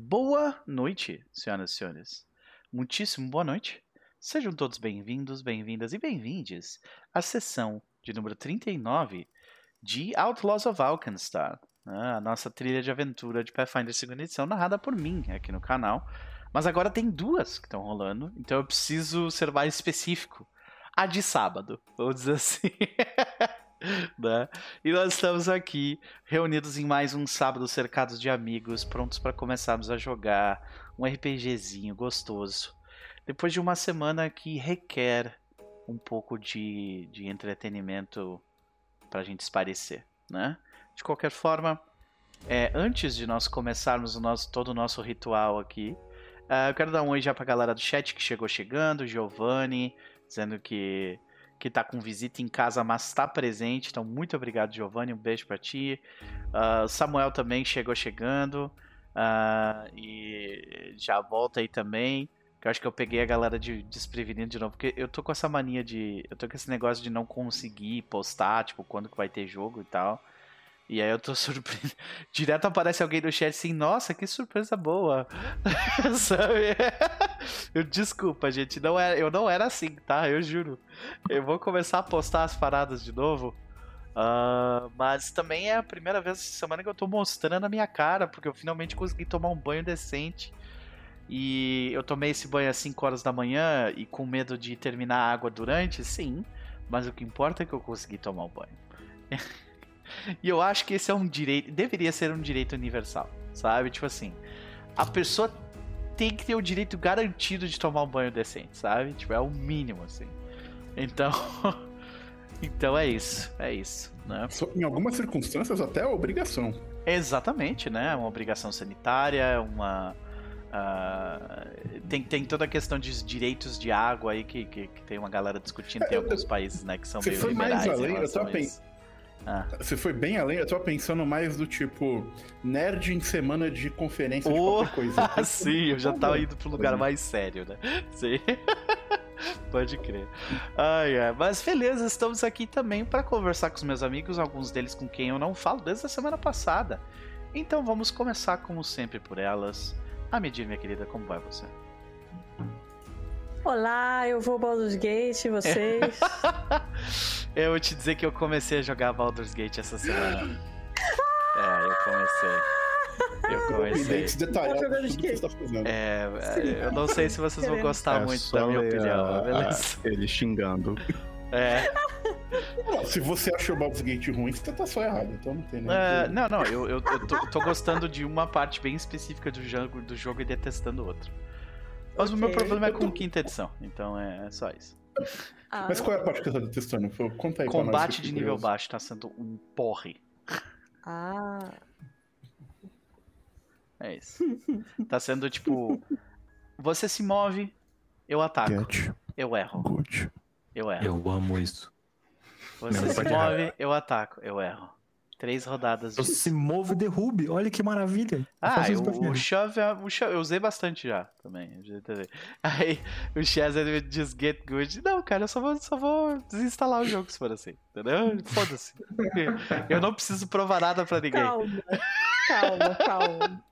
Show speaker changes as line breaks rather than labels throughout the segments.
Boa noite, senhoras e senhores. Muitíssimo boa noite. Sejam todos bem-vindos, bem-vindas e bem-vindes à sessão de número 39 de Outlaws of Alkenstar, né? a nossa trilha de aventura de Pathfinder 2 edição, narrada por mim aqui no canal. Mas agora tem duas que estão rolando, então eu preciso ser mais específico. A de sábado, vamos dizer assim. né? E nós estamos aqui reunidos em mais um sábado cercados de amigos, prontos para começarmos a jogar um RPGzinho gostoso. Depois de uma semana que requer um pouco de, de entretenimento para a gente esparecer, né? De qualquer forma, é, antes de nós começarmos o nosso, todo o nosso ritual aqui, uh, eu quero dar um oi já para a galera do chat que chegou chegando, Giovanni, dizendo que que tá com visita em casa, mas está presente. Então, muito obrigado, Giovanni. Um beijo para ti. Uh, Samuel também chegou chegando. Uh, e já volta aí também. Que eu acho que eu peguei a galera de desprevenido de novo. Porque eu tô com essa mania de. Eu tô com esse negócio de não conseguir postar, tipo, quando que vai ter jogo e tal. E aí eu tô surpreso. Direto aparece alguém no chat assim, nossa, que surpresa boa. Sabe? Eu, desculpa, gente. Não era, eu não era assim, tá? Eu juro. Eu vou começar a postar as paradas de novo. Uh, mas também é a primeira vez essa semana que eu tô mostrando a minha cara, porque eu finalmente consegui tomar um banho decente. E eu tomei esse banho às 5 horas da manhã e com medo de terminar a água durante, sim. Mas o que importa é que eu consegui tomar o banho. E eu acho que esse é um direito, deveria ser um direito universal, sabe? Tipo assim, a pessoa tem que ter o direito garantido de tomar um banho decente, sabe? Tipo, é o mínimo, assim. Então, então é isso, é isso, né?
Em algumas circunstâncias até é obrigação.
Exatamente, né? Uma obrigação sanitária, uma Uh, tem, tem toda a questão de direitos de água aí que, que, que tem uma galera discutindo, tem alguns países né, que são
Você meio foi mais além, eu tava, ah. Você foi bem além, eu tô pensando mais do tipo nerd em semana de conferência oh, de qualquer coisa.
Ah, sim, eu já tava indo pro lugar mais sério, né? Sim. Pode crer. Ai, ai. Mas beleza, estamos aqui também para conversar com os meus amigos, alguns deles com quem eu não falo desde a semana passada. Então vamos começar, como sempre, por elas. A medir, minha querida, como vai você?
Olá, eu vou Baldur's Gate, vocês?
eu vou te dizer que eu comecei a jogar Baldur's Gate essa semana. é, eu comecei. Eu comecei. Tá é, é, eu não sei se vocês vão gostar é muito da minha opinião, beleza?
ele xingando.
É.
Se você achou Baldur's Gate ruim, você tá só errado, então não tem nada.
Uh, não, não, eu, eu, eu tô, tô, gostando de uma parte bem específica do jogo, do jogo e detestando outra. Mas okay. o meu problema é com quinta edição, então é, é só isso.
Ah. Mas qual é a parte que você tá testando? Conta aí
Combate de nível baixo tá sendo um porre.
Ah.
É isso. tá sendo tipo. Você se move, eu ataco. Get. Eu erro.
Good.
Eu erro.
Eu amo isso.
Você se move, eu ataco. Eu erro. Três rodadas
de. Se move derrube, olha que maravilha.
Ah, eu, o, shove, é, o shove eu usei bastante já também. Aí o Chazzy diz get good. Não, cara, eu só vou, só vou desinstalar o jogo se for assim, entendeu? Foda-se. Eu não preciso provar nada pra ninguém.
Calma, calma, calma.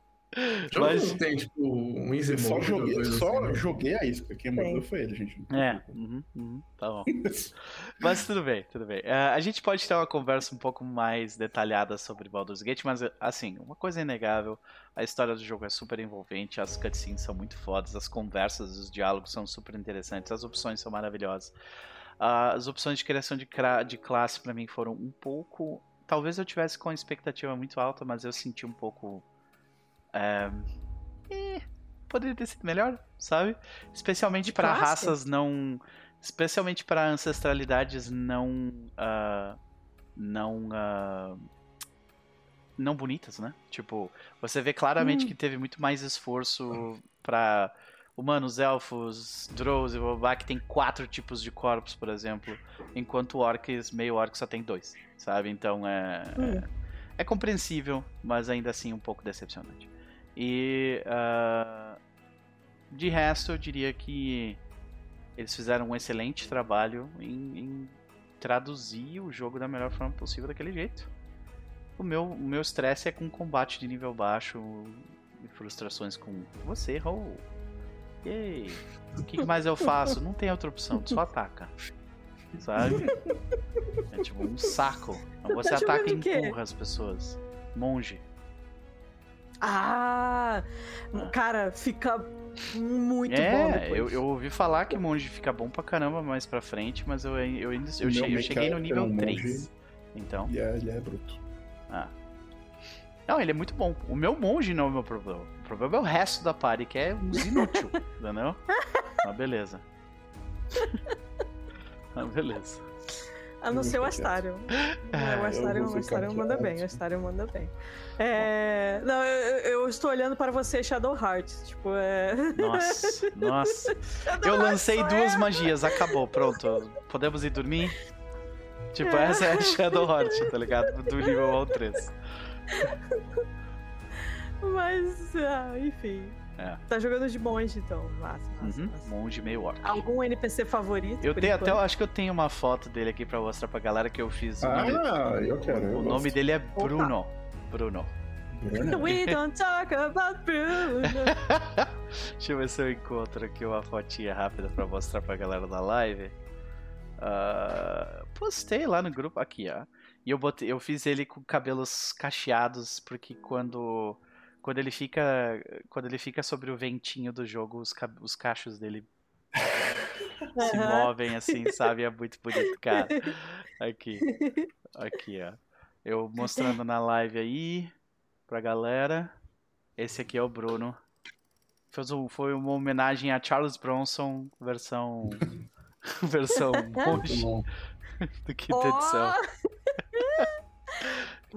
Mas tem, tipo, um easy só joguei, só assim, né? joguei a isca. Quem mandou foi ele, gente.
É, uhum, uhum, tá bom. mas tudo bem, tudo bem. Uh, a gente pode ter uma conversa um pouco mais detalhada sobre Baldur's Gate, mas assim, uma coisa é inegável, a história do jogo é super envolvente, as cutscenes são muito fodas, as conversas, os diálogos são super interessantes, as opções são maravilhosas. Uh, as opções de criação de, de classe para mim foram um pouco. Talvez eu tivesse com a expectativa muito alta, mas eu senti um pouco é, eh, poderia ter sido melhor, sabe? Especialmente para raças não. Especialmente para ancestralidades não. Uh, não. Uh, não bonitas, né? Tipo, você vê claramente hum. que teve muito mais esforço para humanos, elfos, drows e babá, que tem quatro tipos de corpos, por exemplo, enquanto orcs, meio orc só tem dois, sabe? Então é, hum. é, é compreensível, mas ainda assim um pouco decepcionante. E uh, de resto, eu diria que eles fizeram um excelente trabalho em, em traduzir o jogo da melhor forma possível daquele jeito. O meu o meu estresse é com combate de nível baixo e frustrações com você, errou. Yay. O que mais eu faço? Não tem outra opção, só ataca. Sabe? É tipo um saco. Você tá ataca e empurra as pessoas. Monge.
Ah, ah, cara, fica muito
é,
bom.
É, eu, eu, ouvi falar que monge fica bom pra caramba mais pra frente, mas eu, eu, ainda, eu, cheguei, eu cheguei no nível é 3. Monge, então.
E é, ele é bruto.
Ah. Não, ele é muito bom. O meu monge não é o meu problema. O problema é o resto da party, que é inútil, entendeu? Mas beleza. Mas beleza.
A não ser o Astário. É, o o Astário manda bem, o Astário manda bem. É... Não, eu, eu, estou olhando para você, Shadow Hearts. Tipo, é.
Nossa, nossa. eu lancei duas é... magias, acabou, pronto. Podemos ir dormir? Tipo, essa é a Shadow Hearts, tá ligado? Do nível ao 3.
Mas, ah, enfim. É. Tá jogando de monge, então. Massa, massa,
uhum. massa. Monge meio orc.
Algum NPC favorito?
Eu tenho até, eu acho que eu tenho uma foto dele aqui pra mostrar pra galera que eu fiz.
Ah, nome, eu quero. Eu
o nome dele é Bruno. Opa. Bruno.
Bruno. We don't talk about Bruno.
Deixa eu ver se eu encontro aqui uma fotinha rápida pra mostrar pra galera da live. Uh, postei lá no grupo. Aqui, ó. E eu, botei, eu fiz ele com cabelos cacheados, porque quando quando ele fica quando ele fica sobre o ventinho do jogo, os, os cachos dele se movem assim, sabe? É muito bonito, cara. Aqui. Aqui, ó. Eu mostrando na live aí pra galera. Esse aqui é o Bruno. Foi uma homenagem a Charles Bronson, versão versão monge do quinta oh! edição.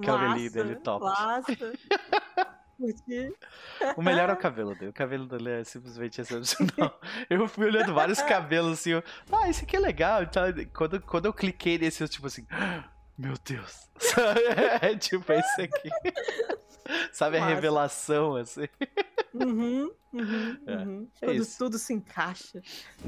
Cabelinho dele top.
Massa.
O melhor é o cabelo dele. O cabelo dele é simplesmente excepcional. Eu fui olhando vários cabelos assim. Eu, ah, esse aqui é legal. Então, quando, quando eu cliquei nesse, eu tipo assim. Meu Deus. É tipo esse aqui. Sabe Massa. a revelação, assim.
Uhum, uhum, é. uhum. É tudo, tudo, se encaixa.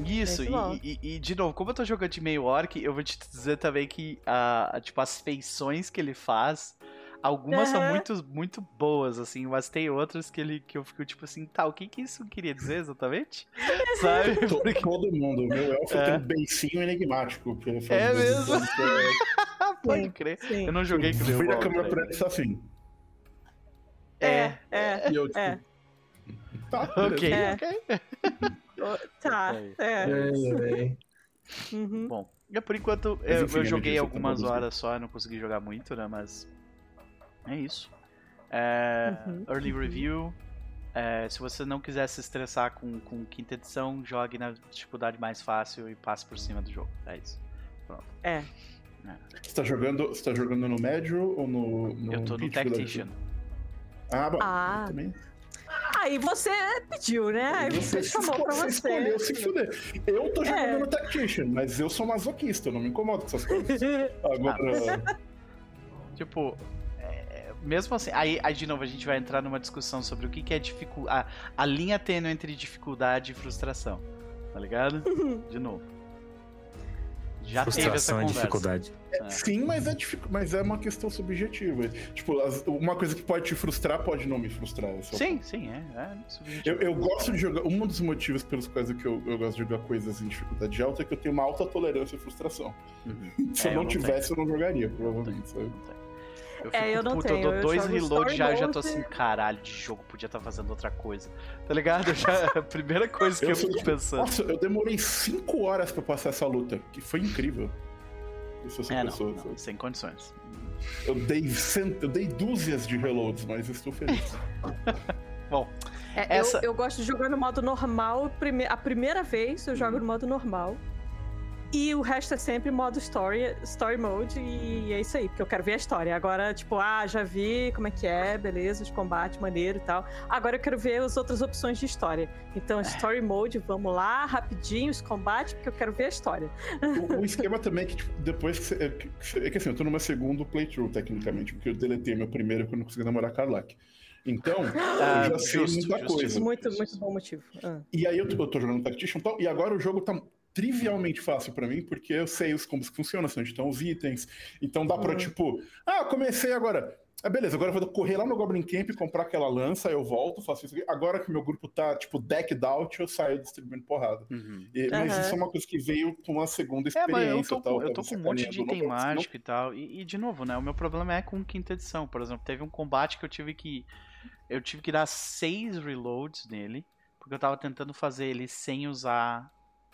Isso, e, e, e, de novo, como eu tô jogando de meio orc, eu vou te dizer também que a, tipo, as feições que ele faz Algumas uhum. são muito, muito boas, assim, mas tem outras que, ele, que eu fico tipo assim, tá, o que que isso queria dizer exatamente? Sabe?
Porque... Todo mundo. Meu elfo é. tem um beicinho enigmático. Que
ele é mesmo? Pode crer. Sim. Eu não joguei com
ele. Fui na câmera pra ele assim.
É, é.
E eu, tipo,
é.
Tá,
ok,
é.
ok.
tá, é.
é.
Uhum.
Bom, por enquanto eu, eu joguei algumas horas só, não consegui jogar muito, né? Mas é isso. É, uhum. Early Review. É, se você não quiser se estressar com, com quinta edição, jogue na dificuldade mais fácil e passe por cima do jogo. É isso. Pronto.
É.
é. Você tá jogando, você tá jogando no médio ou no. no
Eu tô no Tactician.
Ah, bom.
Ah. Também. Aí você pediu, né? Aí você, você chamou pra você. Você
escolheu se fuder. Eu tô jogando é. no Tactician, mas eu sou masoquista, eu não me incomodo com essas coisas. Agora.
Ah, tipo, mesmo assim, aí, aí de novo a gente vai entrar numa discussão sobre o que, que é dificuldade. A, a linha tênue entre dificuldade e frustração. Tá ligado? De novo. Já
frustração
teve essa
é dificuldade.
É, sim, mas é, mas é uma questão subjetiva. Tipo, uma coisa que pode te frustrar pode não me frustrar. É
sim, sim, é. é
eu, eu, gosto de jogar. Um dos motivos pelos quais eu, eu, gosto de jogar coisas em dificuldade alta é que eu tenho uma alta tolerância à frustração. Uhum. Se é, eu não, eu não tivesse, tenho. eu não jogaria, provavelmente. Não não
eu fico, é, eu não puto, tenho. eu dou dois reloads já, já tô assim, caralho, de jogo podia estar tá fazendo outra coisa. Tá ligado? Já, a primeira coisa que eu, eu fico pensando.
Nossa, eu demorei 5 horas pra passar essa luta, que foi incrível.
Eu é, pessoa, não, não, sem condições.
Eu dei, cent... eu dei dúzias de reloads, mas estou feliz.
Bom,
é, essa... eu, eu, gosto de jogar no modo normal. A primeira vez eu jogo no modo normal. E o resto é sempre modo story, story mode, e é isso aí, porque eu quero ver a história. Agora, tipo, ah, já vi como é que é, beleza, de combate, maneiro e tal. Agora eu quero ver as outras opções de história. Então, é. story mode, vamos lá, rapidinho, os combates, porque eu quero ver a história.
O, o esquema também é que, tipo, depois que você. É que, é que assim, eu tô numa segunda playthrough, tecnicamente, porque eu deletei meu primeiro porque eu não consegui namorar Carlac. Então, ah, eu já sei justo, muita justo, coisa.
Muito, muito bom motivo. Ah.
E aí eu tô, eu tô jogando Tactician e tal, e agora o jogo tá trivialmente fácil para mim, porque eu sei os combos que funcionam, assim, onde estão os itens. Então dá pra, uhum. tipo, ah, comecei agora. Ah, beleza, agora eu vou correr lá no Goblin Camp, comprar aquela lança, eu volto, faço isso aqui. Agora que meu grupo tá, tipo, decked out, eu saio distribuindo porrada. Uhum. E, mas uhum. isso é uma coisa que veio com uma segunda experiência. É, mas
eu tô,
tal,
eu tô com um monte de item mágico e tal. E, e, de novo, né? O meu problema é com quinta edição. Por exemplo, teve um combate que eu tive que. Eu tive que dar seis reloads nele. Porque eu tava tentando fazer ele sem usar.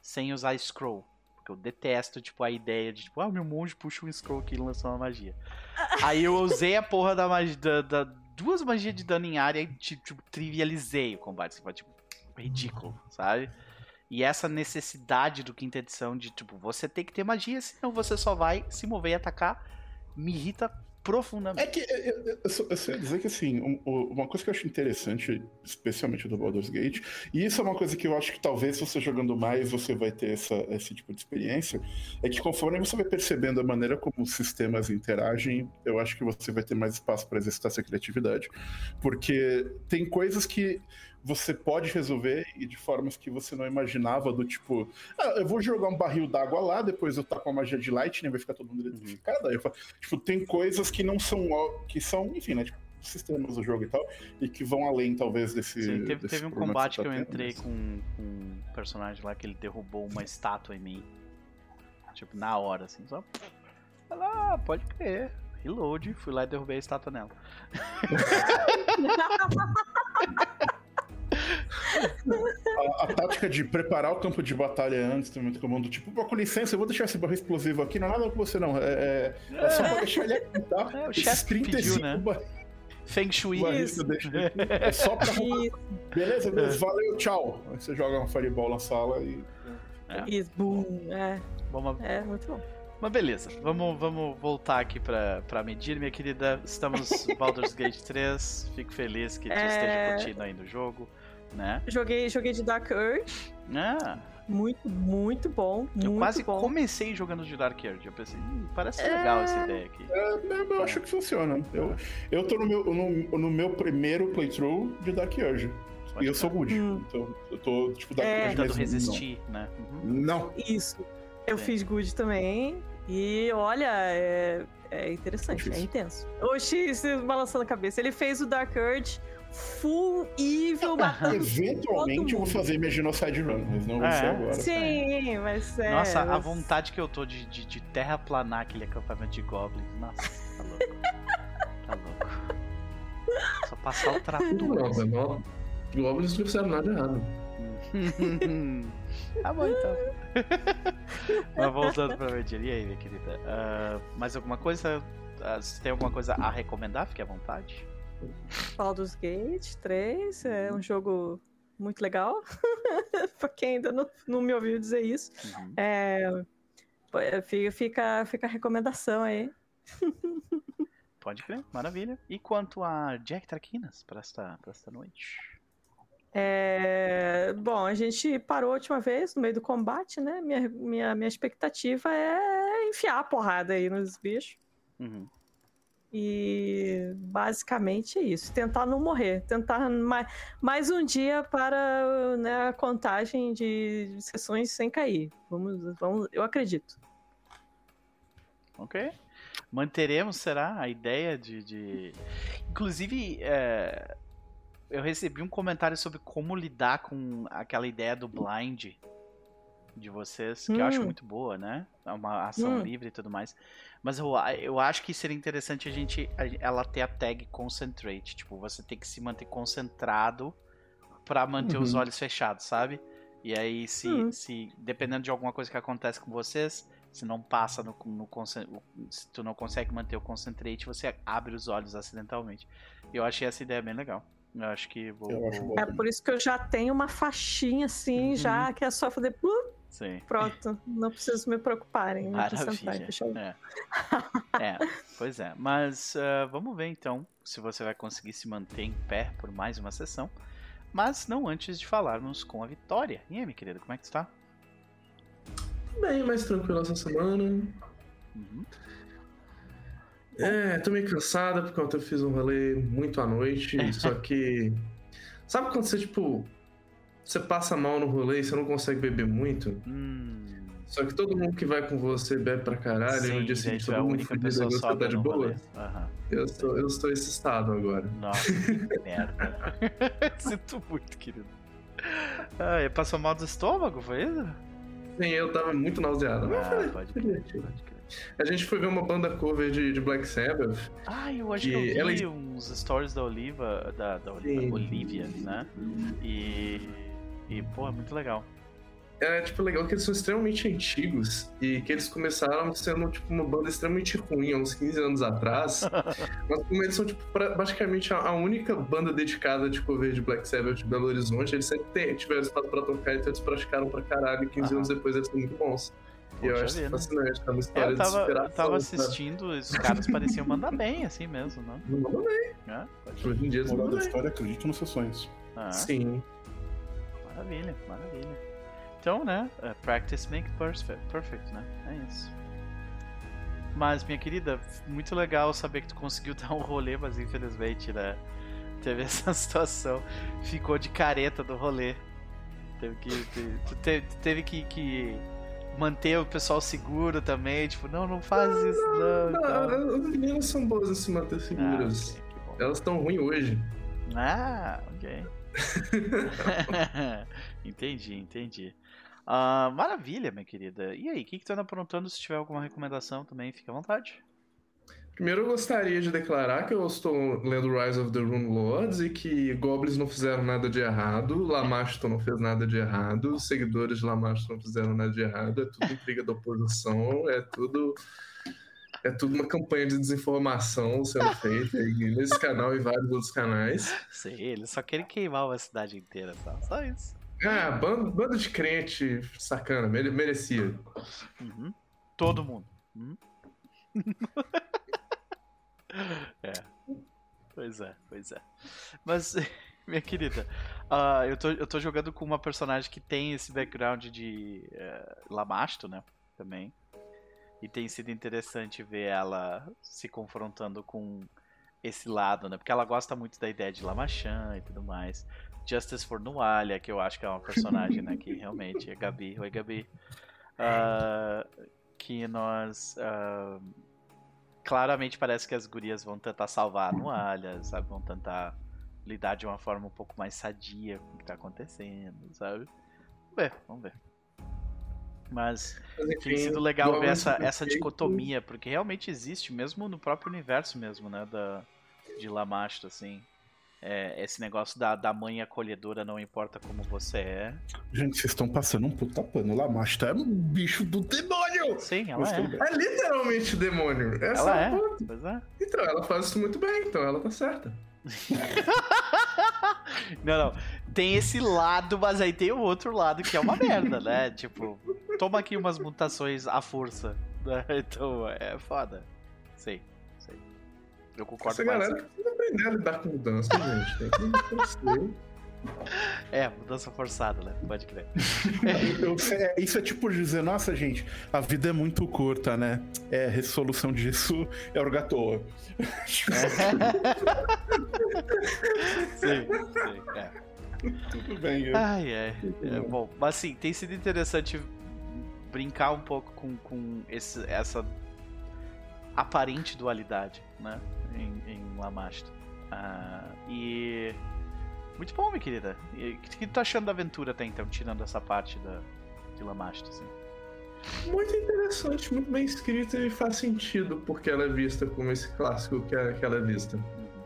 Sem usar scroll. Porque eu detesto, tipo, a ideia de, tipo, ah, meu monge puxa um scroll aqui e lançou uma magia. Aí eu usei a porra da magia. Da, da, duas magias de dano em área e, tipo, trivializei o combate. Tipo, ridículo, sabe? E essa necessidade do quinta edição de, tipo, você tem que ter magia, senão você só vai se mover e atacar, me irrita profundamente.
É que eu, eu, eu, sei dizer que assim, um, uma coisa que eu acho interessante, especialmente do Baldur's Gate, e isso é uma coisa que eu acho que talvez você jogando mais você vai ter essa, esse tipo de experiência, é que conforme você vai percebendo a maneira como os sistemas interagem, eu acho que você vai ter mais espaço para exercitar sua criatividade. Porque tem coisas que você pode resolver e de formas que você não imaginava, do tipo, ah, eu vou jogar um barril d'água lá, depois eu taco uma magia de lightning, vai ficar todo mundo eletrificado. Uhum. Aí eu falo, tipo, tem coisas que não são, que são, enfim, né, tipo, sistemas do jogo e tal, e que vão além, talvez, desse.
Sim, teve,
desse
teve um combate que, tá que eu entrei mas... com, com um personagem lá que ele derrubou uma estátua em mim. Tipo, na hora, assim, só. Ah, pode crer. Reload, fui lá e derrubei a estátua nela.
a, a, tática de preparar o campo de batalha antes também muito comum. Do tipo, com licença, eu vou deixar esse barril explosivo aqui, não é nada com você, não. É, é, é só pra deixar ele aqui, tá?
É, o chefe pediu, né? Bar... Feng Shui.
Isso. É só pra Beleza, beleza, valeu, tchau. Aí você joga uma fireball na sala e.
É. Isso, boom. É. Vamos... é, muito bom.
Mas beleza, vamos, vamos voltar aqui pra, pra medir, minha querida. Estamos Baldur's Gate 3. Fico feliz que tu é... esteja curtindo aí no jogo né?
Joguei, joguei de Dark Earth.
Ah.
Muito, muito bom.
Eu
muito
quase
bom.
comecei jogando de Dark Earth. Eu pensei, hum, parece é... legal essa ideia aqui.
É, eu acho que funciona. Eu, eu tô no meu, no, no meu primeiro playthrough de Dark Earth. e eu sou good. Hum. Então, eu tô, tipo, Dark
é. Tentando resistir,
não.
né?
Uhum. Não.
Isso. Eu Sim. fiz good também. E olha, é, é interessante, é intenso. O X balançando a cabeça. Ele fez o Dark Earth full evil matando
Eventualmente eu vou fazer minha genocide run, mas não vai é. ser agora.
Sim, mas é.
Nossa, mas... a vontade que eu tô de, de, de terraplanar aquele acampamento de goblins. Nossa, tá louco. tá louco. Só passar o trator.
Não, não. Goblins não fizeram nada errado.
tá bom então. Mas voltando pra Virgínia, e aí, minha querida? Uh, mais alguma coisa? Uh, você tem alguma coisa a recomendar? Fique à vontade.
Baldur's Gate 3 é um jogo muito legal. pra quem ainda não, não me ouviu dizer isso. Uhum. É, fica, fica a recomendação aí.
Pode crer, maravilha. E quanto a Jack Traquinas para esta, pra esta noite?
É, bom, a gente parou a última vez no meio do combate, né? Minha, minha, minha expectativa é enfiar a porrada aí nos bichos. Uhum. E basicamente é isso. Tentar não morrer. Tentar mais, mais um dia para né, a contagem de sessões sem cair. Vamos, vamos, eu acredito.
Ok. Manteremos, será, a ideia de. de... Inclusive, é... eu recebi um comentário sobre como lidar com aquela ideia do blind de vocês, que hum. eu acho hum. muito boa, né? É uma ação hum. livre e tudo mais. Mas eu, eu acho que seria interessante a gente ela ter a tag concentrate. Tipo, você tem que se manter concentrado para manter uhum. os olhos fechados, sabe? E aí, se, uhum. se dependendo de alguma coisa que acontece com vocês, se não passa no, no se tu não consegue manter o concentrate, você abre os olhos acidentalmente. Eu achei essa ideia bem legal. Eu acho que vou.
é por isso que eu já tenho uma faixinha assim, uhum. já que é só fazer.
Sim.
Pronto, não preciso me preocuparem.
Maravilha. É. é. pois é. Mas uh, vamos ver então se você vai conseguir se manter em pé por mais uma sessão. Mas não antes de falarmos com a Vitória. E aí, minha querida, como é que tu tá?
Bem, mais tranquilo essa semana. Uhum. É, tô meio cansada porque ontem eu fiz um rolê muito à noite. só que. Sabe quando você, tipo, você passa mal no rolê e você não consegue beber muito. Hum. Só que todo mundo que vai com você bebe pra caralho, e no dia seguinte
tu é
todo mundo e você
sóbria
tá de boa.
Aham.
Eu estou, eu estou esse estado agora.
Nossa, que merda. Sinto muito, querido. Ah, passou mal do estômago, foi isso?
Sim, eu tava muito nauseado. Mas
Ah,
foi-
pode crer, pode crer.
A gente foi ver uma banda cover de, de Black Sabbath.
Ah, eu acho que eu vi
ela-
uns stories da Oliva, da, da Oliva,
Sim.
Olivia, né? E, e, pô, é muito legal.
É, tipo, legal que eles são extremamente antigos e que eles começaram sendo, tipo, uma banda extremamente ruim há uns 15 anos atrás. mas como eles são, tipo, pra- praticamente a, a única banda dedicada de cover de Black Sabbath de Belo Horizonte, eles sempre tiveram espaço pra tocar, então eles praticaram pra caralho e 15
Aham.
anos depois eles são muito bons. E eu
Poxa
acho
vida.
fascinante, é uma
É,
história
eu tava,
de
eu tava assistindo, os caras pareciam mandar bem, assim mesmo, né?
Não mandam bem.
É,
Hoje em dia eles mandam
da
bem.
história, acredita nos seus sonhos.
Ah,
Sim.
Maravilha, maravilha. Então, né? é, practice make perfect, perfect, né? É isso. Mas, minha querida, muito legal saber que tu conseguiu dar um rolê, mas infelizmente, né? Teve essa situação. Ficou de careta do rolê. Teve que. Tu te- teve que, que manter o pessoal seguro também. Tipo, não, não faz isso, não. e
Não,
tal.
as meninas são boas em se manter
Ah,
seguras.
ok, que bom.
Elas estão ruins hoje.
Ah, ok. entendi, entendi. Ah, maravilha, minha querida. E aí, o que, que tu anda aprontando? Se tiver alguma recomendação também, fica à vontade.
Primeiro eu gostaria de declarar que eu estou lendo Rise of the Rune Lords e que Goblins não fizeram nada de errado, Lamashton não fez nada de errado, seguidores de Lamashton não fizeram nada de errado, é tudo intriga da oposição, é tudo é tudo uma campanha de desinformação sendo feita nesse canal e vários outros canais.
Sei, eles só querem queimar uma cidade inteira, só, só isso.
Ah, bando, bando de crente sacana, mere- merecia.
Uhum. Todo mundo. Uhum. é. Pois é, pois é. Mas, minha querida, ah, eu, tô, eu tô jogando com uma personagem que tem esse background de eh, Lamasto, né? Também. E tem sido interessante ver ela se confrontando com esse lado, né? Porque ela gosta muito da ideia de Lamachan e tudo mais. Justice for Nualia, que eu acho que é uma personagem, né? Que realmente é Gabi. Oi, Gabi. Ah, que nós. ah, claramente parece que as gurias vão tentar salvar a sabe? Vão tentar lidar de uma forma um pouco mais sadia com o que tá acontecendo, sabe? Vamos ver, vamos ver. Mas
Mas,
tem sido legal ver essa, essa dicotomia, porque realmente existe, mesmo no próprio universo mesmo, né? Da, de Lamashto, assim. É, esse negócio da, da mãe acolhedora não importa como você é.
Gente, vocês estão passando um puta pano. Lamasta é um bicho do demônio!
Sim, ela é.
É literalmente demônio. Essa
Ela
é
é. é.
Então, ela faz isso muito bem, então ela tá certa.
Não, não. Tem esse lado, mas aí tem o outro lado que é uma merda, né? Tipo, toma aqui umas mutações à força. né? Então, é foda. Sei, sei. Eu concordo
Essa
mais.
galera precisa aprender a lidar com mudança, gente. Tem que crescer.
É, mudança forçada, né? Pode crer.
Eu- é, isso é tipo dizer, nossa, gente, a vida é muito curta, né? É, resolução disso é orgatoa.
sim, sim, é.
Tudo bem. eu-
Ai, ai. É, bom, mas assim, tem sido interessante brincar um pouco com, com esse, essa aparente dualidade, né? Em, em Lamashto. Ah, e. Muito bom, minha querida. E O que, que tu tá achando da aventura até então, tirando essa parte da, de Lamashto, assim?
Muito interessante, muito bem escrita e faz sentido porque ela é vista como esse clássico que, é, que ela é vista.
Uhum.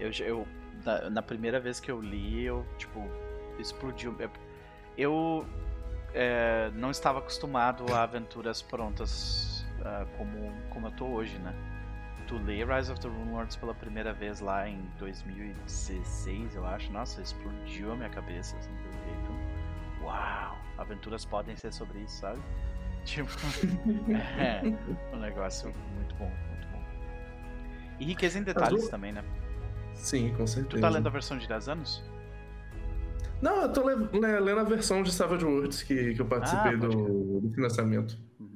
Eu, eu na, na primeira vez que eu li, eu, tipo, explodiu. Eu é, não estava acostumado a aventuras prontas ah, como, como eu tô hoje, né? Tu lê Rise of the Rune Lords pela primeira vez lá em 2016, eu acho. Nossa, explodiu a minha cabeça, assim, um jeito. Uau! Aventuras podem ser sobre isso, sabe? Tipo, é um negócio muito bom, muito bom. E riqueza em detalhes
Azul?
também, né?
Sim, com certeza.
Tu tá lendo a versão de 10 anos?
Não, eu tô le- le- lendo a versão de Savage Worlds que, que eu participei
Ah,
do, do financiamento.
Uhum.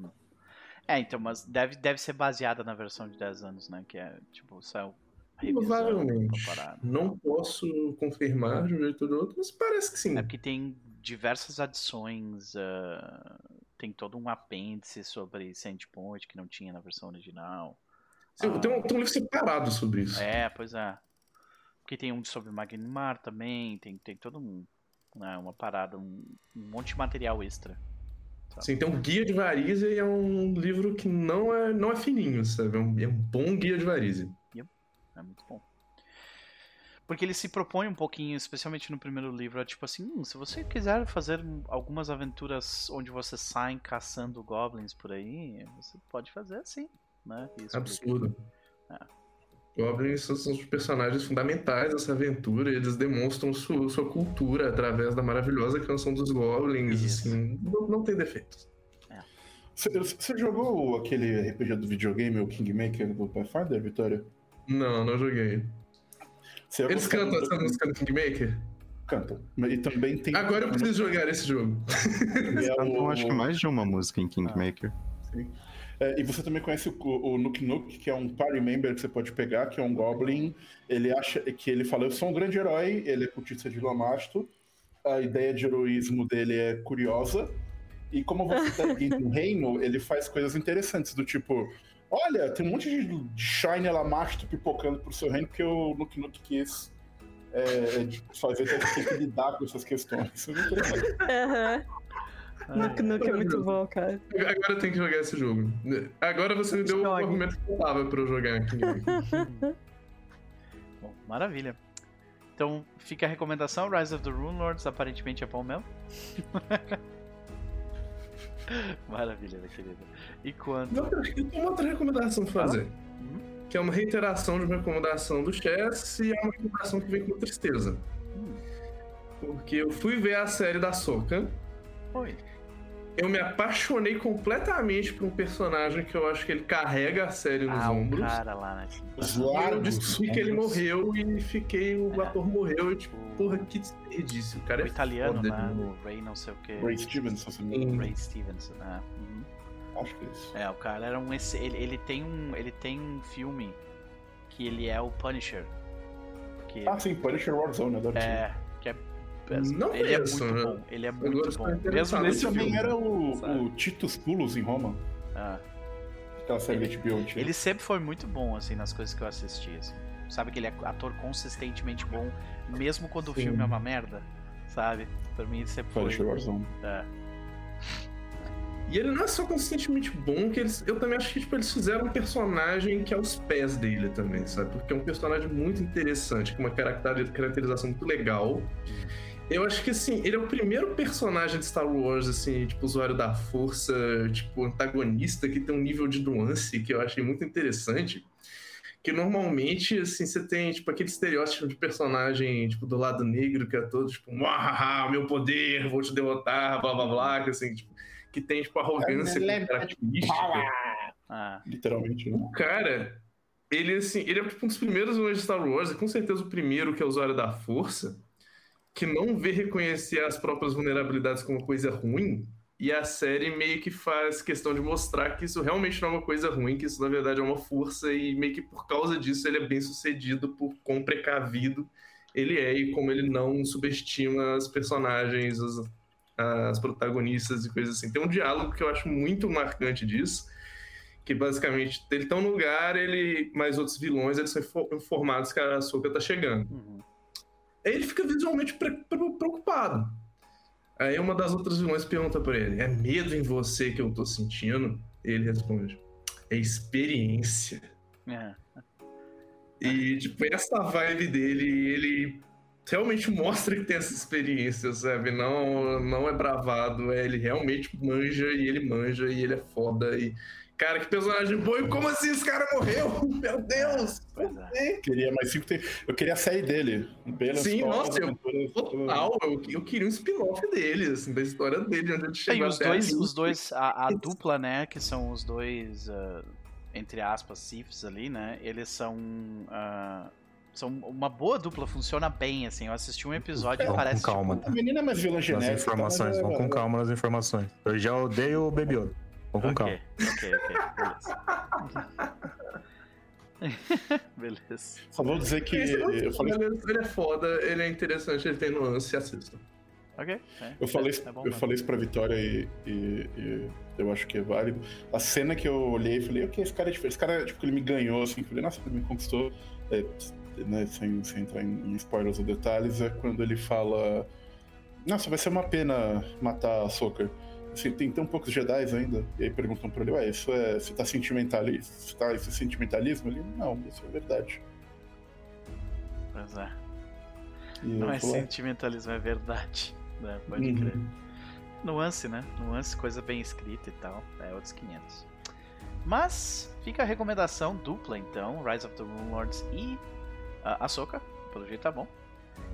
É, então, mas deve, deve ser baseada na versão de 10 anos, né? Que é, tipo, saiu
Provavelmente. Não posso confirmar de um jeito ou do outro, mas parece que sim.
É porque tem diversas adições. ah, tem todo um apêndice sobre Sandpoint que não tinha na versão original.
Sim,
Ah.
Tem, um, tem um livro separado sobre isso.
É, pois é. Porque tem um sobre Magnimar também, tem, tem todo um. né, uma parada, um, um monte de material extra.
Assim, tem um guia de Varizia e é um livro que não é, não é fininho, sabe? É um, é um bom guia de Varizia.
É muito bom. Porque ele se propõe um pouquinho, especialmente no primeiro livro, é tipo assim, "Hum, se você quiser fazer algumas aventuras onde você sai caçando goblins por aí, você pode fazer assim, né? Explica.
Absurdo.
É.
Goblins são, são os personagens fundamentais dessa aventura, eles demonstram sua, sua cultura através da maravilhosa canção dos Goblins,
Isso.
assim, não, não tem defeitos.
Você, você jogou aquele RPG do videogame, o Kingmaker do Pathfinder, Vitória?
Não, não joguei.
Ia
Eles cantam essa música do Kingmaker?
Cantam. E também tem.
Agora eu preciso jogar esse jogo.
É
Eu
o-
acho que mais de uma música em Kingmaker.
É, e você também conhece o, o Nook Nook, que é um party member que você pode pegar, que é um Goblin. Ele acha que ele fala: Eu sou um grande herói, ele é cultista de Lamasto. A ideia de heroísmo dele é curiosa. E como você tá dentro do reino, ele faz coisas interessantes, do tipo: Olha, tem um monte de Shine Lamasto pipocando pro seu reino, porque o Nook Nook quis é, é, fazer que lidar com essas questões. Isso é muito interessante.
Aham. Nuke Nuke é muito bom, cara.
Agora eu tenho que jogar esse jogo. Agora você me deu o
Jogue.
argumento que eu tava pra eu jogar aqui.
Bom, maravilha. Então fica a recomendação: Rise of the Rune Lords, aparentemente é bom mesmo. maravilha, minha querida. E quanto.
Eu tenho uma outra recomendação pra fazer.
Hum?
Que é uma reiteração de uma recomendação do Chess e é uma recomendação que vem com tristeza.
Hum,
Porque eu fui ver a série da Soca.
Oi.
Eu me apaixonei completamente por um personagem que eu acho que ele carrega a série nos
Ah, o
ombros.
cara lá, né?
Os
E eu descobri que ele morreu e fiquei. O
É.
ator morreu e tipo, porra, que desperdício. O cara
O
é
italiano,
foda,
né?
né?
O Ray não sei o que.
Ray Stevenson, se não me engano.
Sim.
Ray Stevenson, né? Uhum.
Acho que é isso.
É, o cara era um. Ele, ele, tem um ele tem um filme que ele é o Punisher. Que
Ah, sim, Punisher Warzone, adoro
é. É
Não
ele é
conheço,
muito
né?
bom. Ele é muito bom. Mesmo
Esse
nesse
nesse
também
filme.
era o, o Titus Pulos em Roma,
Ah.
aquela série da HBO antiga.
Ele sempre foi muito bom, assim, nas coisas que eu assisti, assim. Sabe que ele é ator consistentemente bom, mesmo quando o
Sim.
filme é uma merda, sabe? Pra mim ele sempre foi.
Punisher Warzone.
É.
E ele não é só consistentemente bom, que eles, eu também acho que tipo, eles fizeram um personagem que é aos pés dele também, sabe? Porque é um personagem muito interessante, com uma caracteri- caracterização muito legal. Eu acho que, assim, ele é o primeiro personagem de Star Wars, assim, tipo, usuário da força, tipo, antagonista, que tem um nível de nuance que eu achei muito interessante. Que normalmente, assim, você tem, tipo, aquele estereótipo de personagem, tipo, do lado negro, que é todo, tipo, "Uahaha, meu poder, vou te derrotar, blá blá blá, que, assim, tipo, que tem, tipo, arrogância como característica.
Ah,
Literalmente, né?
O cara, ele, assim, ele é tipo um dos primeiros de Star Wars, e com certeza o primeiro que é usuário da força, que não vê reconhecer as próprias vulnerabilidades como coisa ruim, e a série meio que faz questão de mostrar que isso realmente não é uma coisa ruim, que isso na verdade é uma força, e meio que por causa disso ele é bem sucedido por quão precavido ele é e como ele não subestima as personagens, as, as protagonistas e coisas assim. Tem um diálogo que eu acho muito marcante disso, que basicamente ele tá num lugar, ele mais outros vilões, eles são info- informados que a Ahsoka tá chegando.
uhum.
Aí ele fica visualmente pre- pre- preocupado. Aí uma das outras vilões pergunta pra ele: "É medo em você que eu tô sentindo?" Ele responde: "É experiência."
É.
E, tipo, essa vibe dele, ele realmente mostra que tem essa experiência, sabe? Não, não é bravado, é, ele realmente manja e ele manja e ele é foda. E, cara, que personagem bom. E como assim esse cara morreu? Meu Deus!
É.
Eu queria mais cinco. Eu queria a série dele. Pelas
Sim, nossa, eu- Total, eu, eu queria um spin-off dele, assim, da história dele, onde ele
É, e
chegou
os
até
dois,
ali.
os dois a, a dupla, né, que são os dois, ah, entre aspas, Siths ali, né, eles são, ah, são uma boa dupla, funciona bem, assim, eu assisti um episódio e
Vamos com
parece,
calma,
tipo,
A menina é mais vilã
Nas
genética.
informações,
mas é-
vamos com calma nas informações. Eu já odeio o Baby Yoda. Vamos com
ok,
calma.
ok, ok, beleza. beleza.
Só vou dizer que.
Esse é
Eu falei
ele é foda, ele é interessante, ele tem nuance, assista.
Ok. é,
Eu falei,
é,
isso-
é bom
eu
mesmo.
falei isso pra Vitória e, e- e eu acho que é válido. A cena que eu olhei e falei, ok, esse cara é diferente. Esse cara, tipo, ele me ganhou, assim. Falei, nossa, ele me conquistou. É, né, sem, sem entrar em, em spoilers ou detalhes, é quando ele fala... Nossa, vai ser uma pena matar a Soccer. Assim, tem tão poucos Jedi ainda. E aí perguntam pra ele, ué, isso é... Você tá sentimentalismo? Você tá, isso é sentimentalismo? Ele, não, isso é verdade.
Pois é.
E
Não é
"Ah,
sentimentalismo, é verdade. né? Pode
uhum."
crer. Nuance, né? Nuance, coisa bem escrita e tal. É outros 500. Mas fica a recomendação dupla, então: Rise of the Moon Lords e a Ahsoka. Pelo jeito tá bom.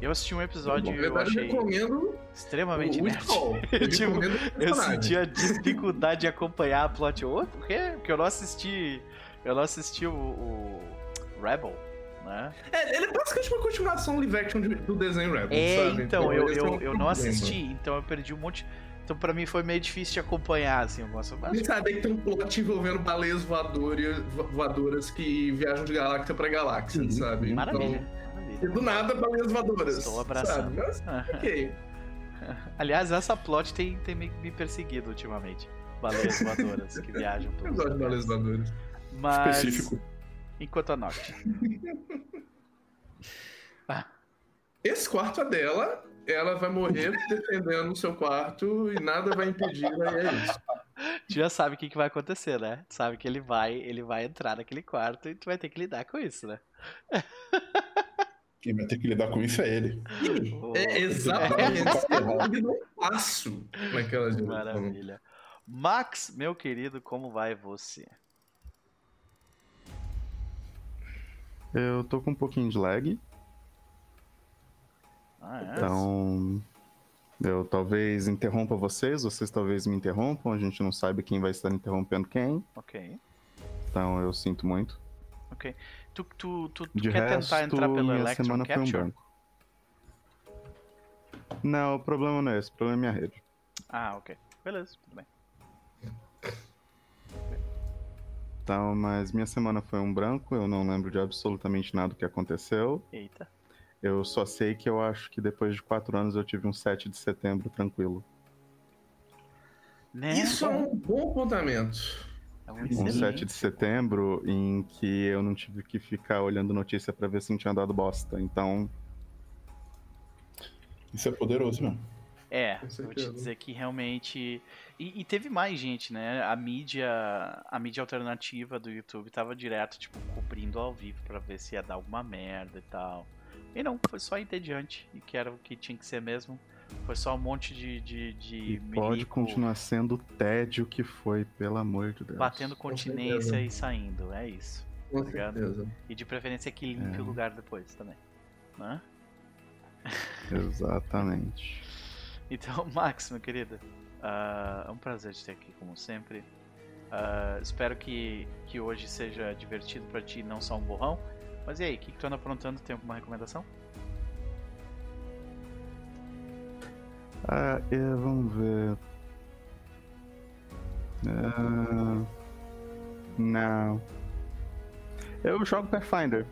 Eu assisti um episódio e eu
eu
achei
recomendo
extremamente
o
nerd.
Eu
Tipo, Eu senti a dificuldade de acompanhar a plot. Ô, por quê? Porque eu não assisti. Eu não assisti o, o Rebel, né?
É, ele é basicamente uma continuação live action do desenho Rebels,
É,
sabe?
então, eu,
esse é
eu, eu não assisti, então eu perdi um monte. Então pra mim foi meio difícil de acompanhar, assim, o negócio.
A
Mas,
gente sabe que tem um plot envolvendo baleias voadoras, vo- voadoras que viajam de galáxia pra galáxia,
Uhum.
sabe?
maravilha,
Então, e
maravilha.
do nada, baleias voadoras.
Estou abraçando.
Sabe? Mas,
Ah,
ok.
Aliás, essa plot tem, tem me, me perseguido ultimamente. Baleias voadoras que viajam
Eu
pelos
gosto de baleias voadoras.
Mas.
Específico.
Enquanto a norte.
Esse quarto é dela, ela vai morrer defendendo o seu quarto e nada vai impedir, e é isso.
Tu já sabe o que, que vai acontecer, né? Tu sabe que ele vai, ele vai entrar naquele quarto e tu vai ter que lidar com isso, né?
Quem vai ter que lidar com isso é ele.
É exatamente. Ele não passo naquela direção.
Maravilha. Max, meu querido, como vai você?
Eu tô com um pouquinho de lag,
Ah, é?
então eu talvez interrompa vocês, vocês talvez me interrompam, a gente não sabe quem vai estar interrompendo quem,
Ok.
então eu sinto muito.
Tu, tu, tu, tu
De
quer
resto,
tentar entrar pelo Electron
semana foi um
Capture?
branco. Não, o problema não é esse, o problema é minha rede.
ah, ok. Beleza, tudo bem.
Então, mas minha semana foi um branco, eu não lembro de absolutamente nada que aconteceu.
Eita.
Eu só sei que eu acho que depois de quatro anos eu tive um 7 de setembro tranquilo.
Né?
Isso é um bom apontamento.
É um
Um
excelente.
7 de setembro em que eu não tive que ficar olhando notícia pra ver se não tinha dado bosta. Então,
Isso é poderoso mesmo.
É, vou te dizer que realmente. E, e teve mais gente, né? A mídia, a mídia alternativa do YouTube tava direto, tipo, cobrindo ao vivo pra ver se ia dar alguma merda e tal. E não, foi só entediante. E que era o que tinha que ser mesmo. Foi só um monte de. de, de
e pode continuar sendo o tédio que foi, pelo amor de Deus.
batendo continência e saindo. É isso.
Com
Obrigado.
certeza.
E de preferência que limpe
É.
o lugar depois também. Né?
Exatamente.
Então, Max, meu querido, ah, é um prazer te ter aqui, como sempre. Ah, espero que, que hoje seja divertido pra ti, não só um borrão. Mas e aí, o que, que tu anda aprontando? Tem alguma recomendação?
Ah, é, vamos ver. Ah, não. Eu jogo Pathfinder.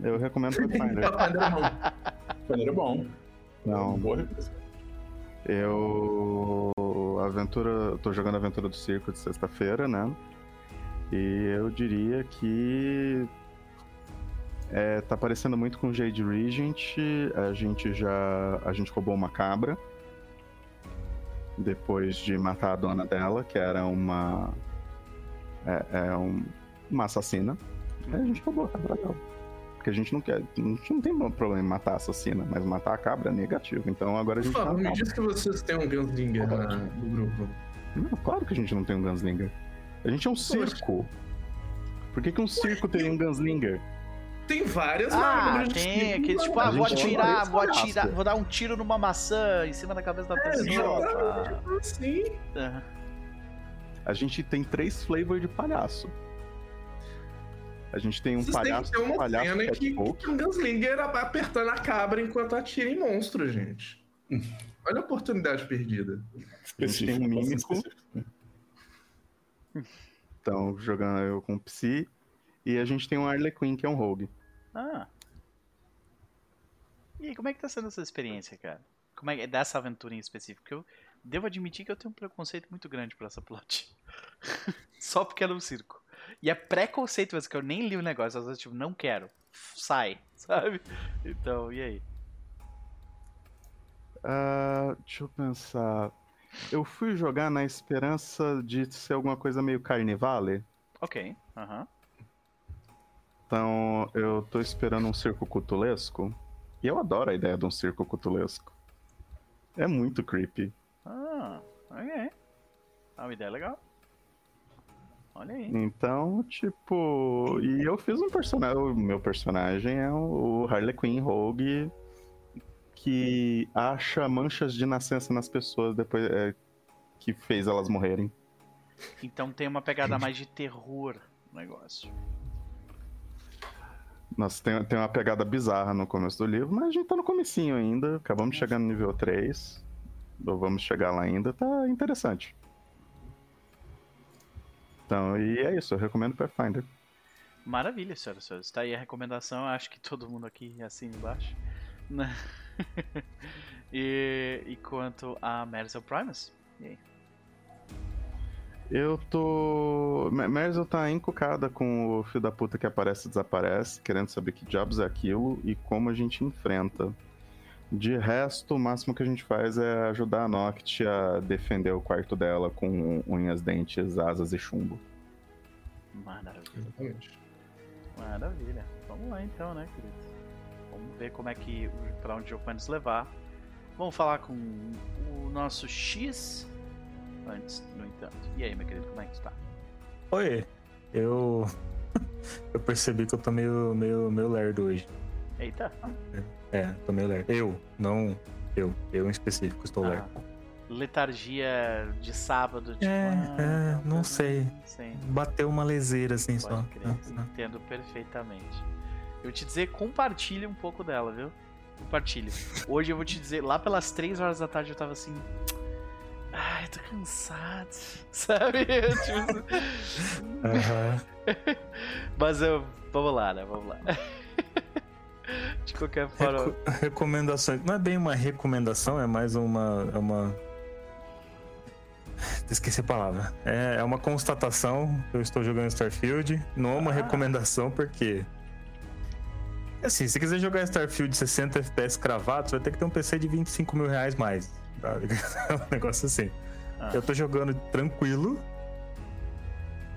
Eu recomendo Pathfinder.
Pathfinder é bom.
É.
Não.
Boa recomendação.
Eu. Aventura. eu tô jogando Aventura do Circo de sexta-feira, né? E eu diria que. É, tá parecendo muito com Jade Regent. A gente já. A gente roubou uma cabra. Depois de matar a dona dela, que era uma. É, é um- uma assassina. Aí a gente roubou a cabra dela. Porque a gente não quer. A gente não tem problema em matar a assassina, mas matar a cabra é negativo. Então agora a
Por
gente.
favor,
tá-
me diz que vocês têm um Gunslinger na, no grupo.
Não, claro que a gente não tem um Gunslinger. A gente é um circo. Por que, que um circo teria um Gunslinger?
Tem várias
Ah,
armas
tem aqueles tipo, ah, vou
tem
atirar, vou atirar, vou dar um tiro numa maçã em cima da cabeça da
É,
pessoa.
assim.
Aham.
A gente tem três flavors de palhaço. A gente tem um
Vocês têm que
palhaço,
ter uma
palhaço
cena que,
folk.
que um Gunslinger ap- apertando a cabra enquanto atira em monstro, gente. Olha a oportunidade perdida.
A gente tem um mímico. Então, jogando eu com o Psy. E a gente tem um Harlequin, que é um rogue.
Ah. E aí, como é que tá sendo essa experiência, cara? como é, dessa aventura em específico. Porque eu devo admitir que eu tenho um preconceito muito grande por essa plot. Só porque era um circo. E é preconceito, mas que eu nem li o negócio. Às vezes, tipo, não quero. Sai, sabe? Então, e aí?
Ah, deixa eu pensar. Eu fui jogar na esperança de ser alguma coisa meio carnivale.
Ok, aham.
Então eu tô esperando um circo cutulesco. E eu adoro a ideia de um circo cutulesco. É muito creepy.
Ah, ok. É uma ideia legal. Olha aí.
Então, tipo. E eu fiz um personagem. O meu personagem é o Harlequin Rogue que acha manchas de nascença nas pessoas depois é, que fez elas morrerem.
Então tem uma pegada mais de terror no negócio.
Nossa, tem, tem uma pegada bizarra no começo do livro, mas a gente tá no comecinho ainda. Acabamos de chegar no nível 3. Ou vamos chegar lá ainda, tá interessante. Então, e é isso, eu recomendo Pathfinder.
Maravilha, senhoras e senhores. Tá aí a recomendação, acho que todo mundo aqui assina embaixo. E, e quanto a Merzel Primus? E aí?
Eu tô. Me- Merzel tá encucada com o filho da puta que aparece e desaparece, querendo saber que diabos é aquilo e como a gente enfrenta. De resto, o máximo que a gente faz é ajudar a Noct a defender o quarto dela com unhas, dentes, asas e chumbo.
Maravilha.
Exatamente.
Maravilha. Vamos lá então, né, querido? Vamos ver como é que. pra onde o jogo vai nos levar. Vamos falar com o nosso X antes, no entanto. E aí, meu querido, como é que tu tá?
Oi, eu. eu percebi que eu tô meio, meio, meio lerdo hoje.
Eita!
É, tô meio lerdo. Eu, não eu. Eu em específico estou
Ah,
lerdo.
letargia de sábado, tipo.
É,
ah,
é, não
tá,
sei.
Sim,
Bateu uma leseira assim só.
pode crer.
Ah,
Entendo perfeitamente. Eu vou te dizer, compartilhe um pouco dela, viu? Compartilhe. Hoje eu vou te dizer, lá pelas 3 horas da tarde eu tava assim. Ai, tô cansado. Sabe? Tipo,
Aham.
Mas eu. Vamos lá, né? Vamos lá. De qualquer forma.
Reco- recomendações. Não é bem uma recomendação, é mais uma. É uma... Esqueci a palavra. É, é uma constatação que eu estou jogando Starfield. Não é uma
Ah.
recomendação, porque. Assim, se quiser jogar Starfield 60 FPS cravado, você vai ter que ter um PC de 25 mil reais mais. Tá? É um negócio assim.
Ah.
Eu tô jogando tranquilo,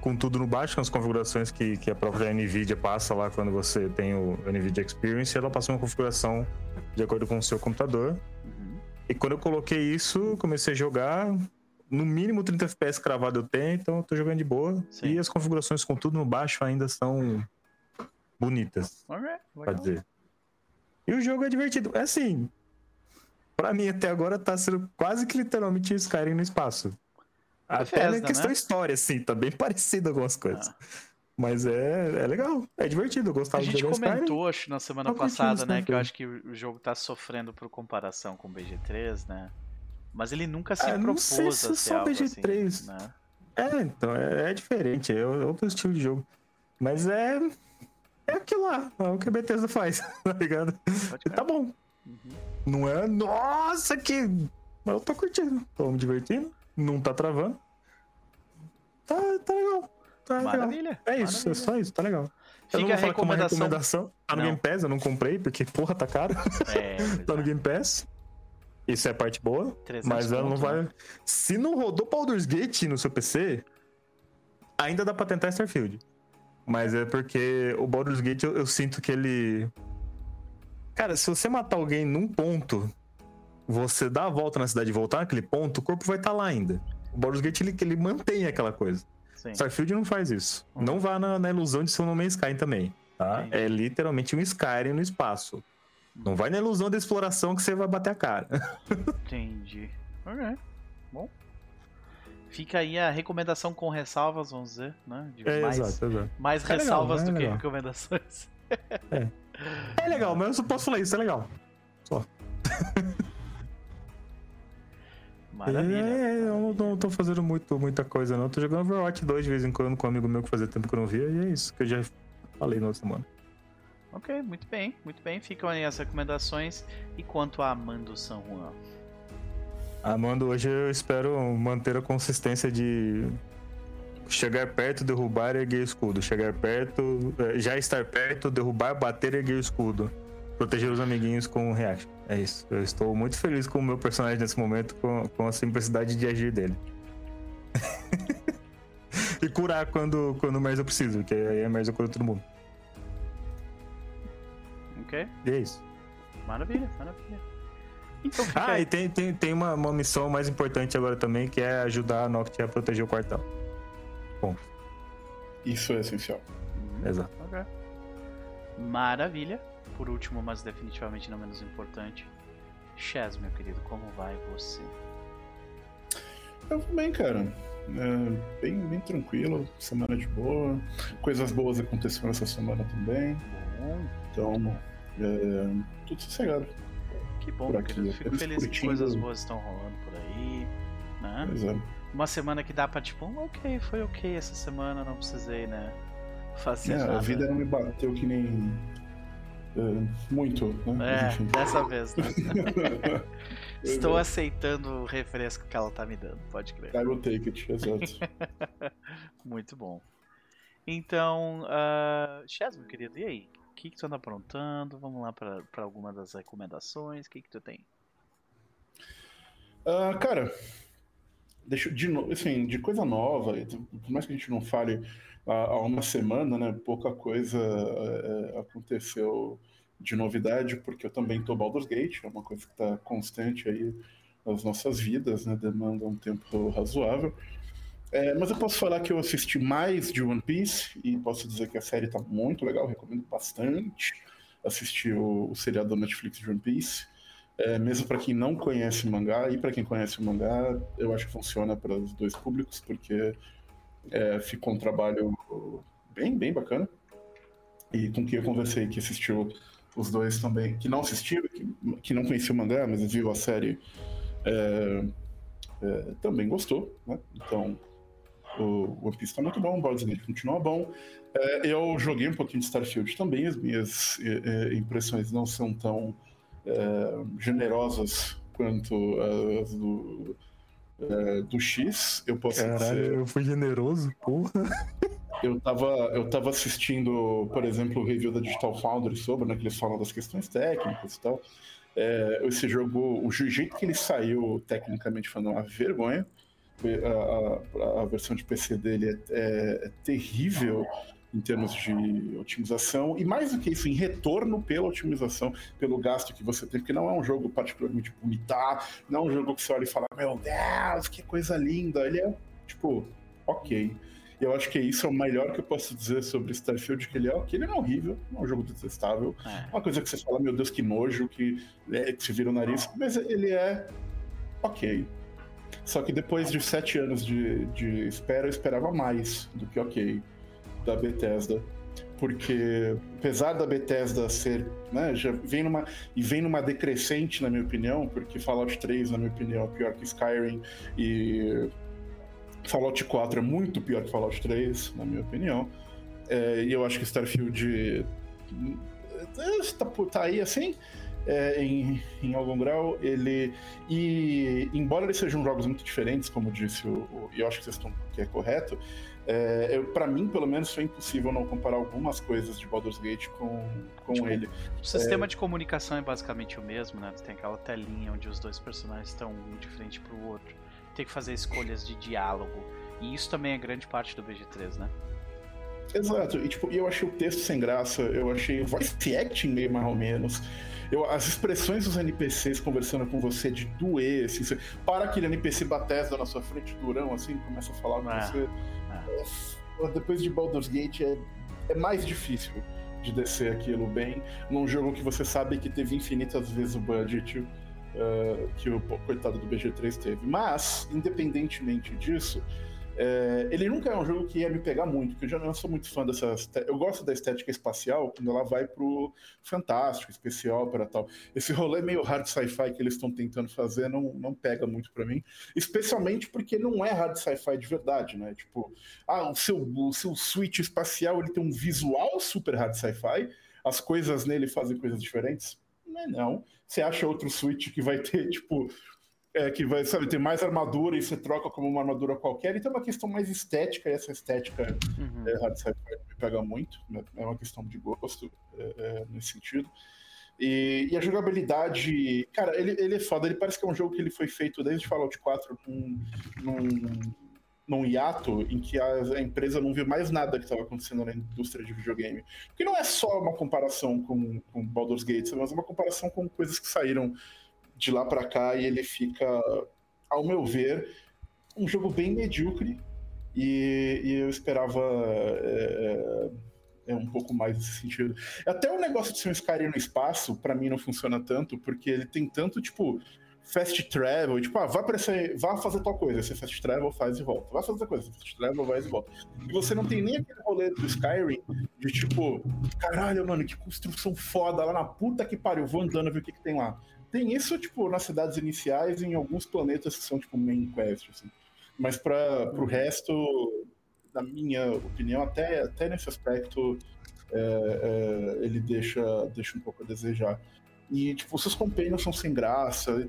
com tudo no baixo, com as configurações que, que a própria NVIDIA passa lá quando você tem o NVIDIA Experience, ela passa uma configuração de acordo com o seu computador.
Uhum.
E quando eu coloquei isso, comecei a jogar. No mínimo 30 FPS cravado eu tenho, então eu tô jogando de boa.
Sim.
E as configurações com tudo no baixo ainda são bonitas,
Alright,
pra dizer. E o jogo é divertido. É assim, pra mim até agora tá sendo quase que literalmente Skyrim no espaço. Até na questão
né?
história, assim, tá bem parecido algumas coisas.
Ah.
Mas é, é legal, é divertido, eu
A
gostava de
gente
jogar Skyrim.
comentou, acho, na semana passada, né? Que eu acho que o jogo tá sofrendo por comparação com o BG3, né? Mas ele nunca se
Ah, não
propôs
sei se
a ser
só
algo
BG3.
assim, né?
É, então, é, é diferente, é outro estilo de jogo. Mas é. É aquilo lá, é o que a Bethesda faz, tá ligado? E tá bom.
Uhum.
Não é. Nossa, que. Mas eu tô curtindo, tô me divertindo, não tá travando. Tá, tá legal. Tá legal.
Maravilha.
É isso,
maravilha.
é só isso, tá legal. eu
Fica
não
a
vou falar que é uma
recomendação.
recomendação. Tá no
Não.
Game Pass, eu não comprei, porque porra, tá caro.
É,
tá no Game Pass. Isso é a parte boa.
300
Mas ela não
conto, né?
vai. Se não rodou Baldur's Gate no seu PC, ainda dá pra tentar Starfield. Mas é porque o Baldur's Gate eu, eu sinto que ele. Cara, se você matar alguém num ponto, você dá a volta na cidade e voltar naquele ponto, o corpo vai estar lá ainda. O Baldur's Gate ele, ele mantém aquela coisa.
Sim.
Starfield não faz isso.
Hum.
Não vá na, na ilusão de ser um No Man's Sky também. Tá?
Entendi.
É literalmente um Skyrim no espaço. Não vai na ilusão da exploração que você vai bater a cara.
Entendi. Ok. Bom. Fica aí a recomendação com ressalvas, vamos dizer, né? De
É,
mais
exato, exato.
mais
É legal,
ressalvas
é
do que
legal.
recomendações.
É legal, mas eu só posso falar isso, é legal.
Maravilha.
É, eu não, não tô fazendo muito, muita coisa, não. Tô jogando Overwatch 2 de vez em quando com um amigo meu que fazia tempo que eu não via, e é isso que eu já falei na outra semana.
Ok, muito bem, muito bem. Ficam aí as recomendações. E quanto a Amando San Juan?
Amando, hoje eu espero manter a consistência de chegar perto, derrubar e erguer o escudo. Chegar perto, eh, já estar perto, derrubar, bater e erguer o escudo. Proteger os amiguinhos com o react. É isso. Eu estou muito feliz com o meu personagem nesse momento, com, com a simplicidade de agir dele. e curar quando, quando mais eu preciso, que aí é mais eu curo todo mundo.
Ok,
E é isso.
maravilha, maravilha. Então
Ah,
aí.
e tem, tem, tem uma, uma missão mais importante agora também, que é ajudar a Noct a proteger o quartel.
Isso é essencial.
Exato.
Ok. Maravilha. Por último, mas definitivamente não menos importante. Chaz, meu querido, como vai você?
Eu vou bem, cara. É, bem, bem tranquilo, semana de boa. Coisas boas aconteceram essa semana também.
Bom,
Então, é, tudo sossegado.
que bom,
Por
meu
aqui,
querido. Fico feliz que coisas boas estão rolando por aí. Né?
Pois é.
Uma semana que dá pra, tipo, "Hum, ok, foi ok essa semana, não precisei, né? Fazer
É,
nada.
a vida não me bateu que nem. é, muito, né?
É, dessa vez, né? Estou
Exato.
aceitando o refresco que ela tá me dando, pode crer.
I will take it, exato.
Muito bom. Então, uh, Chaz, meu querido, e aí? O que, que tu anda aprontando? Vamos lá pra pra alguma das recomendações. O que, que tu tem?
Ah, cara, deixa de assim, de coisa nova, por mais que a gente não fale há, uma semana, né? Pouca coisa é, é, aconteceu de novidade, porque eu também tô Baldur's Gate, é uma coisa que tá constante aí nas nossas vidas, né? Demanda um tempo razoável. É, mas eu posso falar que eu assisti mais de One Piece e posso dizer que a série tá muito legal, recomendo bastante assistir o, o seriado da Netflix de One Piece. É, mesmo para quem não conhece o mangá e para quem conhece o mangá, eu acho que funciona para os dois públicos, porque é, ficou um trabalho bem, bem bacana. E com quem eu conversei que assistiu os dois também, que não assistiu, que, que não conhecia o mangá, mas viu a série, é, é, também gostou, né? Então, o One Piece tá muito bom, o Baldur's Gate continua bom. É, eu joguei um pouquinho de Starfield também, as minhas é, é, impressões não são tão é, generosas quanto as do, é, do X. Eu posso dizer.
Caralho, eu fui generoso, porra.
Eu tava, eu tava assistindo, por exemplo, o review da Digital Foundry sobre, né, que eles falam das questões técnicas e tal. É, esse jogo, o jeito que ele saiu, tecnicamente falando, é uma vergonha. A, a- a versão de PC dele é, é- é terrível em termos de otimização, e mais do que isso, em retorno pela otimização, pelo gasto que você tem, porque não é um jogo particularmente bonito, não é um jogo que você olha e fala, meu Deus, que coisa linda. Ele é, tipo, ok. Eu acho que isso é o melhor que eu posso dizer sobre Starfield, que ele é, que ele é horrível, é um jogo detestável.
É,
Uma coisa que você fala, meu Deus, que nojo, que, é, que se vira o nariz, mas ele é ok. Só que depois de sete anos de, de espera, eu esperava mais do que ok da Bethesda. Porque, apesar da Bethesda ser, né, já vem numa, e vem numa decrescente, na minha opinião, porque Fallout 3, na minha opinião, é pior que Skyrim, e Fallout 4 é muito pior que Fallout 3, na minha opinião. É, e eu acho que Starfield é, tá, tá aí assim, é, em, em algum grau. Ele. E embora eles sejam jogos muito diferentes, como disse o. o e eu acho que vocês estão que é correto. É, para mim, pelo menos, foi impossível não comparar algumas coisas de Baldur's Gate com, com
Tipo,
ele.
O sistema de comunicação é basicamente o mesmo, né? Tu tem aquela telinha onde os dois personagens estão um de frente pro outro. Tem que fazer escolhas de diálogo. E isso também é grande parte do BG3, né?
Exato, e tipo, eu achei o texto sem graça, eu achei o voice acting meio mais ou menos. Eu, as expressões dos NPCs conversando com você de doer, assim, você para aquele NPC Bethesda na sua frente, durão, assim, começa a falar com
Ah,
você. Depois de Baldur's Gate é, é mais difícil de descer aquilo bem num jogo que você sabe que teve infinitas vezes o budget eh, que o coitado do BG3 teve. Mas, independentemente disso, é, ele nunca é um jogo que ia me pegar muito, porque eu já não sou muito fã dessa. Eu gosto da estética espacial quando ela vai pro fantástico, especial para tal. Esse rolê meio hard sci-fi que eles estão tentando fazer não, não pega muito para mim, especialmente porque não é hard sci-fi de verdade, né? Tipo, ah, o seu, o seu switch espacial ele tem um visual super hard sci-fi, as coisas nele fazem coisas diferentes? Não é não. Você acha outro Switch que vai ter, tipo, é, que vai, sabe, ter mais armadura e você troca como uma armadura qualquer, então é uma questão mais estética, e essa estética
Uhum.
é, Hard Side me pega muito, né? é uma questão de gosto é, é, nesse sentido. E, e a jogabilidade, cara, ele, ele é foda, ele parece que é um jogo que ele foi feito desde Fallout 4 num, num, num hiato em que a, a empresa não viu mais nada que estava acontecendo na indústria de videogame. Porque não é só uma comparação com, com Baldur's Gate, mas uma comparação com coisas que saíram de lá pra cá e ele fica, ao meu ver, um jogo bem medíocre e, e eu esperava é, é, um pouco mais nesse sentido. Até o negócio de ser um Skyrim no espaço, pra mim não funciona tanto, porque ele tem tanto, tipo, fast travel, tipo, ah, vá, esse, vá fazer tal coisa, você fast travel, faz e volta. Vai fazer coisa, fast travel, faz e volta. E você não tem nem aquele rolê do Skyrim de tipo, caralho, mano, que construção foda lá na puta que pariu, vou andando ver o que, que tem lá. Tem isso, tipo, nas cidades iniciais e em alguns planetas que são, tipo, main quest, assim. Mas para pro resto, na minha opinião, até, até nesse aspecto, é, é, ele deixa, deixa um pouco a desejar. E, tipo, os seus companions são sem graça,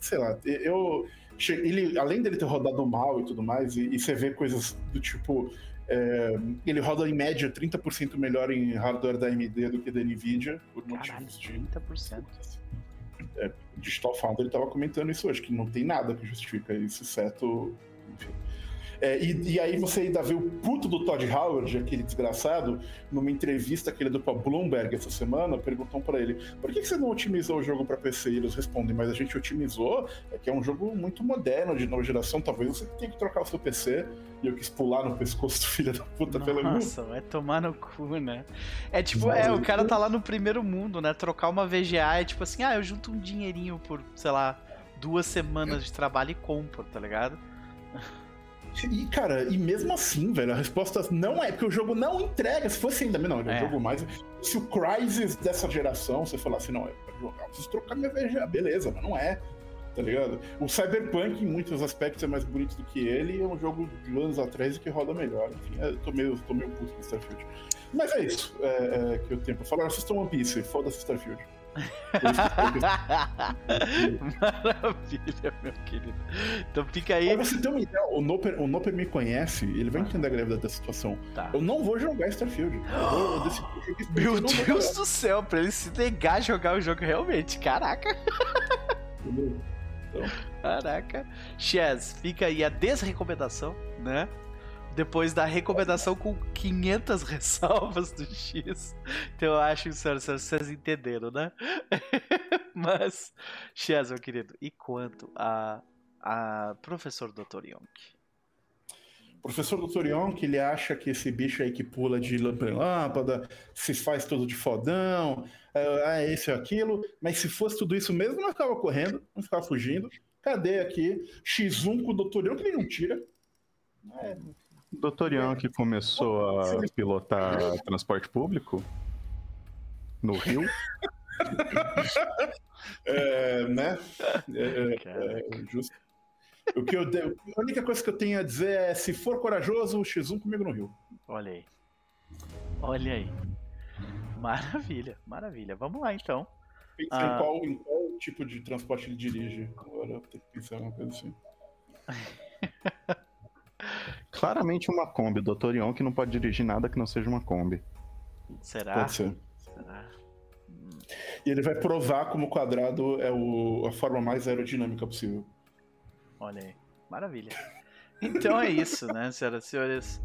sei lá, eu... Ele, além dele ter rodado mal e tudo mais, e, e você vê coisas do tipo... É, ele roda em média 30% melhor em hardware da AMD do que da NVIDIA, por
Caralho,
motivos de
30%.
É, Digital Foundry estava comentando isso hoje, que não tem nada que justifica isso, exceto. Enfim. É, e, e, aí você ainda vê o puto do Todd Howard, aquele desgraçado, numa entrevista que ele deu pra Bloomberg essa semana, perguntam para ele, por que, que, você não otimizou o jogo para PC? E eles respondem, mas a gente otimizou, é que é um jogo muito moderno, de nova geração, talvez você tenha que trocar o seu PC. E eu quis pular no pescoço do filho da puta pela
Nossa, vai tomar no cu, né? É tipo, é, o cara tá lá no primeiro mundo, né? Trocar uma VGA é tipo assim, ah, eu junto um dinheirinho por, sei lá, duas semanas de trabalho e compro, tá ligado?
E, cara, e mesmo assim, velho, a resposta não é, porque o jogo não entrega. Se fosse ainda, não, ele é um jogo mais. Se o Crysis dessa geração, você falar assim, não, é pra jogar, eu preciso trocar minha VGA, beleza, mas não é. Tá ligado? O Cyberpunk, em muitos aspectos, é mais bonito do que ele, e é um jogo de anos atrás que roda melhor. Enfim, eu tô meio, tô meio puto com Starfield. Mas é isso é, é, que eu tenho pra falar. Assistam One Piece, foda-se Starfield.
Maravilha, meu querido. Então fica aí.
Pra você ter uma ideia, o Noper, o Noper me conhece, ele vai entender a gravidade da situação.
Tá.
Eu não vou jogar Starfield. Eu eu decidi,
meu eu Deus do céu, pra ele se negar a jogar o jogo realmente. Caraca.
Entendeu?
Então. Caraca. Chaz, fica aí a desrecomendação, né? Depois da recomendação com 500 ressalvas do X. Então eu acho que vocês entenderam, né? Mas, Chaz, meu querido, e quanto a, a professor Dr. Yonk?
Professor Dr. Yonk, ele acha que esse bicho aí que pula de lâmpada em lâmpada, se faz todo de fodão, é esse ou aquilo, mas se fosse tudo isso mesmo, não ficava correndo, não ficava fugindo. Cadê aqui? X1 com o Dr. Yonk, ele não tira.
É. Dr. Ian que começou a pilotar transporte público no Rio.
é, né? É, é, justo. O que eu, a única coisa que eu tenho a dizer é: se for corajoso, o X1 comigo no Rio.
Olha aí. Olha aí. Maravilha, maravilha. Vamos lá então.
Pensa ah. em, qual, em qual tipo de transporte ele dirige. Agora eu tenho que pensar uma coisa assim.
Claramente uma Kombi. O Dr. Ion que não pode dirigir nada que não seja uma Kombi.
Será?
Pode ser.
Será?
E ele vai provar como o quadrado é o, a forma mais aerodinâmica possível.
Olha aí. Maravilha. Então é isso, né, senhoras e senhores?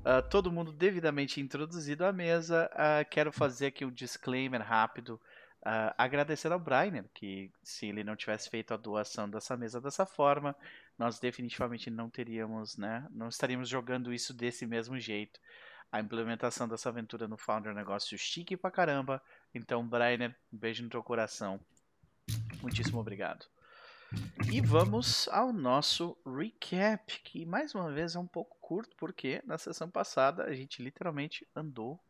Uh, todo mundo devidamente introduzido à mesa. Uh, quero fazer aqui um disclaimer rápido. Uh, agradecendo ao Brainer, que se ele não tivesse feito a doação dessa mesa dessa forma, nós definitivamente não teríamos, né? Não estaríamos jogando isso desse mesmo jeito. A implementação dessa aventura no Founder é um negócio chique pra caramba. Então, Brainer, um beijo no teu coração. Muitíssimo obrigado. E vamos ao nosso recap, que mais uma vez é um pouco curto, porque na sessão passada a gente literalmente andou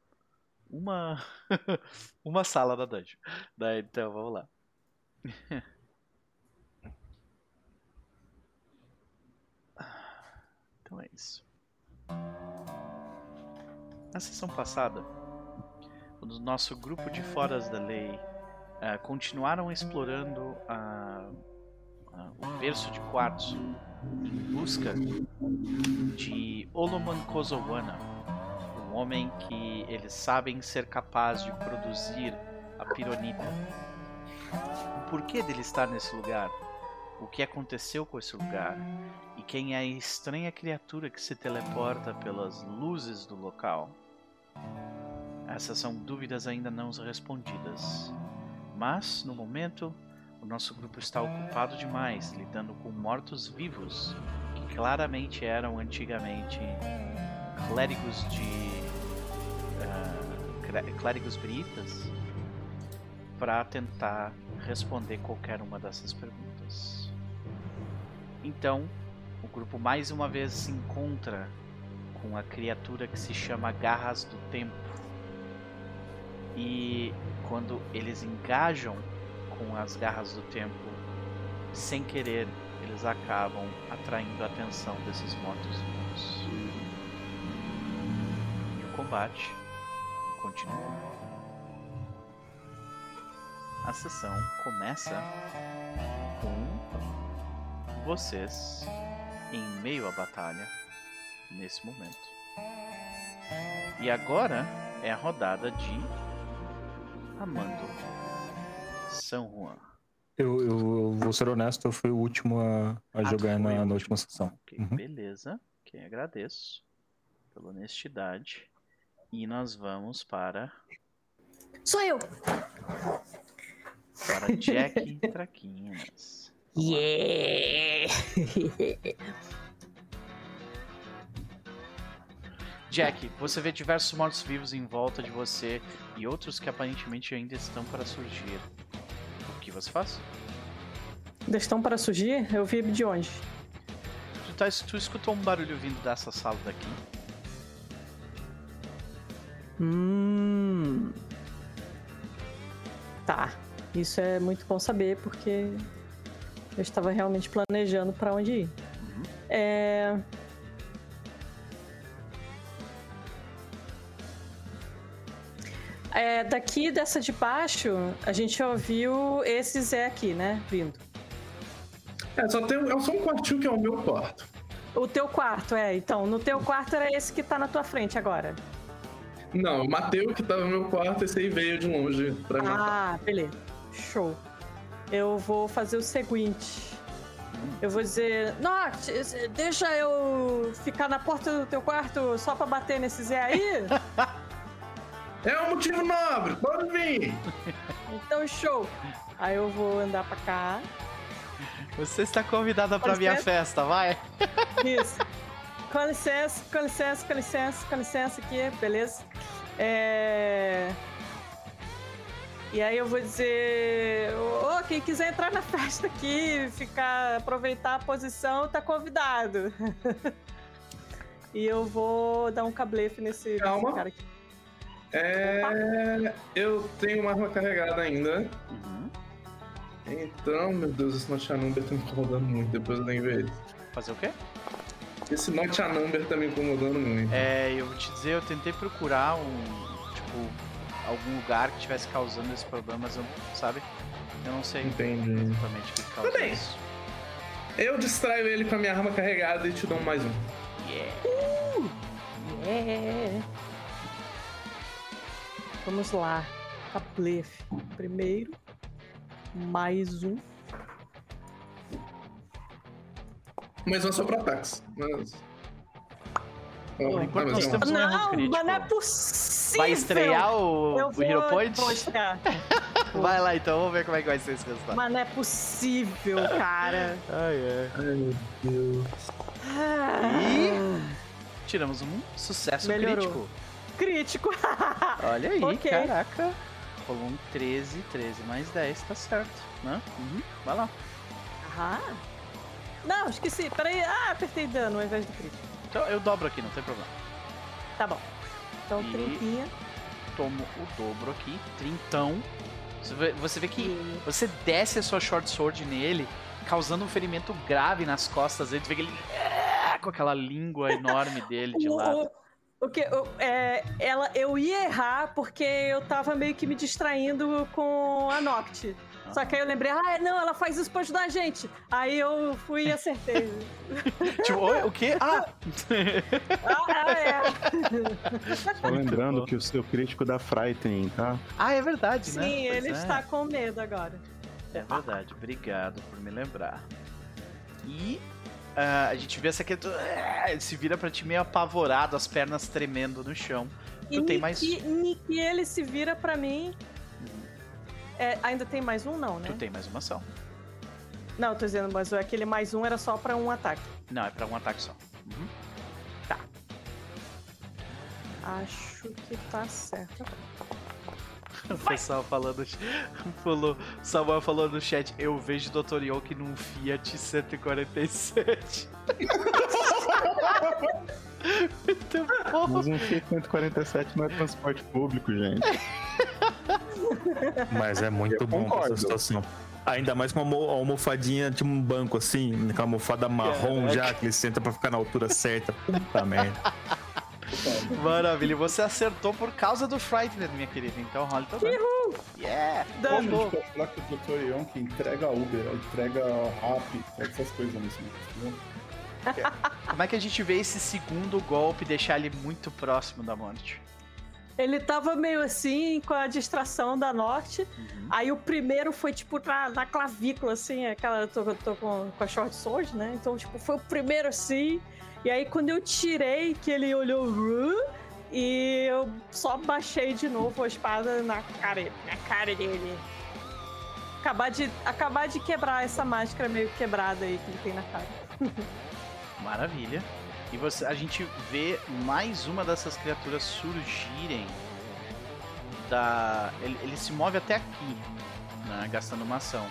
uma uma sala da dungeon. Então, vamos lá. Então é isso. Na sessão passada, o nosso grupo de foras da lei ah, continuaram explorando a- a- o berço de quartzo em busca de Oloman Kozowana, um homem que eles sabem ser capaz de produzir a pironita. O porquê dele estar nesse lugar? O que aconteceu com esse lugar? E quem é a estranha criatura que se teleporta pelas luzes do local? Essas são dúvidas ainda não respondidas. Mas, no momento, o nosso grupo está ocupado demais lidando com mortos-vivos que claramente eram antigamente clérigos de. clé- clérigos britas para tentar responder qualquer uma dessas perguntas. Então, o grupo mais uma vez se encontra com a criatura que se chama Garras do Tempo. E quando eles engajam com as Garras do Tempo, sem querer, eles acabam atraindo a atenção desses mortos-vivos. E o combate continua. A sessão começa com vocês em meio à batalha nesse momento. E agora é a rodada de Amando São Juan.
Eu, eu, eu vou ser honesto, eu fui o último a, a
Ah,
jogar na, na última sessão.
Ok,
Uhum.
beleza. Que agradeço pela honestidade. E nós vamos para,
Sou eu!
para Jack Traquinhas.
Yeah!
Jack, você vê diversos mortos-vivos em volta de você e outros que aparentemente ainda estão para surgir. O que você faz?
Ainda estão para surgir? Eu vi de onde?
Tu, tá, tu escutou um barulho vindo dessa sala daqui?
Hum. Tá. Isso é muito bom saber, porque eu estava realmente planejando para onde ir.
Uhum.
É. É, daqui dessa de baixo, a gente ouviu esse Zé aqui, né? Vindo.
É, só tem é só um quartinho que é o meu quarto.
O teu quarto, é. Então, no teu quarto era esse que tá na tua frente agora.
Não, o Mateu que tava no meu quarto, esse aí veio de longe pra mim.
Ah, beleza. Show. Eu vou fazer o seguinte. Eu vou dizer, Noct, deixa eu ficar na porta do teu quarto só pra bater nesse Zé aí?
É um motivo nobre, pode vir!
então, show. Aí eu vou andar pra cá.
Você está convidada para
Pode
minha festa, vai!
Isso. Com licença, com licença, com licença, com licença aqui, beleza? É... E aí eu vou dizer, ô, quem quiser entrar na festa aqui, ficar, aproveitar a posição, tá convidado. e eu vou dar um cablefe nesse, nesse cara aqui.
É. Eu tenho uma arma carregada ainda.
Uhum.
Então, meu Deus, esse Not a Number tá me incomodando muito. Depois eu nem ver ele.
Fazer o quê?
Esse Not a Number tá me incomodando muito.
É, eu vou te dizer, eu tentei procurar um, tipo, algum lugar que estivesse causando esse problema, mas eu, sabe? Eu não sei
Entendi.
exatamente o que causa
Tudo bem.
isso.
Eu distraio ele com a minha arma carregada e te dou mais um.
Yeah.
É. Vamos lá. Cablefe. Primeiro. Mais um.
Mas não só pra ataques. Mas.
Por enquanto
não.
erro crítico.
mas não é possível.
Vai estrear o,
Eu
o Hero Point? Vai lá então, vamos ver como é que vai ser esse resultado.
Mas não é possível, cara.
Ai, ai.
Ai, meu Deus.
Ah,
Tiramos um sucesso
Melhorou.
crítico.
Crítico.
Olha aí,
Ok.
caraca. Rolou um 13, 13 mais 10, tá certo, né? Uhum. Vai lá.
Aham. Não, esqueci. Peraí. Ah, apertei dano ao invés do crítico.
Então eu dobro aqui, não tem problema.
Tá bom. Então,
E-
trinquinha.
Tomo o dobro aqui, trintão. Você vê, você vê que
E-
você desce a sua short sword nele, causando um ferimento grave nas costas dele. Tu vê que ele. é, com aquela língua enorme dele de lado.
o, O que eu, é, ela, eu ia errar porque eu tava meio que me distraindo com a Noct. Só que aí eu lembrei, ah, não, ela faz isso pra ajudar a gente. Aí eu fui e acertei.
Tipo, oi, o quê? Ah!
ah, ah, é.
Só lembrando que o seu crítico da Frightening, tá?
Ah, é verdade, né?
Sim, ele
é.
está com medo agora.
É verdade, obrigado por me lembrar. E ah, a gente vê essa criatura. ah, Ele se vira pra ti meio apavorado, as pernas tremendo no chão. Tu tem mais.
E, e ele se vira pra mim. É, ainda tem mais um, não, né?
Tu tem mais uma ação.
Não, tô dizendo, mas aquele mais um era só pra um ataque.
Não, é pra um ataque só. Uhum.
Acho que tá certo.
O pessoal falando. Falou, Samuel falou no chat, eu vejo o Dr. Yoki num Fiat 147. Muito bom.
Mas um Fiat 147 não é transporte público, gente.
Mas é muito
Eu
bom
concordo.
essa situação. Ainda mais com uma almo- almofadinha de um banco assim, com a almofada marrom já, que ele senta pra ficar na altura certa. Puta merda.
Maravilha, você acertou por causa do Frightened, minha querida. Então, role também. Yeah!
Dá-
Como a
Bombou.
gente falar que o Dr. Yon que entrega Uber, entrega Rap, entrega essas coisas nesse momento?
Como é que a gente vê esse segundo golpe deixar ele muito próximo da morte?
Ele tava meio assim, com a distração da Norte.
Uhum.
Aí o primeiro foi, tipo, na, na clavícula, assim, aquela. Eu tô, eu tô com, com a short sword, né? Então, tipo, foi o primeiro assim. E aí, quando eu tirei, que ele olhou. E eu só baixei de novo a espada na cara, na cara dele. Acabar de, acabar de quebrar essa máscara meio quebrada aí que ele tem na cara.
Maravilha. E você, a gente vê mais uma dessas criaturas surgirem da. Ele, ele se move até aqui, né, gastando uma ação.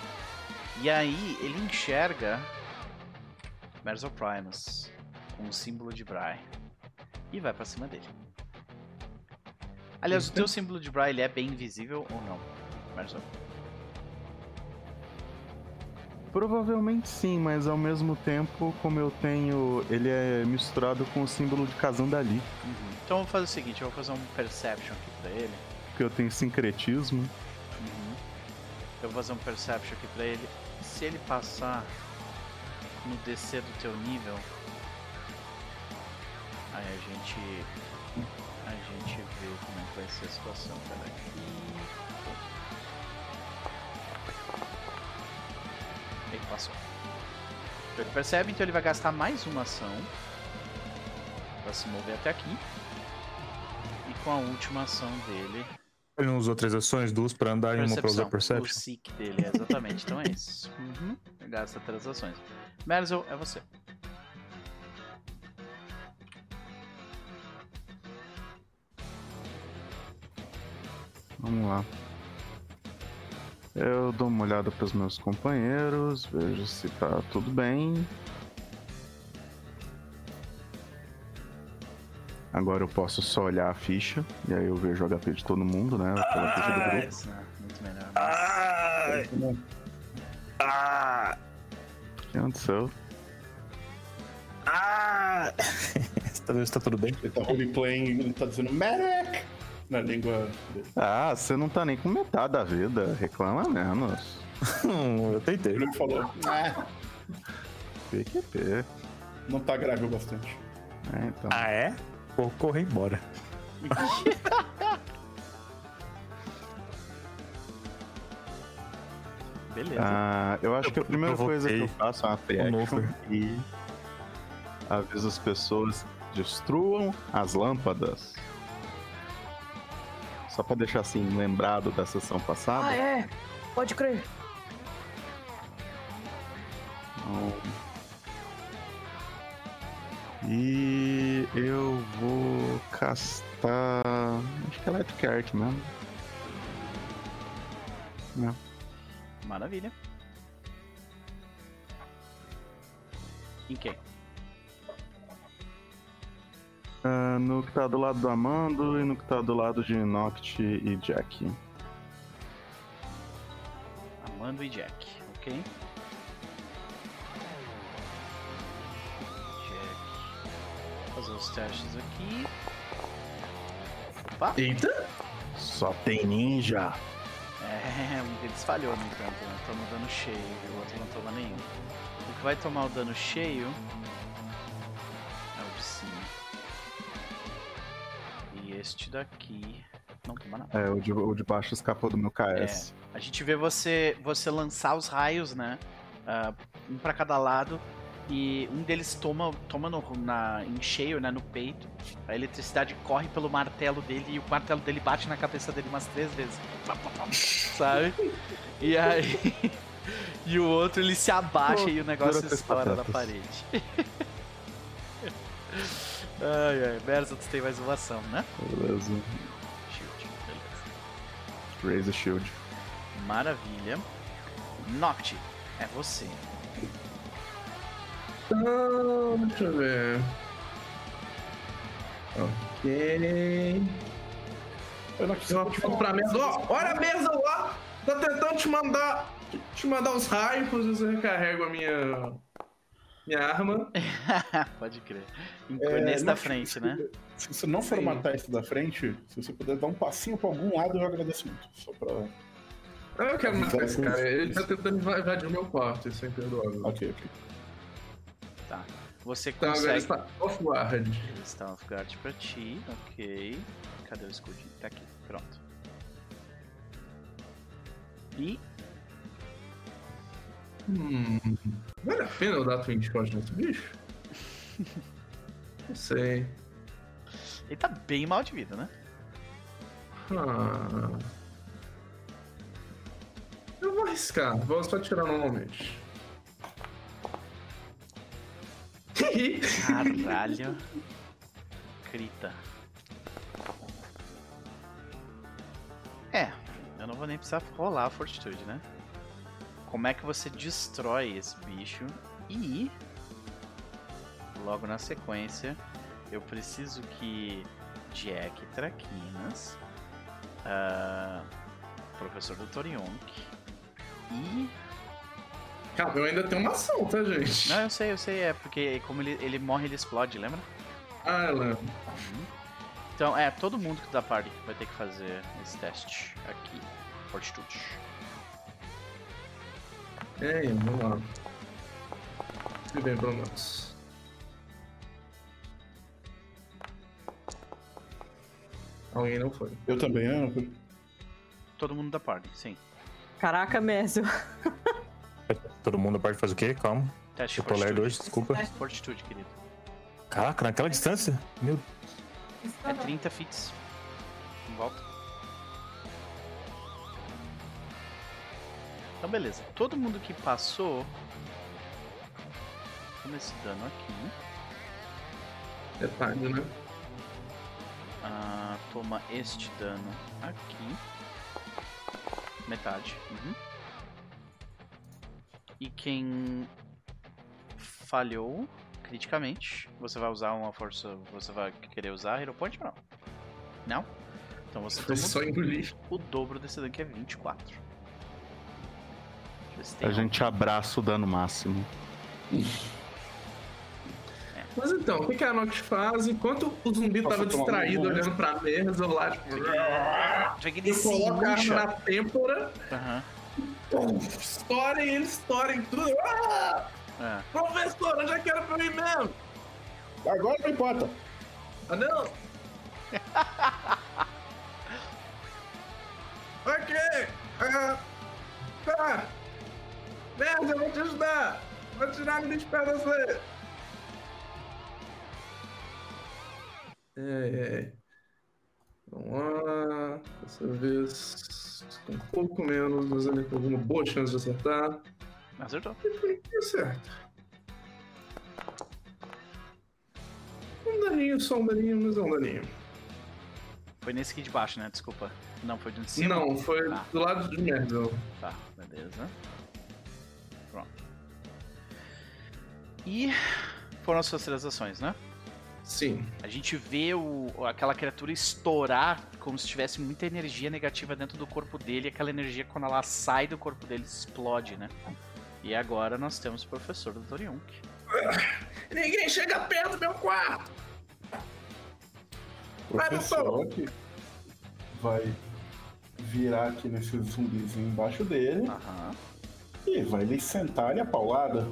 E aí ele enxerga Merzel Primus com o símbolo de Bry e vai pra cima dele. Aliás, o teu símbolo de Bry ele é bem visível ou não, Merzel?
Provavelmente sim, mas ao mesmo tempo, como eu tenho. Ele é misturado com o símbolo de Kazandali.
Então eu vou fazer o seguinte, eu vou fazer um Perception aqui pra ele.
Porque eu tenho sincretismo.
Uhum. Eu vou fazer um Perception aqui pra ele. Se ele passar no DC do teu nível, aí a gente. A gente vê como é que vai ser a situação. Pera Ele passou. Então ele percebe, então ele vai gastar mais uma ação pra se mover até aqui. E com a última ação dele,
Ele não usou três ações, duas pra andar e uma pra usar
O
Perception.
seek dele, é exatamente. então é isso. Uhum. Gasta três ações. Merzel, é você.
Vamos lá. Eu dou uma olhada para os meus companheiros, vejo se tá tudo bem. Agora eu posso só olhar a ficha, e aí eu vejo o HP de todo mundo, né? Pela ficha do grupo.
Isso, né? Muito melhor.
Ah, ah,
O que aconteceu?
ah. Vendo se tá tudo bem?
Ele tá roleplaying, ele tá dizendo Medic! Na língua dele.
Ah, você não tá nem com metade da vida, reclama menos.
Eu tentei.
Ele falou, ah,
PQP.
não tá grave o bastante.
É, então.
Ah, é? Vou correr embora.
Beleza.
Ah, eu acho
Eu
que a primeira coisa que eu faço é uma free
o
action
Nofer.
e aviso as pessoas destruam as lâmpadas. Só pra deixar assim lembrado da sessão passada.
Ah, é? Pode crer.
Então, E eu vou castar. Acho que é Electric Art mesmo. Não.
Maravilha. Em quem?
Ah, no que tá do lado do Amando e no que tá do lado de Noct e Jack.
Amando e Jack, ok? Jack. Vou fazer os testes aqui. Opa!
Eita!
Só tem ninja.
É, um deles falhou, no entanto, né? Tomou dano cheio e o outro não toma nenhum. O que vai tomar o dano cheio este daqui não toma nada.
É, o de, o de baixo escapou do meu KS.
A gente vê você você lançar os raios, né? ah, um pra cada lado. E um deles toma, toma no, na, em cheio, né? No peito. A eletricidade corre pelo martelo dele e o martelo dele bate na cabeça dele umas três vezes. Sabe? E aí. E o outro ele se abaixa e o negócio estoura na parede. ai, ai. Berza, tu tem mais uma ação, né?
Beleza.
Shield, beleza.
Raise the shield.
Maravilha. Noct, é você.
Então, deixa eu ver. Ok.
Eu não
aponto pra mesa, ó, olha a mesa lá! Tá tentando te mandar. Te mandar os raios, eu recarrego a minha. Minha arma.
Pode crer.
É,
Nesse da frente, né?
Se você não formatar isso da frente, se você puder dar um passinho pra algum lado, eu agradeço muito. Só pra.
Eu quero matar esse
Isso.
cara. Ele tá tentando invadir o meu quarto, isso é imperdoável.
Ok, ok.
Tá. Você
Então agora ele
consegue.
está off guard.
Ele está off guard pra ti, ok. Cadê o escudinho? Tá aqui, pronto. E
Hum. Vale a pena eu dar twin shot nesse bicho? Não sei.
ele tá bem mal de vida, né?
Ah. Eu vou arriscar, vou só tirar normalmente.
Caralho. Crita. É, eu não vou nem precisar rolar a fortitude, né? Como é que você destrói esse bicho? E logo na sequência, eu preciso que Jack Traquinas, ah, professor do Torionk e
Calma, eu ainda tenho uma ação, tá, gente?
não, eu sei, eu sei, é porque como ele, ele morre, ele explode, lembra?
Ah, ela.
Então, é, todo mundo que da party vai ter que fazer esse teste aqui. Fortitude.
Aí, vamos lá. Se bem, pelo menos. Alguém não foi.
Eu também, né?
Todo mundo da party, sim.
Caraca, Mésio.
Todo mundo pode fazer o quê? Calma.
Teste
Eu tô ler
fortitude.
dois, desculpa.
Fortitude, querido.
Caraca, naquela distância? Meu
É 30 fits. Em volta. Então, beleza. Todo mundo que passou. Toma esse dano aqui.
Detalhe, né?
Ah, toma este dano aqui. Metade. Uhum. E quem falhou criticamente, você vai usar uma força. Você vai querer usar Hero Point ou não? Não? Então você toma
só engolir.
o dobro desse dano que é 24.
A gente abraça o dano máximo.
Mas então, o que, que a Nox faz? Enquanto o zumbi
Posso
tava
tomar um
distraído
momento?
olhando pra mesa, eu lá, tipo. Eu coloco a arma na têmpora,
Aham.
pum, estoura e ele estoura em tudo. Ah!
É.
Professor, eu já quero pra mim mesmo!
Agora não importa.
Ah, não! ok! Ah, tá! Merda, eu vou te ajudar! Vou tirar ele de perto de você! É, é. Vamos lá. Dessa vez com um pouco menos, mas ele com alguma boa chance de acertar.
Acertou.
Deu certo. Um daninho, só um daninho, mas é um daninho.
Foi nesse aqui de baixo, né? Desculpa. Não, foi de cima?
Não, foi
Tá.
do lado de merda.
Tá, beleza. E foram as suas três ações, né?
Sim.
A gente vê o, aquela criatura estourar como se tivesse muita energia negativa dentro do corpo dele. E aquela energia, quando ela sai do corpo dele, explode, né? E agora nós temos o professor do Toriunk.
Ninguém chega perto do meu quarto! Vai,
Professor,
doutor.
aqui. vai virar aqui nesse zumbizinho embaixo dele
Aham.
e vai lhe sentar-lhe a paulada.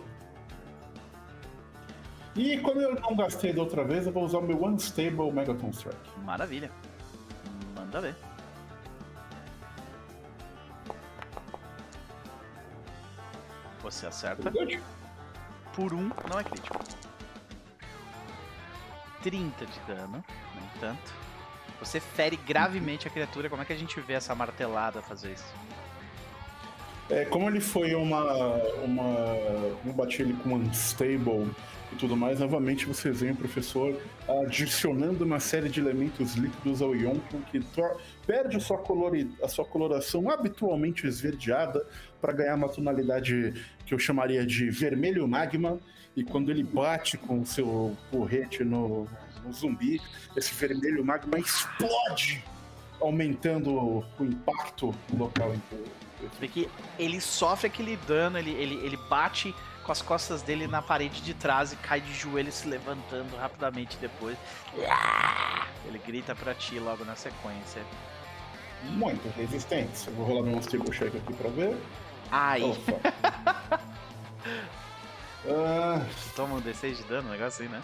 E como eu não gastei da outra vez, eu vou usar o meu Unstable Megaton Strike.
Maravilha. Manda ver. Você acerta. Por um, não é crítico. 30 de dano, no entanto. Você fere gravemente a criatura. Como é que a gente vê essa martelada fazer isso?
É, como ele foi uma. uma eu bati ele com Unstable e tudo mais, novamente vocês veem o professor adicionando uma série de elementos líquidos ao Yonkin que perde a sua, colori- a sua coloração habitualmente esverdeada para ganhar uma tonalidade que eu chamaria de vermelho magma. E quando ele bate com o seu porrete no, no zumbi, esse vermelho magma explode, aumentando o impacto no local em que
Vê que ele sofre aquele dano, ele, ele, ele bate com as costas dele na parede de trás e cai de joelho se levantando rapidamente depois. Ele grita pra ti logo na sequência.
Muita resistência. Eu vou rolar meu Stable Check aqui pra ver.
Ai,
Opa. Ah,
toma um D6 de dano, um negócio assim, né?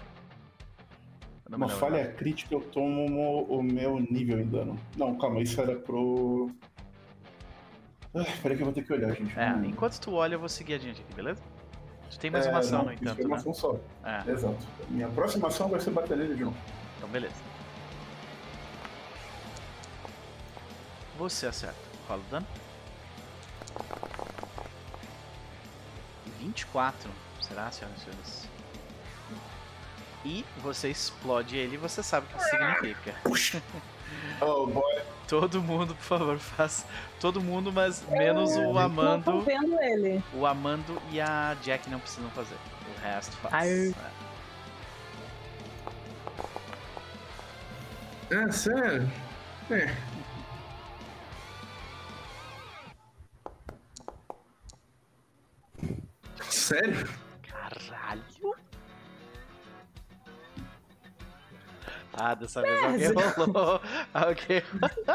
Não
uma falha crítica, eu tomo o meu nível em dano. Não, calma, isso era pro. Ah, peraí que eu vou ter que olhar, gente.
É,
Hum.
enquanto tu olha, eu vou seguir adiante aqui, beleza? Tu tem mais
É,
uma ação,
não,
no entanto,
é uma
né?
ação só.
É,
Exato. Minha próxima ação vai ser bater nele de novo.
então beleza. Você acerta. Rola o dano. 24, será, senhoras e senhores? E você explode ele e você sabe o que isso significa.
Oh, boy.
Todo mundo, por favor, faz. Todo mundo, mas menos o
Não tô
Amando.
vendo ele.
O Amando e a Jack não precisam fazer. O resto faz.
Ai.
É.
É, sério? É. Sério?
Caralho! Ah, dessa vez alguém rolou. Alguém.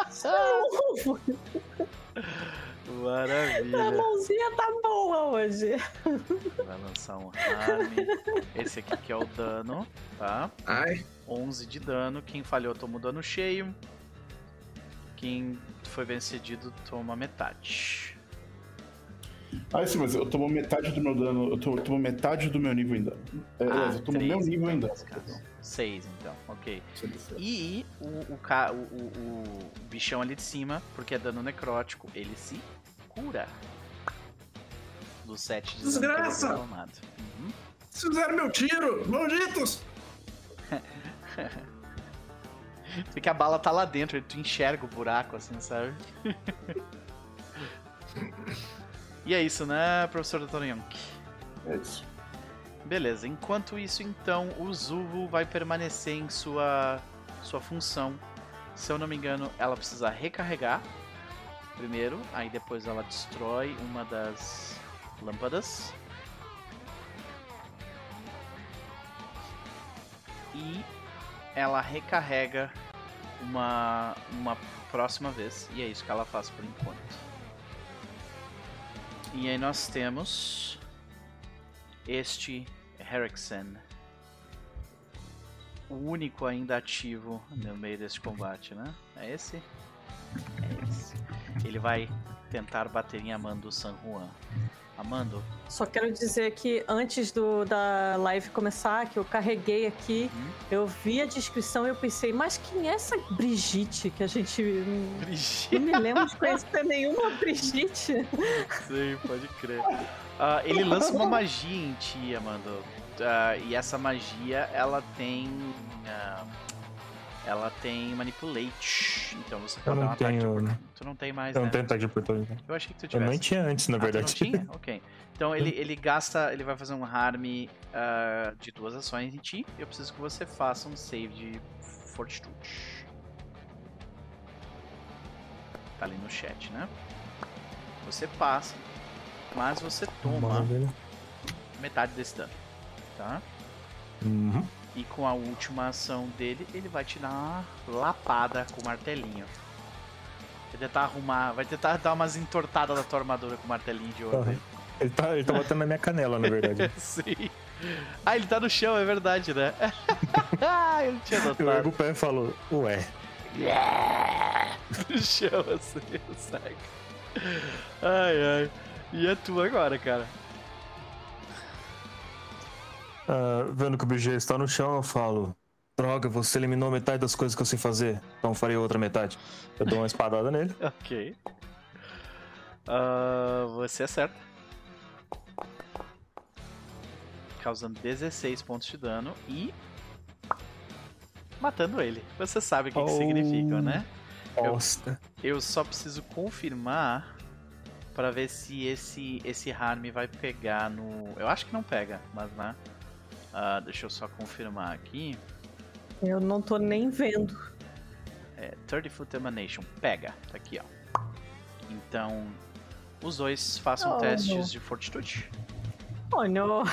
A
Maravilha.
mãozinha tá boa hoje.
Vai lançar um harme. Esse aqui que é o dano, tá?
Ai,
11 de dano. Quem falhou toma o dano cheio. Quem foi vencido toma metade.
Ah, sim, mas eu tomo metade do meu dano. Eu tomo, eu tomo metade do meu nível em dano. É,
Ah,
eu tomo
três,
meu nível em
então,
dano.
nesse caso. 6 então, ok.
perdão.
E o, o, ca- o, o, o bichão ali de cima, porque é dano necrótico, ele se cura. Do 7 de dano que ele
Desgraça!
Uhum.
vocês fizeram meu tiro! Malditos!
Porque a bala tá lá dentro, tu enxerga o buraco assim, sabe? e é isso, né, professor Dr. Young?
É isso.
Beleza, enquanto isso então o Zuvo vai permanecer em sua, sua função. Se eu não me engano, ela precisa recarregar primeiro, aí depois ela destrói uma das lâmpadas. E ela recarrega uma, uma próxima vez. E é isso que ela faz por enquanto. E aí nós temos este Herrickson. O único ainda ativo no meio desse combate, né? É esse? É esse. Ele vai tentar bater em Amando San Juan. Amando,
Só quero dizer que antes do, da live começar, que eu carreguei aqui,
Uhum.
eu vi a descrição e eu pensei, mas quem é essa Brigitte que a gente não
Brigitte.
me lembro de conhecer nenhuma Brigitte?
Sim, pode crer. Ah, ele lança uma magia em ti, Amando. Ah, e essa magia, ela tem. ah, ela tem manipulate. Então você pode
Eu
dar um
não
ataque
tenho.
oportunidade. Tu não tem mais,
Eu
né?
não tenho ataque de oportunidade.
Eu achei que tu
Eu
tivesse.
nem tinha antes, na
Ah,
verdade.
não tinha? Ok. Então ele, ele gasta. Ele vai fazer um harm ah, de duas ações em ti. Eu preciso que você faça um save de fortitude. Tá ali no chat, né? Você passa, mas você toma
Maravilha.
metade desse dano, tá?
Uhum.
E com a última ação dele, ele vai te dar uma lapada com o martelinho. Vai tentar arrumar, vai tentar dar umas entortadas na tua armadura com o martelinho de ouro.
Ele tá, ele tá batendo na minha canela, na verdade.
Sim. Ah, ele tá no chão, é verdade, né? eu não tinha
Eu ergo
notado.
o pé e falo, ué.
no chão, assim, saca? Ai, ai. E é tu agora, cara.
Ah, vendo que o BG está no chão, eu falo: Droga, você eliminou metade das coisas que eu sei fazer. Então farei outra metade. Eu dou uma espadada nele.
Ok. Ah, você acerta. Causando 16 pontos de dano e. Matando ele. Você sabe o que, que
Oh.
significa, né? Eu-
Bosta.
Eu só preciso confirmar pra ver se esse esse harm vai pegar no. Eu acho que não pega, mas né? Ah, deixa eu só confirmar aqui.
Eu não tô nem vendo.
É, 30 Foot Emanation. Pega. Tá aqui, ó. Então, os dois façam
Oh,
testes de fortitude.
Oh, não.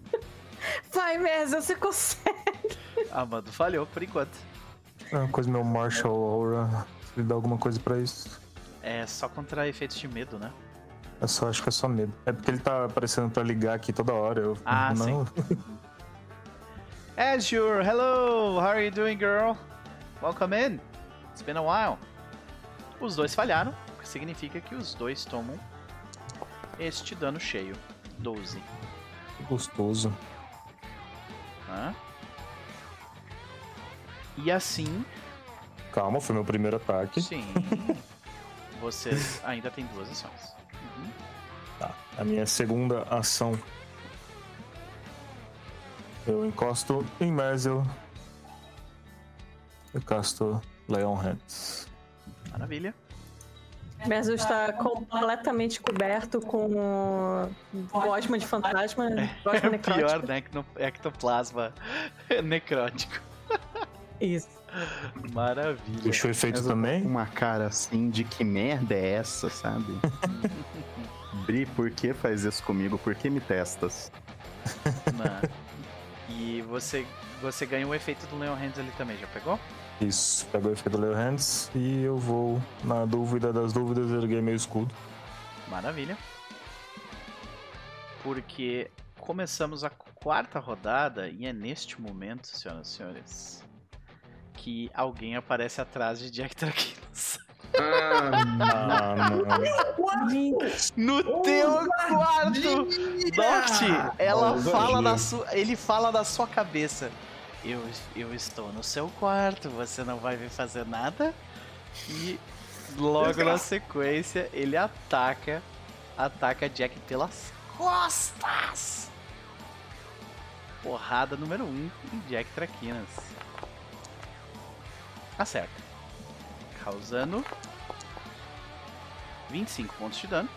Vai, Mesa, você consegue.
Amado falhou por enquanto.
É uma coisa meu Marshall Aura. Se ele dá alguma coisa pra isso.
É só contra efeitos de medo, né?
Eu só acho que é só medo. É porque ele tá aparecendo pra ligar aqui toda hora. Eu,
Ah,
não.
Azure, hello! How are you doing, girl? Welcome in. It's been a while. Os dois falharam, o que significa que os dois tomam este dano cheio. 12.
Que gostoso.
Tá? E assim,
Calma, foi meu primeiro ataque.
sim, vocês ainda têm duas ações.
Tá. A minha segunda ação. Eu encosto em Merzel. Eu casto Leon Hands.
Maravilha.
Mesa está completamente coberto com gosma de fantasma, gosma
É pior, né? Que no ectoplasma necrótico.
Isso.
Maravilha.
Deixou efeito
Mas tô
também?
Uma cara assim de que merda é essa, sabe? Bri, por que faz isso comigo? Por que me testas?
E você, você ganhou o efeito do Leon Hands ali também, já pegou?
Isso, pegou o efeito Leon Hands e eu vou, na dúvida das dúvidas, erguei meu escudo.
Maravilha. Porque começamos a quarta rodada e é neste momento, senhoras e senhores, que alguém aparece atrás de Jack Traquinas.
Ah,
não.
No teu quarto! Doct, ela
Ousadia.
fala na sua. Ele fala na sua cabeça. Eu, eu estou no seu quarto, você não vai vir fazer nada. E logo na sequência ele ataca. Ataca Jack pelas costas. Porrada número 1 um em Jack Traquinas. Acerta. Causando 25 pontos de dano.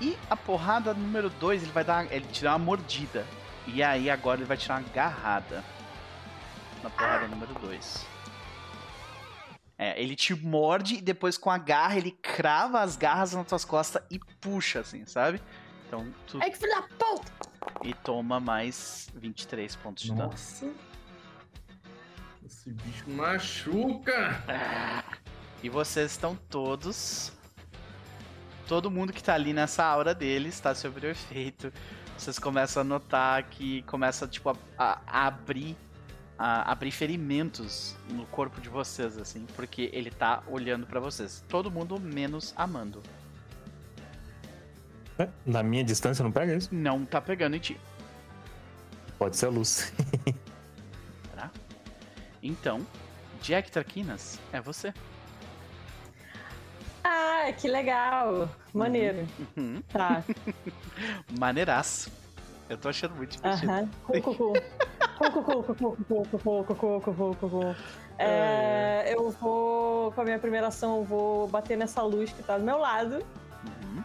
E a porrada número 2, ele vai dar. Ele tira uma mordida. E aí agora ele vai tirar uma agarrada. Na porrada número 2. É, ele te morde e depois com a garra ele crava as garras nas tuas costas e puxa, assim, sabe? Então tu.
Ai, que filho da puta!
E toma mais 23 pontos de dano.
nossa. Esse bicho machuca.
E vocês estão todos. Todo mundo que tá ali nessa aura dele está sob o efeito. Vocês começam a notar que começa tipo, a, a- abrir. A abrir ferimentos no corpo de vocês, assim, porque ele tá olhando pra vocês. Todo mundo menos Amando.
É, Na minha distância não pega isso?
Não tá pegando em ti,
Pode ser a luz.
Então, Jack Traquinas, é você.
Ah, que legal! Maneiro.
Uhum. uhum.
Tá.
Maneiraço. Eu tô achando muito divertido.
Aham. Uhum. É, eu vou, com a minha primeira ação, eu vou bater nessa luz que tá do meu lado.
Uhum.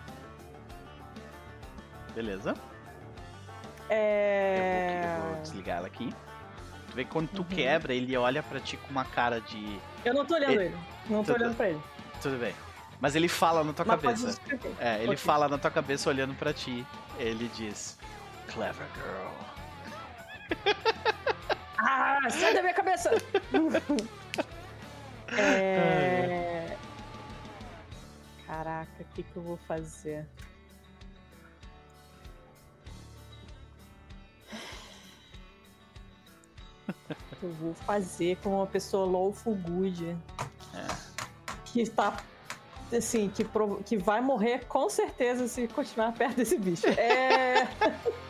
Beleza. É... Eu vou, eu vou desligar ela aqui. Tu vê que quando tu
Uhum.
quebra, ele olha pra ti com uma cara de.
Eu não tô olhando
É,
ele. Não tô
tudo-
olhando pra ele.
Tudo bem. Mas ele fala na tua
Mas
cabeça. É, ele
Ok.
fala na tua cabeça olhando pra ti. Ele diz: Clever girl.
Ah, sai da minha cabeça! é... Caraca, o que, que eu vou fazer? Eu vou fazer com uma pessoa lawful good. Que está. Assim, que, que vai morrer com certeza se continuar perto desse bicho. É.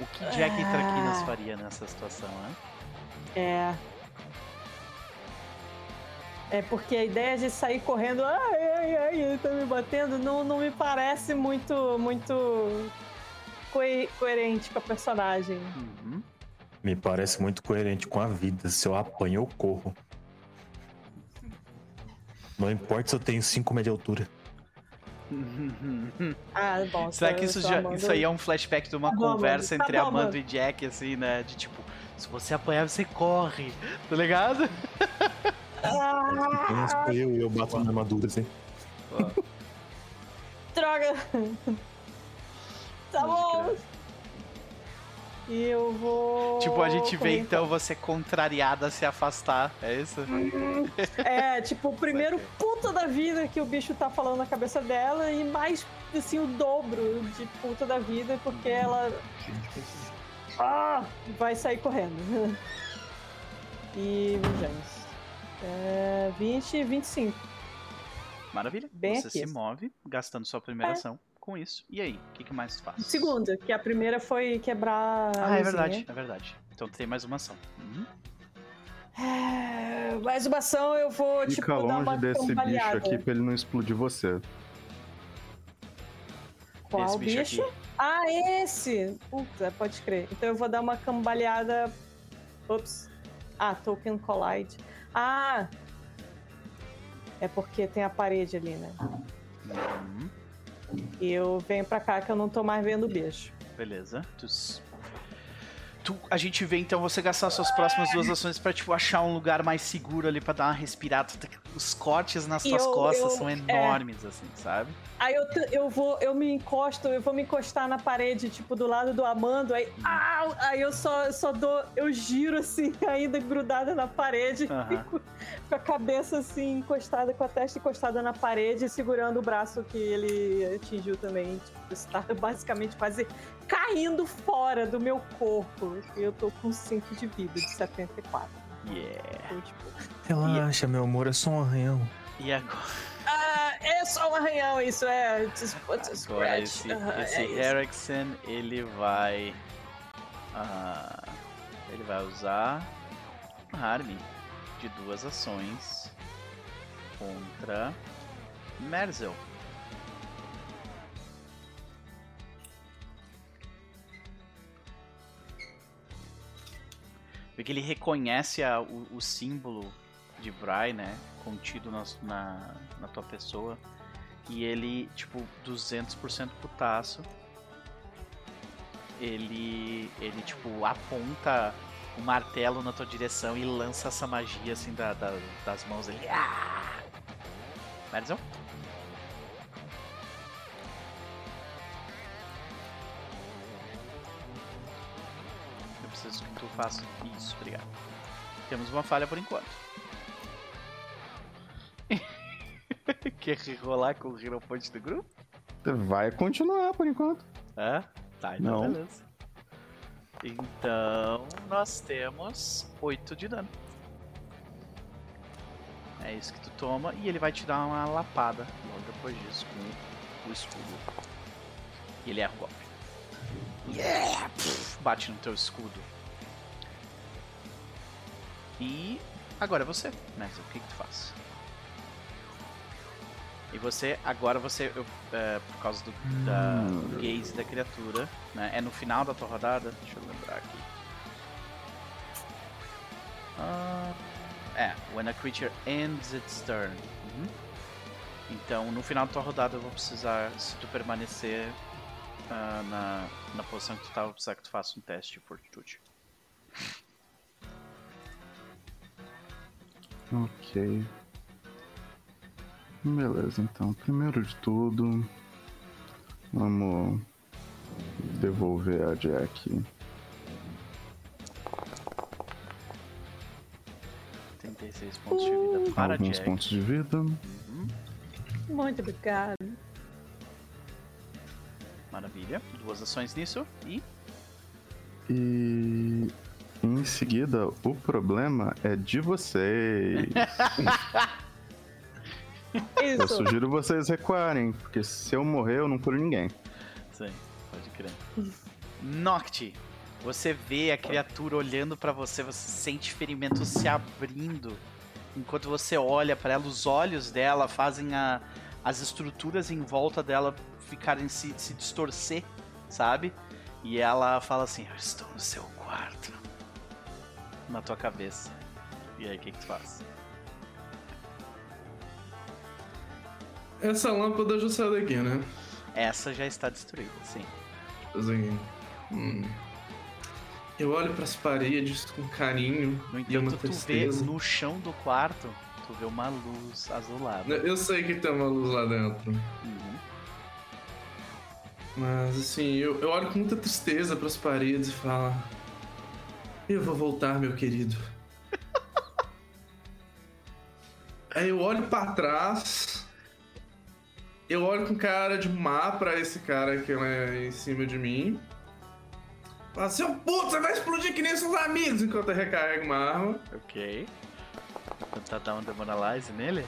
O que Jack e Traquinas
Ah.
faria nessa situação, né?
É. É porque a ideia de sair correndo, ai, ai, ai, ele tá me batendo, não, não me parece muito, muito coerente com a personagem.
Uhum.
Me parece muito coerente com a vida. Se eu apanho, eu corro. Não importa se eu tenho 5 metros de altura.
Ah, bom.
Será
sou-
que isso, já,
Amanda.
isso aí é um flashback de uma
Tá bom,
conversa
Amanda.
entre
Tá bom,
Amanda e Jack, assim, né? De tipo, se você apanhar, você corre, tá ligado?
Ah,
eu e eu bato na armadura, assim.
droga! Tá bom! E eu vou.
Tipo, a gente vê
correr
então você contrariada a se afastar, é isso?
É, tipo, o primeiro puta da vida que o bicho tá falando na cabeça dela e mais, assim, o dobro de puta da vida porque ela ah, vai sair correndo. E, vejamos. É, 20 e 25.
Maravilha.
Bem
você
aqui.
se move, gastando sua primeira
É.
ação com isso. E aí, o que, que mais faz?
Segunda, que a primeira foi quebrar a
Ah, é verdade, é verdade. Então tem mais uma ação. Uhum.
É, mais uma ação eu vou,
Fica
tipo, dar uma
longe desse bicho aqui pra ele não explodir você.
Qual
Esse bicho
bicho?
aqui.
Ah, esse! Puta, pode crer. Então eu vou dar uma cambaleada. Ops. Ah, Token Collide. Ah! É porque tem a parede ali, né?
Uhum.
E eu venho pra cá que eu não tô mais vendo o bicho.
Beleza. Tu, tu- a gente vê então você gastar suas próximas duas ações pra tipo achar um lugar mais seguro ali pra dar uma respirada. Os cortes nas tuas
eu-
costas
eu-
são
é.
enormes assim, sabe?
Aí eu, eu vou, eu me encosto, eu vou me encostar na parede, tipo, do lado do Amando, aí, au! aí eu só, só dou, eu giro assim, ainda grudada na parede,
Aham.
fico com a cabeça assim, encostada, com a testa encostada na parede, segurando o braço que ele atingiu também. Tipo, está basicamente quase caindo fora do meu corpo. E eu tô com 5 de vida, de 74.
Yeah.
Então, tipo,
Relaxa, meu amor, é só um arranhão.
E agora,
ah, só um arranhão, isso é.
Agora esse,
Aham,
esse
é.
Erickson, ele vai. ah, ele vai usar Harmy de duas ações contra Merzel. Vê que ele reconhece a- o, o símbolo de Bry, né? Contido na, na, na tua pessoa. E ele, tipo, 200% putaço. Ele, ele, tipo, aponta o martelo na tua direção e lança essa magia, assim, da, da- das mãos dele. Ah! Merzel? Eu preciso que tu faça isso, obrigado. Temos uma falha por enquanto. Quer rolar com o Hero Point do grupo?
Vai continuar por enquanto.
É? Tá, então
Não.
beleza. Então nós temos 8 de dano. É isso que tu toma e ele vai te dar uma lapada logo depois disso com o escudo. E ele erra o golpe. Yeah! Pff, bate no teu escudo. E agora é você, né? O que, que tu faz? E você, agora você, eu, é, por causa do, da, do gaze da criatura, né? É no final da tua rodada? Deixa eu lembrar aqui. Ah, é, when a creature ends its turn. Uhum. Então, no final da tua rodada eu vou precisar, se tu permanecer ah, na, na posição que tu tava, eu vou precisar que tu faça um teste de fortitude.
Ok. Beleza, então. Primeiro de tudo, vamos devolver a Jack.
Tem 36 pontos de vida para
Alguns
Jack.
pontos de vida.
Uhum.
Muito obrigada.
Maravilha. Duas ações nisso. E
E em seguida, o problema é de vocês. Eu
Isso.
sugiro vocês recuarem, porque se eu morrer, eu não curo ninguém.
Sim, pode crer. Noct, você vê a criatura olhando pra você, você sente ferimentos se abrindo. Enquanto você olha pra ela, os olhos dela fazem a- as estruturas em volta dela ficarem se, se distorcer, sabe? E ela fala assim: Eu estou no seu quarto. Na tua cabeça. E aí, o que, que tu faz?
Essa lâmpada já saiu daqui, né?
Essa já está destruída, sim.
Assim, hum. Eu olho pras paredes com carinho
No
e uma
entanto, tu vê
tristeza.
no chão do quarto, tu vê uma luz azulada.
Eu sei que tem uma luz lá dentro.
Uhum.
Mas assim, eu, eu olho com muita tristeza pras paredes e falo. Eu vou voltar, meu querido. Aí eu olho pra trás. Eu olho com cara de má pra esse cara que é em cima de mim. Falo, seu puto, você vai explodir que nem seus amigos enquanto eu recarrego uma arma.
Ok. Vou tentar dar um Demoralize nele.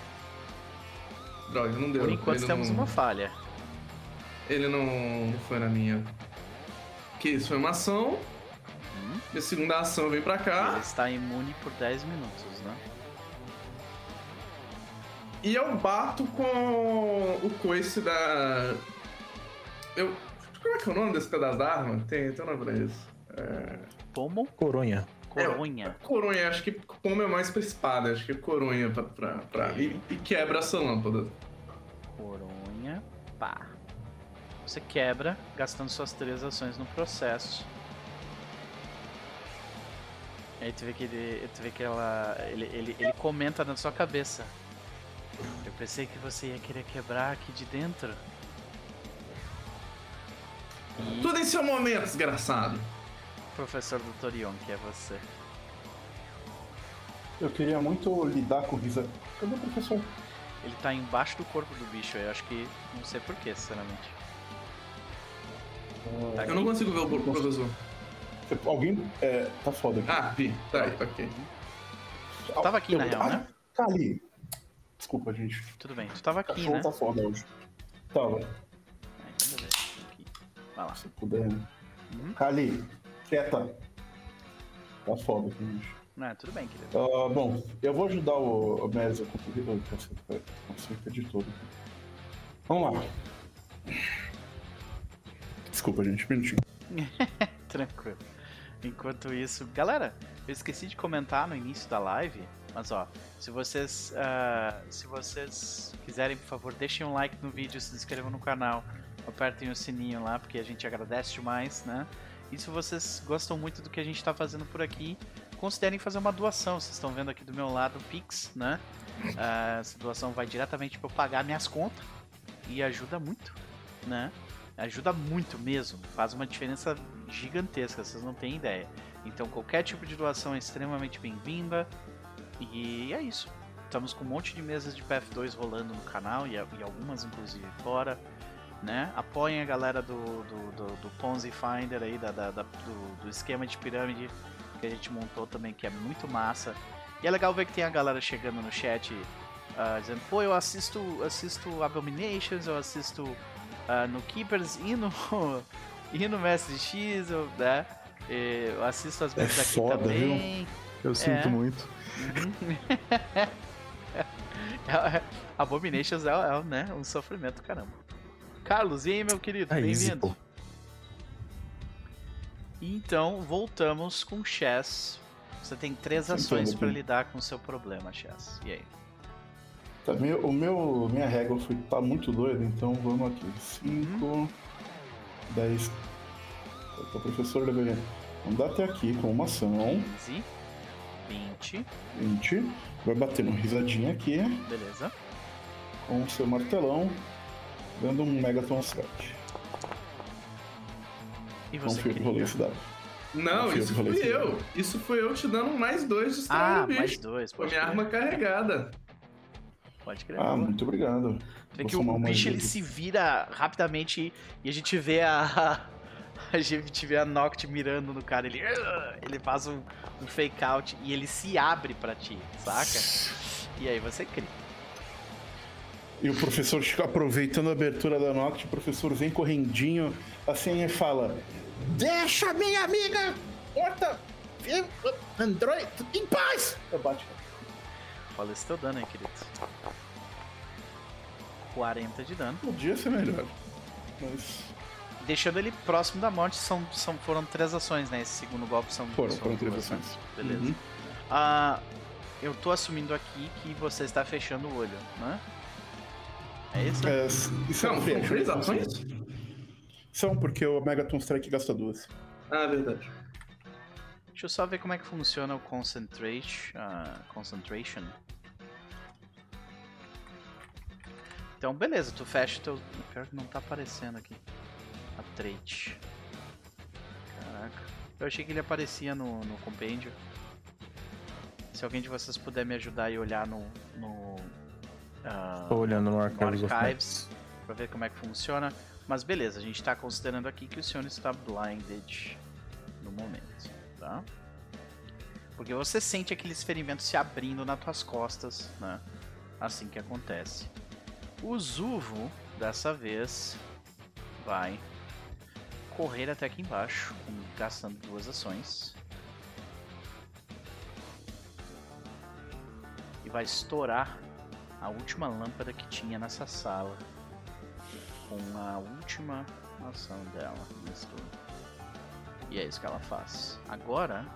Droga, não deu.
Por enquanto
Ele
temos
não-
uma falha.
Ele não foi na minha. Que isso foi uma ação.
Hum.
Minha segunda ação vem pra cá.
Ele está imune por 10 minutos, né?
E eu bato com o coice da. Eu. Como é que é o nome desse pedaço da arma? Tem, tem um nome pra isso. É...
Pomo,
Coronha.
coronha.
Coronha, acho que como é mais pra espada, acho que é coronha pra. pra, pra- E, e quebra essa lâmpada.
Coronha, pá. Você quebra, gastando suas três ações no processo. Aí tu vê que ele. Tu vê que ela. Ele, ele, ele comenta na sua cabeça. Eu pensei que você ia querer quebrar aqui de dentro. E
Tudo em seu momento, desgraçado.
professor do Torion, que é você.
Eu queria muito lidar com risa. Cadê o professor?
Ele tá embaixo do corpo do bicho, eu acho que. Não sei porquê, sinceramente. Tá
Eu não consigo ver o professor.
Você- Alguém. É, tá foda aqui.
Ah, vi. Tá aí, ok.
tava aqui, na
Eu-
real,
ah,
né?
Tá ali. Desculpa, gente.
Tudo bem, tu tava aqui, né?
tá foda hoje. Tava,
então. Vai lá.
se puder. né?
Uhum.
Kali, quieta. Tá foda aqui, gente.
Não, tudo bem, querido.
Ah, bom, eu vou ajudar o, o Meres a concluir. Oi, caceta, peraí. Nossa, de tudo. Vamos lá. Desculpa, gente, um minutinho.
Tranquilo. Enquanto isso, galera, eu esqueci de comentar no início da live, mas ó, se vocês, ah, se vocês quiserem, por favor, deixem um like no vídeo, se inscrevam no canal, apertem o sininho lá, porque a gente agradece demais, né? E se vocês gostam muito do que a gente está fazendo por aqui, considerem fazer uma doação. Vocês estão vendo aqui do meu lado o Pix, né? Ah, essa doação vai diretamente para eu pagar minhas contas e ajuda muito, né? Ajuda muito mesmo, faz uma diferença gigantesca, vocês não têm ideia. Então qualquer tipo de doação é extremamente bem-vinda. E é isso. Estamos com um monte de mesas de PF2 rolando no canal e, e algumas inclusive fora. Né? Apoiem a galera do, do, do, do Ponzi Finder aí, da, da- da- do, do esquema de pirâmide que a gente montou também, que é muito massa. E é legal ver que tem a galera chegando no chat ah, dizendo, pô, eu assisto, assisto Abominations, eu assisto ah, no Keepers e no, e no Mestre X, eu, né? Eu assisto as mesas aqui
foda,
também.
Eu sinto
É.
muito.
É, Abominations é, é, né, um sofrimento, caramba. Carlos, e aí, meu querido?
Easy,
Bem-vindo. Então, voltamos com Chess. Você tem três ações para lidar com o seu problema, Chess. E aí?
Tá, meu, o meu, minha régua foi, tá muito doida, então vamos aqui. 5, 10. O professor deveria andar até aqui com uma ação.
15, 20,
20. Vai bater uma risadinha aqui
beleza.
com o seu martelão, dando um Megaton Strike.
E você,
Confio que rolei
querido?
esse dado.
Não, isso
rolê
fui eu. Isso fui eu te dando mais dois de
Ah,
no
mais
bicho.
dois.
Com a minha
crer.
arma carregada.
Pode crer.
Ah, muito obrigado.
Que o, bicho ele se vira rapidamente e a gente vê a. A gente vê a Noct mirando no cara. Ele, ele faz um, um fake out e ele se abre pra ti, saca? E aí você cria.
E o professor fica aproveitando a abertura da Noct, o professor vem correndinho assim e fala: Deixa minha amiga morta, Android, em paz! Eu bate.
Rola esse teu dano aí, querido. 40 de dano.
Podia ser melhor. Mas
Deixando ele próximo da morte, são, são, foram três ações, né? Esse segundo golpe são,
foram,
são
foram três
duas, né?
ações.
Beleza.
Uhum.
Ah, eu tô assumindo aqui que você está fechando o olho, né? É isso?
É, isso é
Não, foram três ações?
São, porque o Megaton Strike gasta duas.
Ah, verdade.
Deixa eu só ver como é que funciona o concentrate, ah, concentration. Então, beleza, tu fecha o teu. Pior que não tá aparecendo aqui. Trait. Caraca. Eu achei que ele aparecia no, no compêndio. Se alguém de vocês puder me ajudar e olhar no. no ah,
Tô olhando no
no
Archives
Archives pra ver como é que funciona. Mas beleza, a gente tá considerando aqui que o senhor está blinded no momento, tá? Porque você sente aqueles ferimentos se abrindo nas tuas costas, né? Assim que acontece. O Zuvo, dessa vez, vai correr até aqui embaixo, gastando duas ações. E vai estourar a última lâmpada que tinha nessa sala. Com a última ação dela nesse turno. E é isso que ela faz. Agora,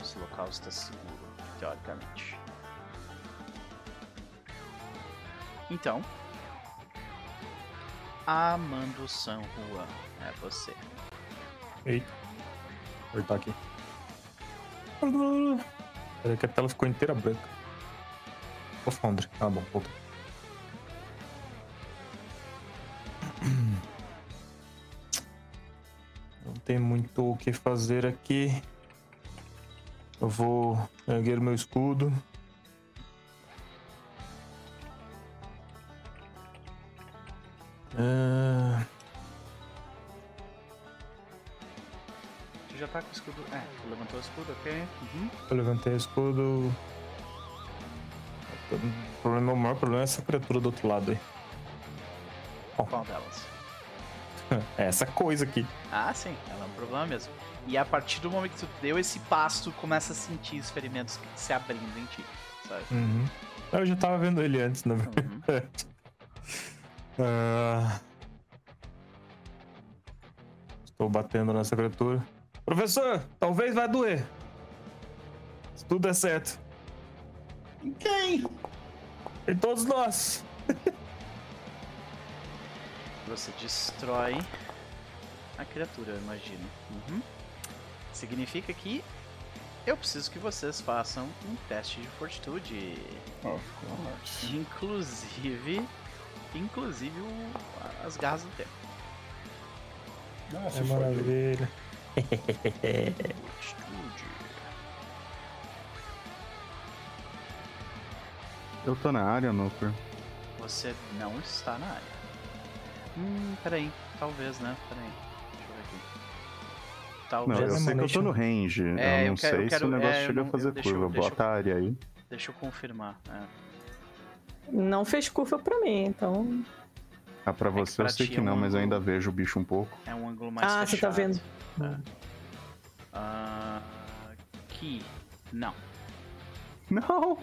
esse local está seguro, teoricamente. Então, Amando San Juan, é você.
Eita. Vou cortar aqui. Peraí que a tela ficou inteira branca. Ô, Foundry. Ah, bom, voltou. Não tem muito o que fazer aqui. Eu vou erguer meu escudo. Ah,
Tu já tá com o escudo. É, tu levantou o escudo, ok? Uhum.
eu levantei o escudo. O problema, o maior problema é essa criatura do outro lado aí.
Qual delas?
É essa coisa aqui.
Ah, sim, ela é um problema mesmo. E a partir do momento que tu deu esse passo, tu começa a sentir os ferimentos se abrindo em ti, sabe?
Uhum. Eu já tava vendo ele antes, na
Uhum.
Ah. Estou batendo nessa criatura. Professor, talvez vai doer. Se tudo der certo.
Quem?
Em todos nós.
Você destrói a criatura, eu imagino. Uhum. Significa que eu preciso que vocês façam um teste de fortitude.
Of course.
Inclusive. Inclusive o- as garras do tempo.
Se
É maravilha.
Eu tô na área, Nooper.
Você não está na área. Hum, peraí. Talvez, né? Peraí. Deixa eu ver aqui.
Não,
Talvez.
eu sei que eu tô no range.
É,
eu
eu
não
eu
sei
quero-
se o negócio
é,
chega
não-
a fazer
eu- deixa eu-
curva.
deixa eu-
Bota a área aí.
Deixa eu confirmar. É.
Não fez curva pra mim, então.
Ah, pra
que
você
pra
eu sei que
é um
não, mas eu ainda vejo o bicho um pouco.
É um ângulo mais
ah, você tá
fechado.
vendo?
Ah, aqui. Não.
Não!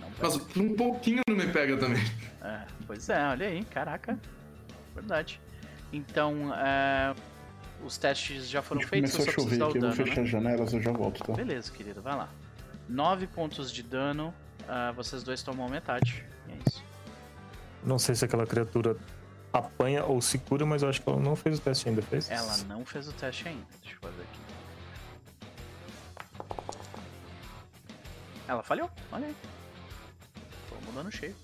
Não.
Mas um pouquinho não me pega também.
É, pois é, olha aí, caraca. Verdade. Então, é, os testes já foram feitos, eu
começou
só
a chover
dar o
aqui, eu vou
dano,
fechar
né?
as janelas, eu já volto, tá?
Beleza, querido, vai lá. 9 pontos de dano, ah, vocês dois tomam metade. É isso.
Não sei se aquela criatura apanha ou se cura, mas eu acho que ela não fez o teste ainda, fez?
Ela não fez o teste ainda. Deixa eu fazer aqui. Ela falhou, olha aí. Tô dano cheio.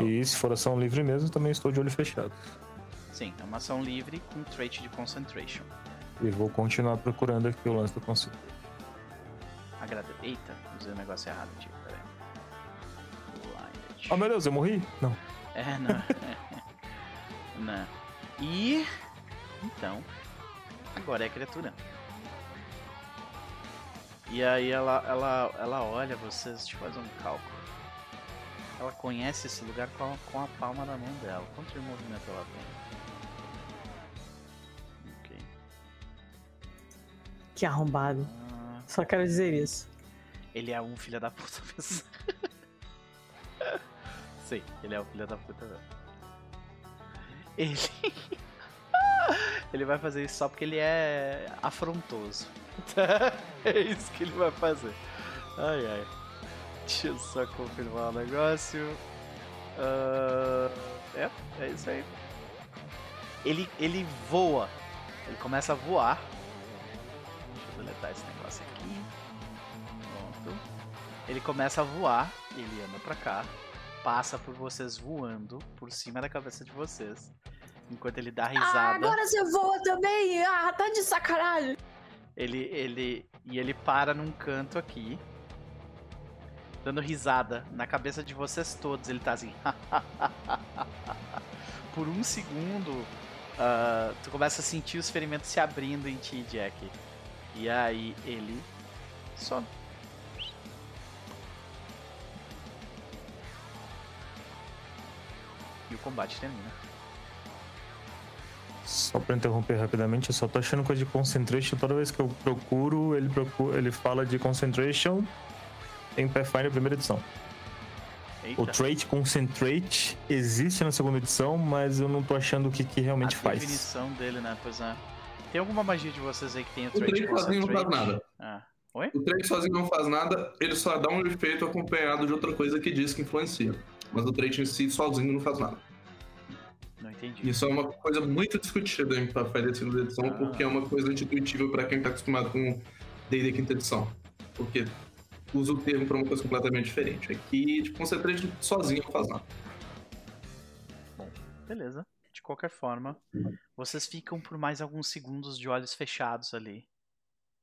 E se for ação livre mesmo, também estou de olho fechado.
Sim, é uma ação livre com trait de concentration.
E vou continuar procurando aqui o lance do conselho.
Agrada... Eita, usei o negócio errado, tio. Pera aí. Blinded.
Oh meu Deus, eu morri? Não.
É, não. não. E. Então. Agora é a criatura. E aí ela, ela, ela olha vocês, eu fazer um cálculo. Ela conhece esse lugar com a, com a palma da mão dela. Quanto de movimento ela tem?
Que arrombado.
Ah,
Só quero dizer isso.
ele é um filho da puta mesmo. Sim, ele é um filho da puta mesmo. Ele. ele vai fazer isso só porque ele é afrontoso. é isso que ele vai fazer. Ai ai. Deixa eu só confirmar o negócio. Ah, é, é isso aí. Ele, ele voa. Ele começa a voar. Deletar esse negócio aqui. Pronto. Ele começa a voar. Ele anda pra cá. Passa por vocês voando por cima da cabeça de vocês. Enquanto ele dá
Ah,
risada.
agora você voa também! Ah, tá de sacanagem!
Ele, ele. E ele para num canto aqui. Dando risada na cabeça de vocês todos. Ele tá assim. Por um segundo. ah, tu começa a sentir os ferimentos se abrindo em ti, Jack. E aí ele. Some. E o combate termina.
Só pra interromper rapidamente, eu só tô achando coisa de concentration. Toda vez que eu procuro, ele, procura, ele fala de concentration em Pathfinder primeira edição.
Eita.
O trait concentrate existe na segunda edição, mas eu não tô achando o que, que realmente
a
faz.
definição dele, né? Pois é. Tem alguma magia de vocês aí que tem o
O
trait
trait sozinho não faz nada.
Ah. Oi?
O trait sozinho não faz nada, ele só dá um efeito acompanhado de outra coisa que diz que influencia. Mas o trait em si sozinho não faz nada.
Não entendi.
Isso é uma coisa muito discutida em Pathfinder segunda edição,
Ah.
porque é uma coisa intuitiva pra quem tá acostumado com D&D quinta edição. Porque usa o termo pra uma coisa completamente diferente. Aqui, tipo, concentrate sozinho não faz nada.
Beleza. De qualquer forma, vocês ficam por mais alguns segundos de olhos fechados ali.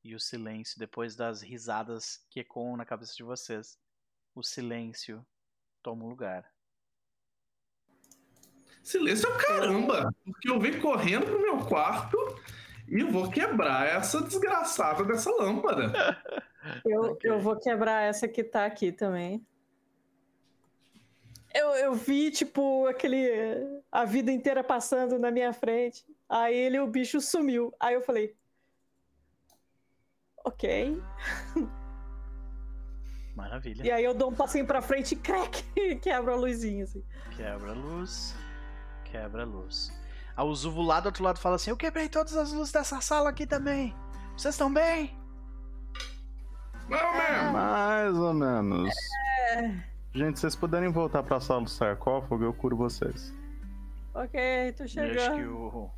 E o silêncio, depois das risadas que ecoam na cabeça de vocês, o silêncio toma o lugar.
Silêncio é o caramba! Porque eu venho correndo pro meu quarto e eu vou quebrar essa desgraçada dessa lâmpada.
Eu,
Ok.
eu vou quebrar essa que tá aqui também. Eu, eu vi, tipo, aquele. A vida inteira passando na minha frente. Aí ele, o bicho sumiu. Aí eu falei. Ok.
Maravilha.
E aí eu dou um passinho pra frente e crack! Quebra a luzinha, assim.
Quebra a luz. Quebra a luz. A Uzuvo lá do outro lado fala assim: Eu quebrei todas as luzes dessa sala aqui também. Vocês estão bem?
Não, mesmo!
Mais ou menos. Gente, se vocês puderem voltar pra sala do sarcófago, eu curo vocês.
Ok, tô
Eu acho que
chegando.
o,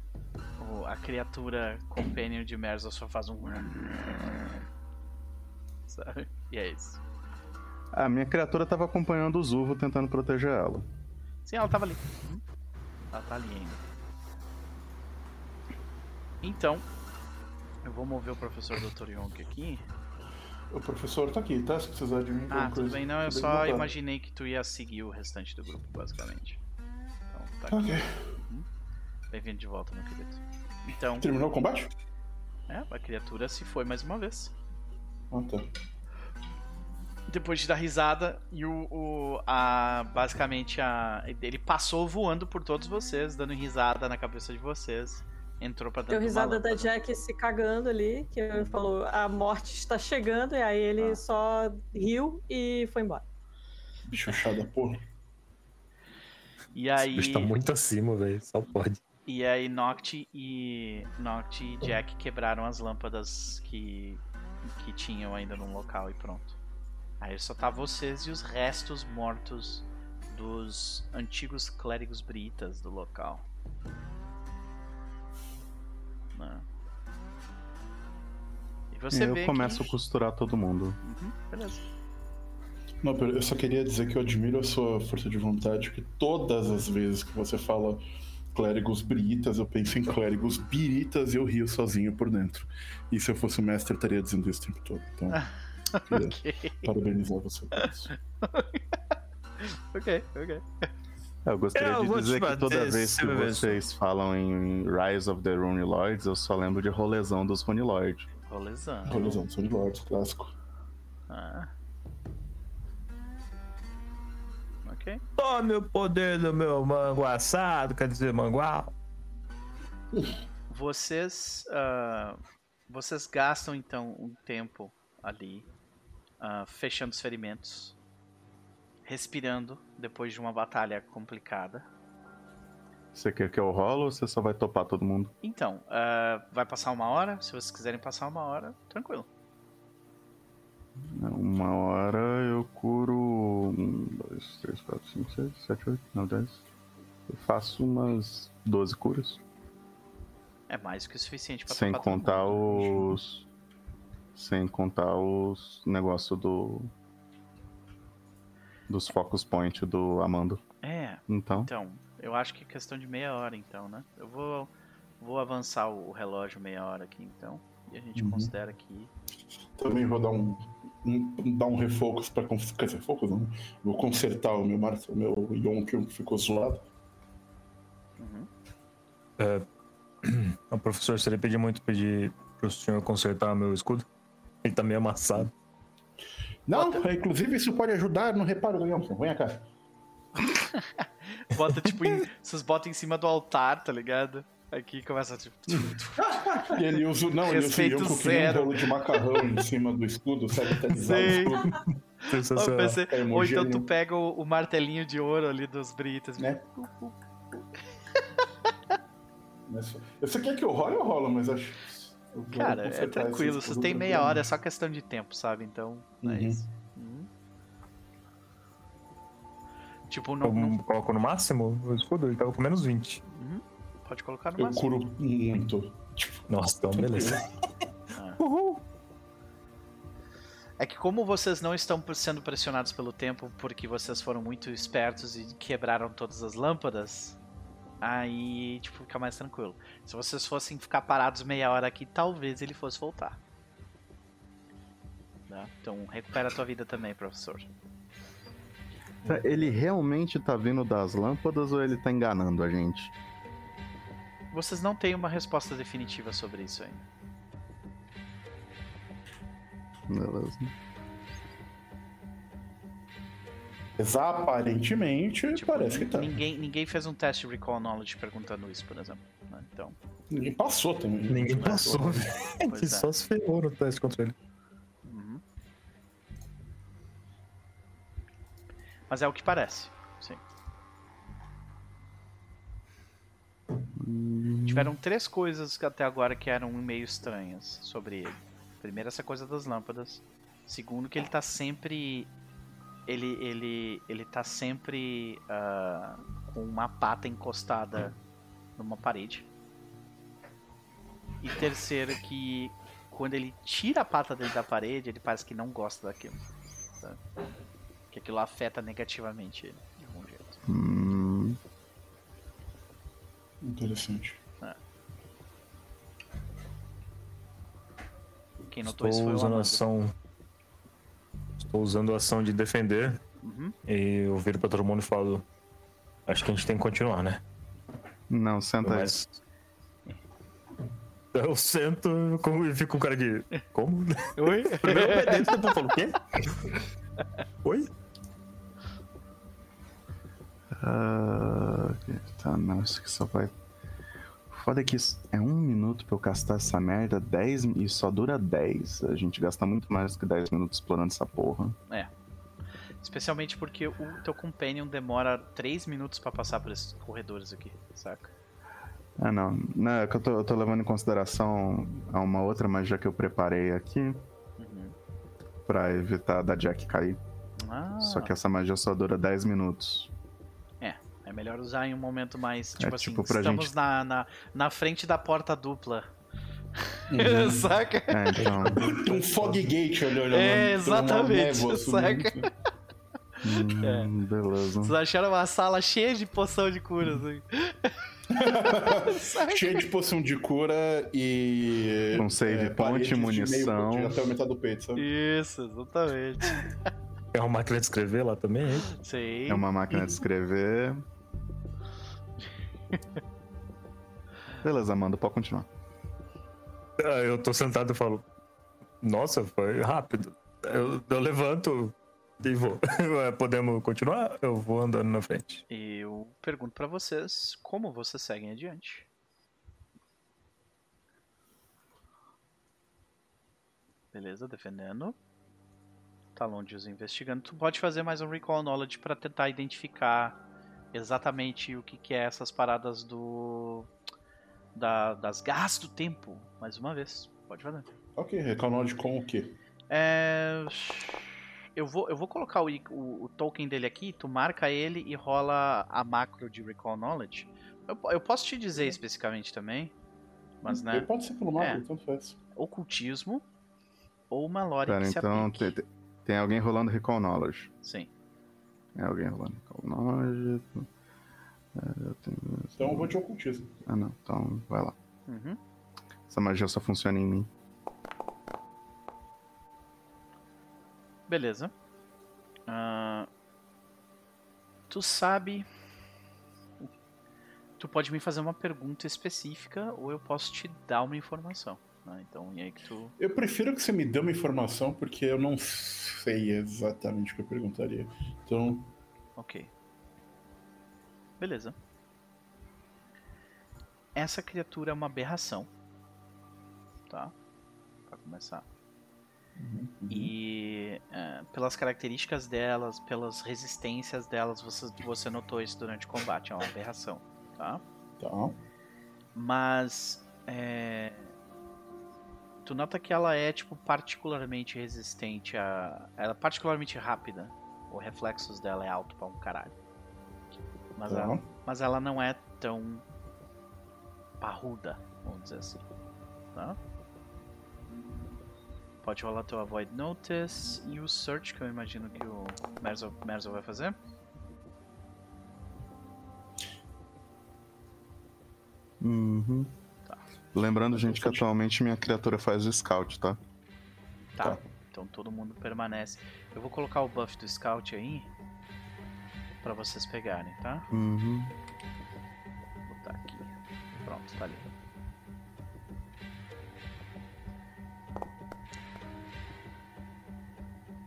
o- a criatura companion de Merzel só faz um. Sabe? E é isso.
A minha criatura tava acompanhando o Zuvo tentando proteger ela.
Sim, ela tava ali. Ela tá ali ainda. Então, eu vou mover o professor Dr. Yonk aqui.
O professor tá aqui, tá? Se precisar de mim.
Ah, tudo bem, não, eu só
voltar.
imaginei que tu ia seguir o restante do grupo, basicamente. Então, tá aqui.
Ok.
Bem-vindo de volta, meu querido. Então,
Terminou o combate?
é, a criatura se foi mais uma vez.
Ah, tá.
Depois de dar risada, e o, o- a, basicamente a, ele passou voando por todos vocês, dando risada na cabeça de vocês. Entrou pra
Deu
dentro de uma
risada da
lâmpada.
Jack se cagando ali, que ele falou, a morte está chegando, e aí ele
Ah.
só riu e foi embora.
Bicho chato da porra.
E
Esse
aí,
bicho tá muito acima, velho. Só pode.
e aí Noct e Noct e Jack quebraram as lâmpadas que que tinham ainda no local e pronto. Aí só tá vocês e os restos mortos dos antigos clérigos britas do local. Né? E você
eu
vê
começo
que...
a costurar todo mundo.
Uhum, beleza.
Não, eu só queria dizer que eu admiro a sua força de vontade, que todas as vezes que você fala clérigos biritas, eu penso em clérigos biritas e eu rio sozinho por dentro. E se eu fosse o mestre, eu estaria dizendo isso o tempo todo. Então, queria
ok,
parabenizar você por isso.
ok, ok.
Eu gostaria
Eu
de dizer que toda vez que vocês falam em Rise of the Rune Lords, eu só lembro de rolezão dos Rune Lords.
Rolezão.
Rolezão, Sony Lords, clássico.
Ah. Ok.
Tome o poder do meu mango assado, quer dizer, mangual.
Vocês, ah, vocês gastam então um tempo ali, ah, fechando os ferimentos, respirando depois de uma batalha complicada.
Você quer que eu rolo ou você só vai topar todo mundo?
Então, ah, vai passar uma hora. Se vocês quiserem passar uma hora, tranquilo.
Uma hora eu curo. Um, dois, três, quatro, cinco, seis, sete, oito, nove, dez. Eu faço umas 12 curas.
É mais que o suficiente para
Sem contar os. Sem contar os negócio do. Dos focus point do Amando.
É,
Então.
então, eu acho que é questão de meia hora, então, né? Eu vou, vou avançar o relógio meia hora aqui, então. E a gente
Uhum.
considera que.
Também vou dar um, um- dar um refocus pra. Quer dizer, focus não. Vou consertar o meu, mar... o meu Yonkion que ficou zoado.
Uhum.
O professor, seria pedir muito pedir pro senhor consertar meu escudo? Ele tá meio amassado.
Não, é, inclusive isso pode ajudar no reparo do Yonkion. Vem cá.
Bota, tipo, em, vocês botam em cima do altar, tá ligado? Aqui começa, tipo.
E ele usa. Não, ele usa o nem um
zero.
bolo de macarrão em cima do escudo, sabe? Tá
Sei.
escudo,
Ó,
Sensacional.
pensei-
É
ou então tu pega o, o martelinho de ouro ali dos britas.
né? Você quer que eu role, eu rolo, mas acho. Eu
Cara, é tranquilo.
escudo
têm meia hora, é só questão de tempo, sabe? Então, é
Uhum.
isso. Uhum. Tipo, não, não-
Eu coloco no máximo o escudo? Ele tava com menos 20.
Uhum. Pode colocar no
Eu
máximo.
curo muito. Tipo,
Nossa, então beleza.
É que como vocês não estão sendo pressionados pelo tempo porque vocês foram muito espertos e quebraram todas as lâmpadas, aí tipo fica mais tranquilo. Se vocês fossem ficar parados meia hora aqui, talvez ele fosse voltar. Tá? Então recupera a tua vida também, professor.
Tá, Ele realmente tá vindo das lâmpadas ou ele tá enganando a gente?
Vocês não têm uma resposta definitiva sobre isso ainda.
Beleza.
Aparentemente,
Tipo,
parece que tá.
ninguém, ninguém fez um teste de recall knowledge perguntando isso, por exemplo. né? Então,
Ninguém passou também.
Ninguém passou.
Pois
que
é.
só se ferrou no teste contra ele.
Uhum. Mas é o que parece, sim. Tiveram três coisas que até agora que eram meio estranhas sobre ele. Primeiro, essa coisa das lâmpadas. Segundo, que ele tá sempre. Ele, ele, ele tá sempre ah, com uma pata encostada numa parede. E terceiro, que quando ele tira a pata dele da parede, ele parece que não gosta daquilo. sabe? Que aquilo afeta negativamente ele, de algum jeito.
Hum,
Interessante.
Quem notou
Estou
isso foi o
usando ação. Estou usando a ação de defender.
Uhum.
E eu viro pra todo mundo e falo. Acho que a gente tem que continuar, né?
não, senta aí.
Mas. Eu sento e fico com cara de. Como?
Oi?
Primeiro eu obedento, depois eu falo, o quê? Oi?
Ah, tá, não, isso aqui só vai. Foda que isso é um minuto pra eu castar essa merda, 10 e só dura 10. A gente gasta muito mais que 10 minutos explorando essa porra.
Especialmente porque o teu companion demora 3 minutos pra passar por esses corredores aqui, saca?
Ah, não. Não, é que eu tô, eu tô levando em consideração a uma outra magia que eu preparei aqui
Uhum.
pra evitar da Jack cair.
Ah,
Só que essa magia só dura 10 minutos.
É melhor usar em um momento mais, tipo assim,
tipo, pra
estamos
gente-
na, na, na frente da porta dupla.
Uhum.
saca?
É, então.
Tem um fog gate ali olhando.
É, exatamente,
sumindo.
saca?
Hum, Beleza.
Vocês acharam uma sala cheia de poção de cura, assim.
Cheio de poção de cura e.
Com save
de meio
munição.
pontinho Até aumentar do peito, sabe?
Isso, exatamente.
É uma máquina de escrever lá também, é isso?
Sim.
É uma máquina de escrever. Beleza, Amanda, pode continuar.
Ah, Eu tô sentado e falo, nossa, foi rápido. Eu, eu levanto e vou. Podemos continuar? Eu vou andando na frente.
Eu pergunto pra vocês como vocês seguem adiante. Beleza, defendendo. Talondius investigando. Tu pode fazer mais um Recall Knowledge pra tentar identificar exatamente o que, que é essas paradas do. Da, das garras do tempo. Mais uma vez. Pode fazer.
Ok, reclamar de com o quê?
É... Eu vou, eu vou colocar o, o- o token dele aqui, tu marca ele e rola a macro de Recall Knowledge. Eu, eu posso te dizer especificamente também, mas né,
Pode ser pelo mapa,
É.
tanto faz.
ocultismo ou uma lore
Pera,
que se
então
aplique.
tem, tem- tem alguém rolando Recall Knowledge.
Sim.
Tem alguém rolando Knowledge. É, eu tenho-
Então eu vou de ocultismo.
Ah, não. Então, vai lá.
Uhum.
Essa magia só funciona em mim.
Beleza. Ah, tu sabe. Tu pode me fazer uma pergunta específica ou eu posso te dar uma informação. Né? Então.
Eu prefiro que você me dê uma informação, porque eu não sei exatamente o que eu perguntaria. Então,
Ok. Beleza. Essa criatura é uma aberração. Tá? Pra começar. E é, pelas características delas, pelas resistências delas, você, você notou isso durante o combate. É uma aberração. Tá?
tá.
Mas é, tu nota que ela é tipo particularmente resistente a, ela é particularmente rápida. O reflexos dela é alto pra um caralho. Mas,
Tá.
ela, mas ela não é tão parruda, vamos dizer assim. Tá? Pode rolar teu Avoid Notice e o Search, que eu imagino que o Merzel, Merzel vai fazer.
Uhum. Lembrando, gente, que atualmente minha criatura faz o scout, tá?
Tá.
Tá.
Então todo mundo permanece. Eu vou colocar o buff do Scout aí. Pra vocês pegarem, tá?
Uhum.
Vou botar aqui. Pronto, tá ali.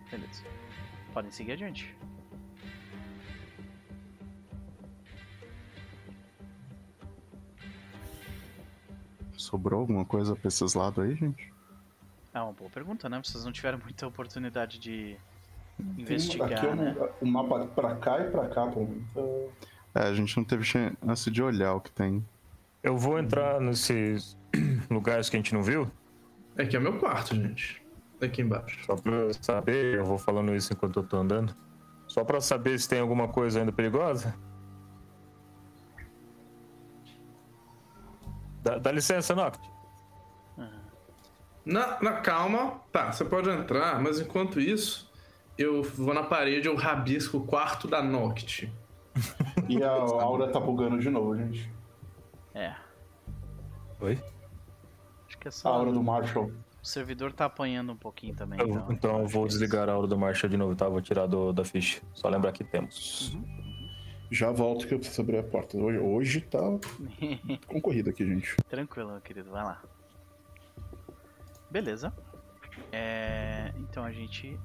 Beleza. Podem seguir adiante.
Sobrou alguma coisa pra esses lados aí, gente?
É uma boa pergunta, né? Vocês não tiveram muita oportunidade de
Tem
investigar,
aqui
né?
um, um mapa pra cá e pra cá. Então,
É, a gente não teve chance de olhar o que tem.
Eu vou entrar nesses lugares que a gente não viu,
Aqui é meu quarto, gente. Aqui embaixo.
só pra eu saber, eu vou falando isso enquanto eu tô andando. Só pra saber se tem alguma coisa ainda perigosa. Dá, dá licença, Noct.
Na, na calma, tá, você pode entrar, mas enquanto isso, eu vou na parede, eu rabisco o quarto da Noct.
E a aura tá bugando de novo, gente.
É.
Oi?
Acho que é
A
só.
aura do Marshall.
O servidor tá apanhando um pouquinho também.
Eu-
então,
então eu vou desligar a aula do Marshall de novo, tá? Vou tirar do, da ficha. Só lembrar que temos.
Já volto que eu preciso abrir a porta. Hoje, hoje tá concorrido aqui, gente.
Tranquilo, meu querido, vai lá. Beleza. É, Então a gente.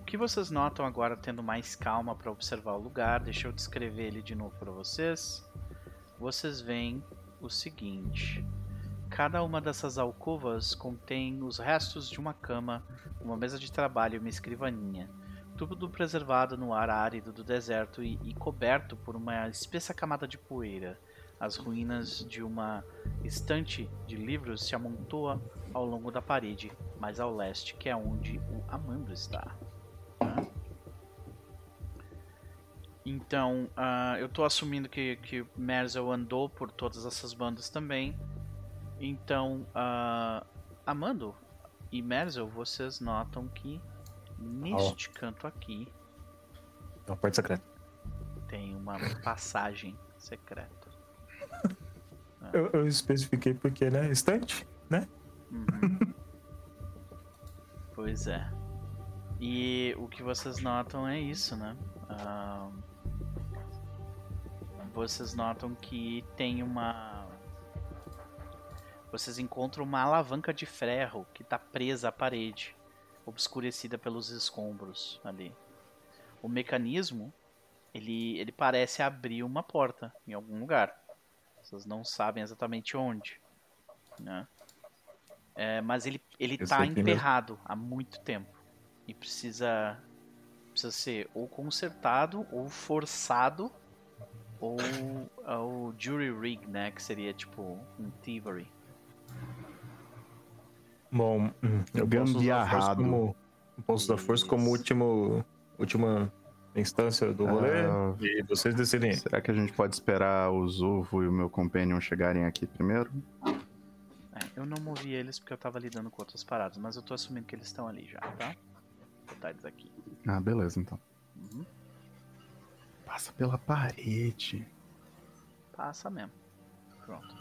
O que vocês notam agora, tendo mais calma para observar o lugar? Deixa eu descrever ele de novo para vocês. Vocês veem o seguinte: cada uma dessas alcovas contém os restos de uma cama, uma mesa de trabalho e uma escrivaninha. Tudo preservado no ar árido do deserto e, e coberto por uma espessa camada de poeira. As ruínas de uma estante de livros se amontoa ao longo da parede, mais ao leste, que é onde o Amando está. Tá? Então, ah, eu tô assumindo que, que Merzel andou por todas essas bandas também. Então, ah, Amando e Merzel, vocês notam que neste canto aqui
É uma porta secreta.
Tem uma passagem secreta.
Eu, eu especifiquei porque, né? Estante, né?
Uhum. pois é. E o que vocês notam é isso, né? Ah, vocês notam que tem uma. Vocês encontram uma alavanca de ferro que está presa à parede, obscurecida pelos escombros ali. O mecanismo, ele, ele parece abrir uma porta em algum lugar. Vocês não sabem exatamente onde, né? É, mas ele ele
Esse
tá
mesmo.
emperrado há muito tempo e precisa precisa ser ou consertado ou forçado ou o jury rig, né, que seria tipo um thievery.
Bom, eu posso usar a força
Gambiarrado.
como, eu posso usar força como último, última instância do rolê
Ah,
e vocês decidem.
Será que a gente pode esperar o Zuvo e o meu companion chegarem aqui primeiro?
É, eu não movi eles porque eu tava lidando com outras paradas, mas eu tô assumindo que eles estão ali já, tá? Vou botar eles aqui.
Ah, beleza então.
Uhum.
Passa pela parede.
Passa mesmo. Pronto.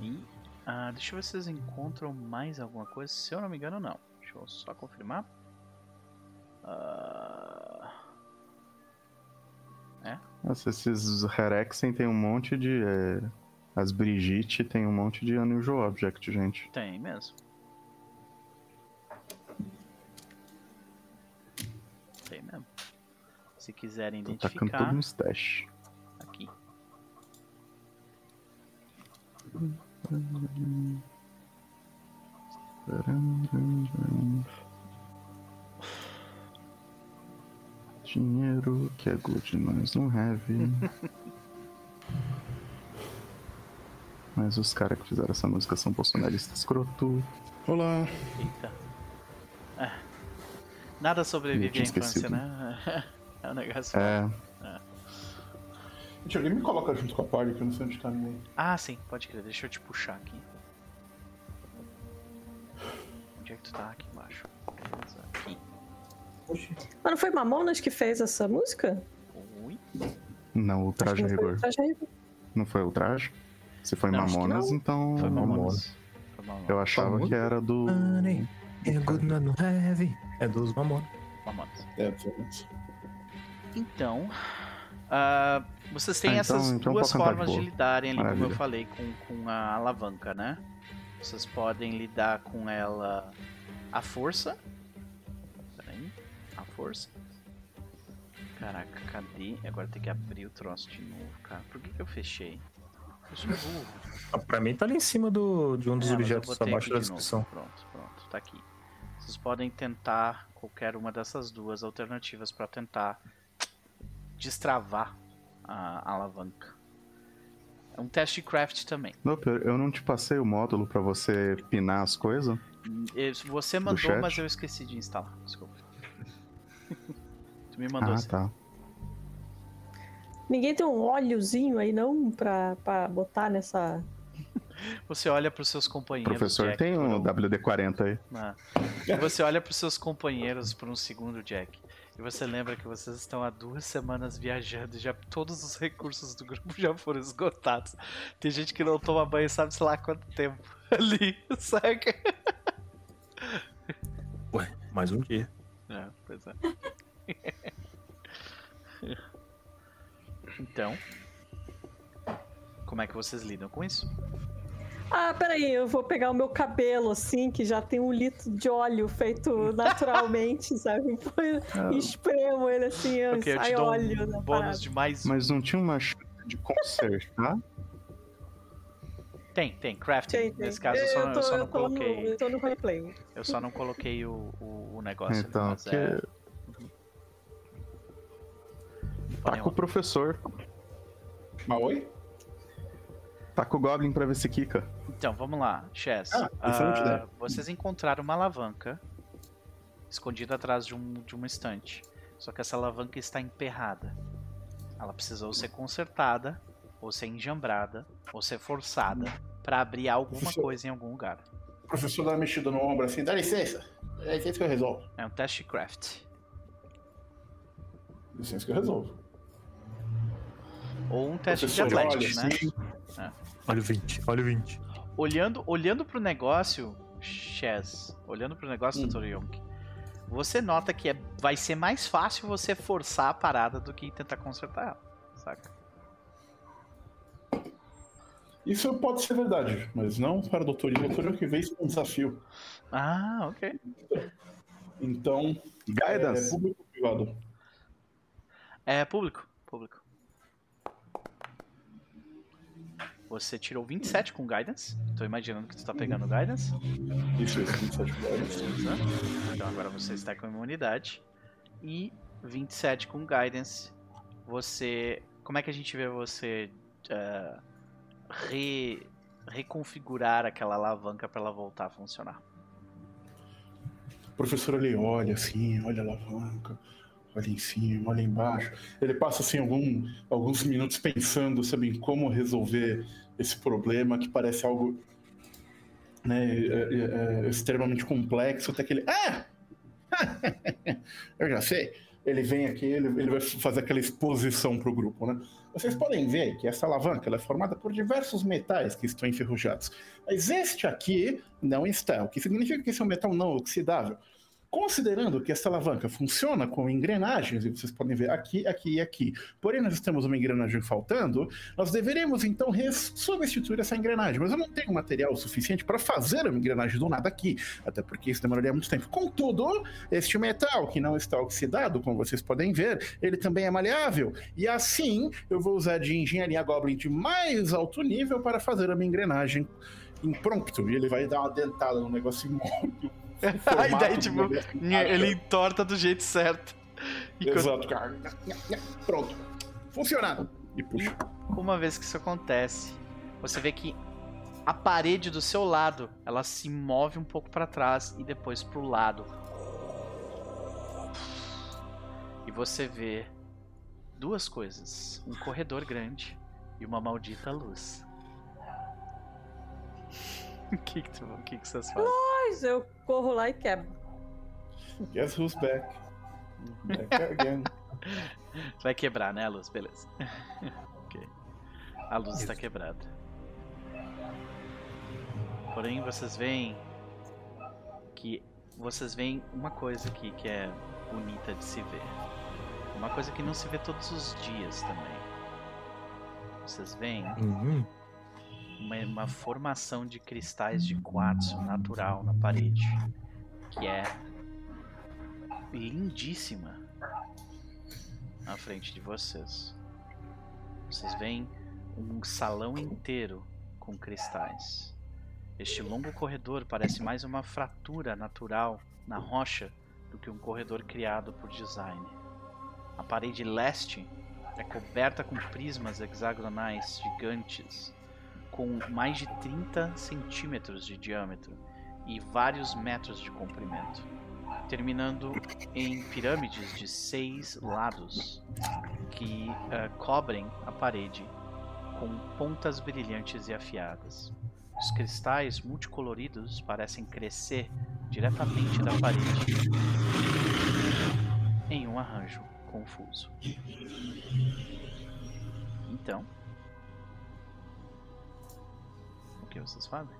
E ah, deixa eu ver se vocês encontram mais alguma coisa. Se eu não me engano, não. Deixa eu só confirmar. Ah,
Nossa, esses Herexen tem um monte de. é, As Brigitte tem um monte de Unusual Object, gente.
tem mesmo. Tem mesmo. Se quiserem
Tô tacando
identificar,
tudo no stash.
aqui.
Dinheiro que é good, nós não have. Mas os caras que fizeram essa música são bolsonaristas escroto.
Olá.
Eita. É. Nada sobrevive à infância, né? É um negócio.
É,
Gente, alguém me coloca junto com a party que eu não sei onde tá ninguém.
Ah, sim, pode crer. Deixa eu te puxar aqui. Onde é que tu tá? Aqui embaixo. Beleza, Aqui.
Mas não foi Mamonas que fez essa música?
Não, o traje
não foi
rigor. Não foi o traje? Se foi
Não,
Mamonas, então.
Foi
Mamonas.
Mamonas. Foi Mamonas.
Eu achava
Mamonas?
que era do.
Money, é good not no heavy. É dos Mamonas.
Mamonas.
É.
Então, ah, vocês têm
Ah, então-
essas
então
duas
cantar de
formas de lidarem ali, como eu
Maravilha.
falei, com, com a alavanca, né? Vocês podem lidar com ela à força. Peraí, à força. Caraca, cadê? Agora tem que abrir o troço de novo, cara. Por que, que eu fechei? Eu sou burro.
Ah, Pra mim tá ali em cima do, de um dos
É,
objetos abaixo da
novo.
descrição.
Pronto, pronto, tá aqui. Vocês podem tentar qualquer uma dessas duas alternativas para tentar destravar a alavanca. É um teste de craft também.
Nope, eu não te passei o módulo pra você pinar as coisas?
Você mandou, mas eu esqueci de instalar. Desculpa. tu me mandou
Ah,
assim.
tá.
Ninguém tem um óleozinho aí não pra, pra botar nessa.
Você olha pros seus
O
companheiros.
professor
Jack,
tem um
um-
WD-40 aí.
Ah. E você olha pros seus companheiros por um segundo, Jack. E você lembra que vocês estão há duas semanas viajando e já todos os recursos do grupo já foram esgotados. Tem gente que não toma banho sabe sei lá quanto tempo ali, saca?
Ué, mais um dia.
É, pois é. Então, como é que vocês lidam com isso?
Ah, peraí, eu vou pegar o meu cabelo assim, que já tem um litro de óleo feito naturalmente, sabe? E espremo ele assim,
Ah. Ok, eu
sai
te dou
óleo
um bônus
parada.
de mais.
Mas não tinha uma chance de consertar?
Tem, tem, crafting.
Tem, tem.
Nesse caso eu só,
eu, tô,
eu só
eu
não
no,
coloquei.
eu tô no replay.
Eu só não coloquei o, o, o negócio ali,
Então,
mas
que...
é.
tá
podem
com o professor.
Mas oi?
Tá com o Goblin pra ver se quica.
Então, vamos lá, Chess.
Ah,
Ah, vocês encontraram uma alavanca escondida atrás de, um, de uma estante. Só que essa alavanca está emperrada. Ela precisou ser consertada, ou ser enjambrada, ou ser forçada para abrir alguma
Professor-
coisa em algum lugar.
O professor dá uma mexida no ombro assim, dá licença. É isso que eu resolvo.
É um teste de craft.
É isso que eu resolvo.
Ou um teste de
Professor,
atléticos,
olha,
né?
sim.
Olha o 20, olha o 20.
Olhando, olhando pro negócio, Chess, olhando pro negócio,
Hum.
Dr. Young, você nota que é- vai ser mais fácil você forçar a parada do que tentar consertar ela, saca?
Isso pode ser verdade, mas não para o Dr. Ivo. O Dr. Ivo que vê isso como um desafio.
Ah, ok.
Então, é,
Guidance.
público ou privado?
É público, público. Você tirou 27 com Guidance. Tô imaginando que tu tá pegando Guidance.
Isso, isso, 27 dólares.
Beleza. Então agora você está com imunidade. E 27 com Guidance. Você. Como é que a gente vê você eh, re- reconfigurar aquela alavanca para ela voltar a funcionar?
O professor ele olha assim, olha a alavanca, olha em cima, olha embaixo. Ele passa assim algum, alguns minutos pensando sabe, em como resolver esse problema que parece algo né, é- é- é extremamente complexo, até que ele. Ah! Eu já sei. Ele vem aqui, ele, ele vai fazer aquela exposição para o grupo, né? Vocês podem ver que essa alavanca é formada por diversos metais que estão enferrujados. Mas este aqui não está, o que significa que esse é um metal não oxidável. Considerando que essa alavanca funciona com engrenagens, e vocês podem ver aqui, aqui e aqui, porém nós temos uma engrenagem faltando, nós deveríamos então substituir essa engrenagem. Mas eu não tenho material suficiente para fazer uma engrenagem do nada aqui, até porque isso demoraria muito tempo. Contudo, este metal que não está oxidado, como vocês podem ver, ele também é maleável. E assim eu vou usar de engenharia Goblin de mais alto nível para fazer a minha engrenagem impromptu. E ele vai dar uma dentada no negócio imóvel.
e daí, tipo, ele entorta do jeito certo. E quando-
Exato, cara. Pronto. Funcionando. E puxa.
uma vez que isso acontece, você vê que a parede do seu lado, ela se move um pouco para trás e depois pro lado. E você vê duas coisas: um corredor grande e uma maldita luz. O que que, tu- o que que vocês fazem?
Mas eu corro lá e quebro.
Guess who's back? Back again.
Vai quebrar, né, a luz? Beleza. ok. A luz está quebrada. Porém, vocês veem que vocês veem uma coisa aqui que é bonita de se ver. Uma coisa que não se vê todos os dias também. Vocês veem
Uhum.
Uma, uma formação de cristais de quartzo natural na parede, que é lindíssima na frente de vocês. Vocês veem um salão inteiro com cristais. Este longo corredor parece mais uma fratura natural na rocha do que um corredor criado por design. A parede leste é coberta com prismas hexagonais gigantes com mais de 30 centímetros de diâmetro e vários metros de comprimento, terminando em pirâmides de seis lados que eh, cobrem a parede com pontas brilhantes e afiadas. Os cristais multicoloridos parecem crescer diretamente da parede em um arranjo confuso. Então, que vocês fazem?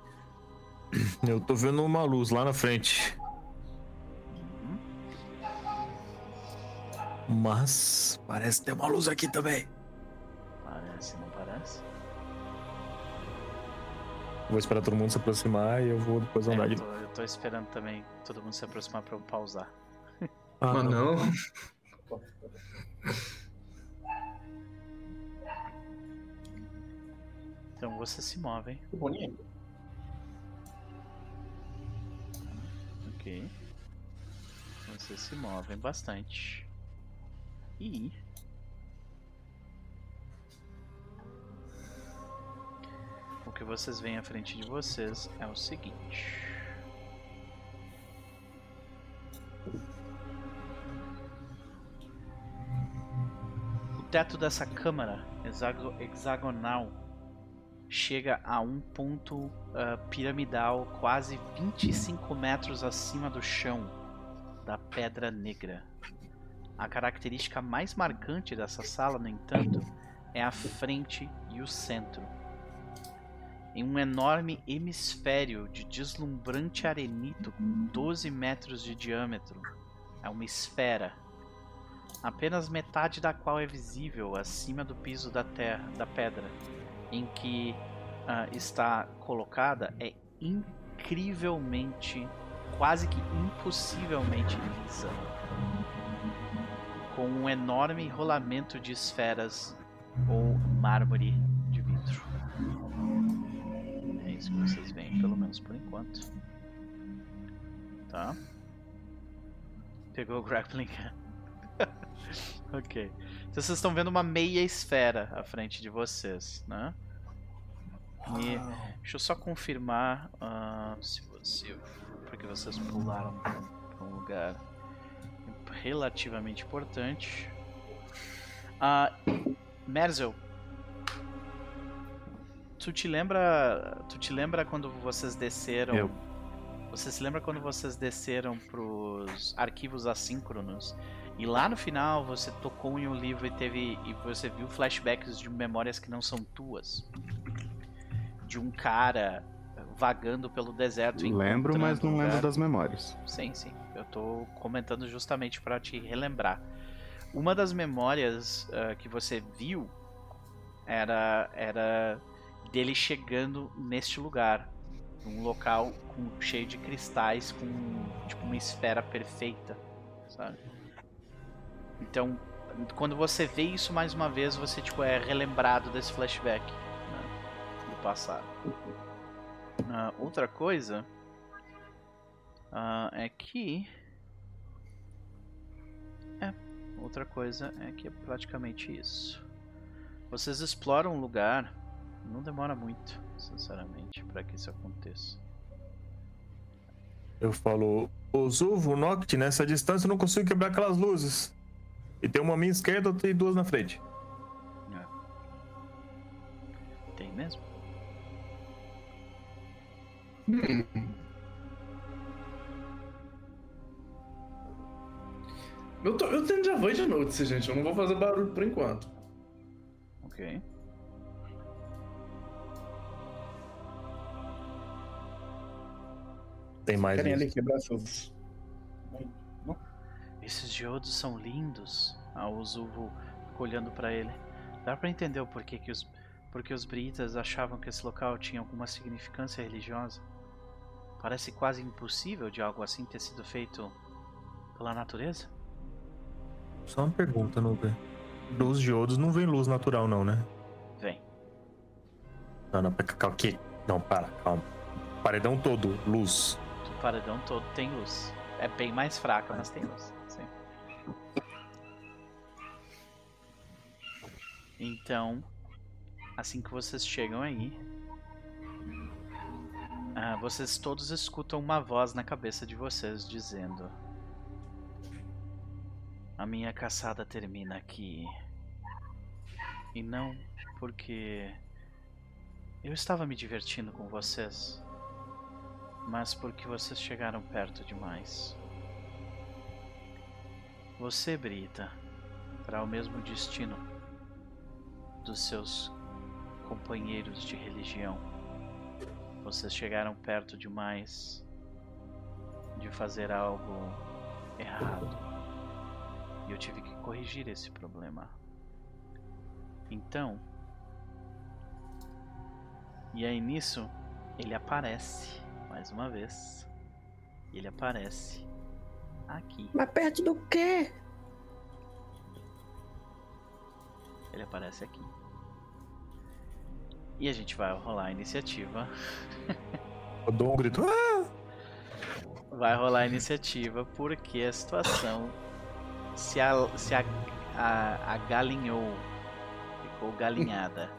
Eu tô vendo uma luz lá na frente.
Uhum.
Mas parece ter uma luz aqui também.
Parece, não parece?
Vou esperar todo mundo se aproximar e eu vou depois
É,
andar
eu,
de
tô, eu tô esperando também todo mundo se aproximar pra eu pausar.
Ah,
Mas não.
Então vocês se movem,
Que bonito.
ok? Vocês se movem bastante. E. O que vocês veem à frente de vocês é o seguinte. O teto dessa câmara hexago- hexagonal chega a um ponto ah, piramidal quase 25 metros acima do chão da Pedra Negra. A característica mais marcante dessa sala, no entanto, é a frente e o centro. Em um enorme hemisfério de deslumbrante arenito com 12 metros de diâmetro, é uma esfera, apenas metade da qual é visível acima do piso da terra, da pedra, em que ah, está colocada, é incrivelmente, quase que impossivelmente lisa com um enorme rolamento de esferas ou mármore de vidro. É isso que vocês veem, pelo menos por enquanto. Tá? Pegou o grappling. ok. Então vocês estão vendo uma meia esfera à frente de vocês, né? E deixa eu só confirmar ah, se você. Porque vocês pularam para um lugar relativamente importante. Ah, Merzel, tu te lembra, tu te lembra quando vocês desceram?
Eu.
Você se lembra quando vocês desceram pros arquivos assíncronos? E lá no final você tocou em um livro e teve e você viu flashbacks de memórias que não são tuas. De um cara vagando pelo deserto.
Lembro, mas não
um
lembro das memórias.
Sim, sim. Eu tô comentando justamente para te relembrar. Uma das memórias ah, que você viu era era dele chegando neste lugar, num local com, cheio de cristais, com tipo uma esfera perfeita, sabe? Então, quando você vê isso mais uma vez, você tipo é relembrado desse flashback né, do passado. Ah, outra coisa ah, é que. É, outra coisa é que é praticamente isso. Vocês exploram um lugar, não demora muito, sinceramente, para que isso aconteça.
Eu falo, ô Zuvo, Noct, nessa distância eu não consigo quebrar aquelas luzes. E tem uma à minha esquerda e duas na frente.
Tem mesmo?
Eu, tô, eu tenho Javante de notice, gente. Eu não vou fazer barulho por enquanto.
Ok.
Tem mais
Querem ali quebrar seus.
Esses diodos são lindos. Ah, o Zuvo ficou olhando para ele. Dá pra entender o porquê que os, porque os britas achavam que esse local tinha alguma significância religiosa. Parece quase impossível de algo assim ter sido feito pela natureza.
Só uma pergunta, Nuber. Dos diodos não vem luz natural, não, né?
Vem.
Não, não, calma, aqui. Não, para, calma. Paredão todo, luz.
O paredão todo tem luz. É bem mais fraca, mas tem luz. Então, assim que vocês chegam aí, ah, vocês todos escutam uma voz na cabeça de vocês dizendo: A minha caçada termina aqui. E não porque eu estava me divertindo com vocês mas porque vocês chegaram perto demais. Você, Brita, terá o mesmo destino dos seus companheiros de religião. Vocês chegaram perto demais de fazer algo errado. E eu tive que corrigir esse problema. Então, e aí nisso, ele aparece mais uma vez. Ele aparece aqui.
Mas perto do quê?
Ele aparece aqui. E a gente vai rolar a iniciativa.
Eu dou um grito. Ah!
Vai rolar a iniciativa porque a situação se, a, se a, a, agalinhou. Ficou galinhada.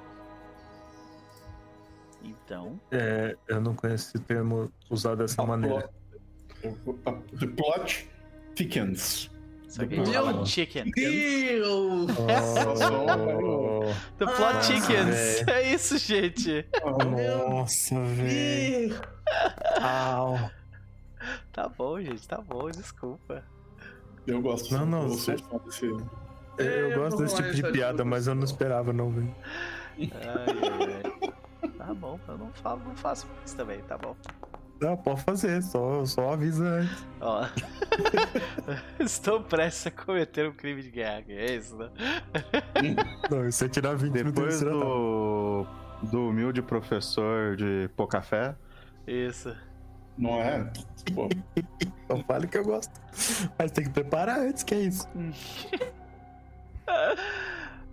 Então,
É, eu não conheço esse termo usado dessa maneira.
The plot
gente
Meu
fala chicken.
Deus!
Oh,
The plot
Ah,
chickens. É isso, gente.
nossa, velho. Au.
Tá bom, gente. Tá bom. Desculpa.
Eu gosto.
Não, não,
Eu
você-
fã desse.
Eu
É,
gosto
vamos
desse tipo de piada, mas eu não esperava, não, velho.
Ai, ai, ai. Tá bom. Eu não, falo, não faço isso também. Tá bom.
Não, pode fazer, só, só avisa antes.
Ó. Estou prestes a cometer um crime de guerra. É isso, né?
Não, e você tirar 20 minutos,
Depois
já tá.
do, do humilde professor de Pocafé,
Isso.
Não é? Pô,
Não fale que eu gosto. Mas tem que preparar antes, que é isso.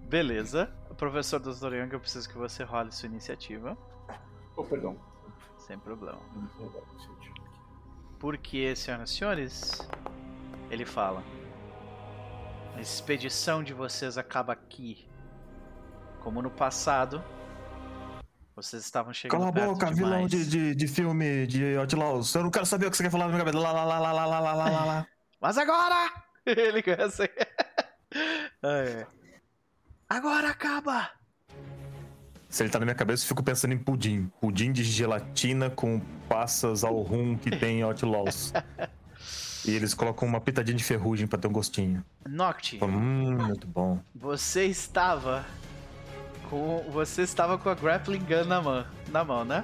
Beleza. Professor dos Young, eu preciso que você role sua iniciativa.
oh, perdão.
Sem problema. Porque, senhoras e senhores, ele fala: A expedição de vocês acaba aqui. Como no passado, vocês estavam chegando
Cala a
perto
boca,
demais.
vilão de, de, de filme de Outlaws. Eu não quero saber o que você quer falar na minha cabeça. Lá, lá, lá, lá, lá, lá, lá, lá, lá, lá.
Mas agora! Ele começa. Ai. Agora acaba!
Se ele tá na minha cabeça, eu fico pensando em pudim. Pudim de gelatina com passas ao rum que tem em Outlaws. E eles colocam uma pitadinha de ferrugem pra ter um gostinho.
Noct,
Hum, muito bom.
você estava com. Você estava com a grappling gun na mão, na mão, né?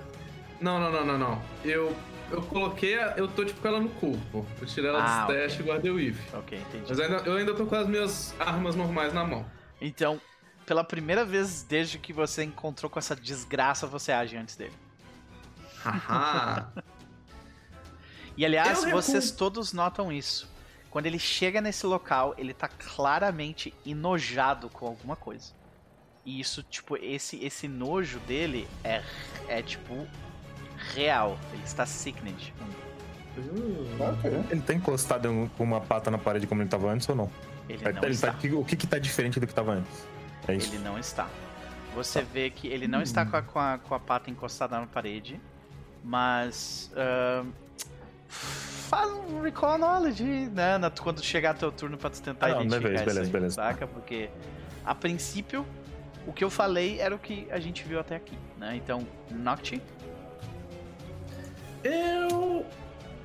Não, não, não, não, não. Eu, eu coloquei, a- eu tô tipo com ela no corpo. Eu tirei ela
Ah,
do stash e guardei o if.
Ok, entendi.
Mas ainda, eu ainda tô com as minhas armas normais na mão.
Então, pela primeira vez desde que você encontrou com essa desgraça, você age antes dele.
Haha.
E aliás,
Eu recuo.
vocês todos notam isso. Quando ele chega nesse local, ele tá claramente enojado com alguma coisa. E isso, tipo, esse esse nojo dele é, é tipo, real. Ele está sickened.
Ok.
Ele tá encostado com uma pata na parede como ele tava antes ou não?
Ele
Ele
não
tá-
está.
o que que tá diferente do que tava antes? É isso.
Ele não está. Você vê que ele não está com a, com, a, com a pata encostada na parede, mas. ahn, faz um recall knowledge, né? na- quando chegar teu turno pra tu tentar
Ah, não,
identificar
beleza,
isso
beleza,
aí,
beleza.
saca? Porque, a princípio, o que eu falei era o que a gente viu até aqui, né? Então, Nocti,
Eu.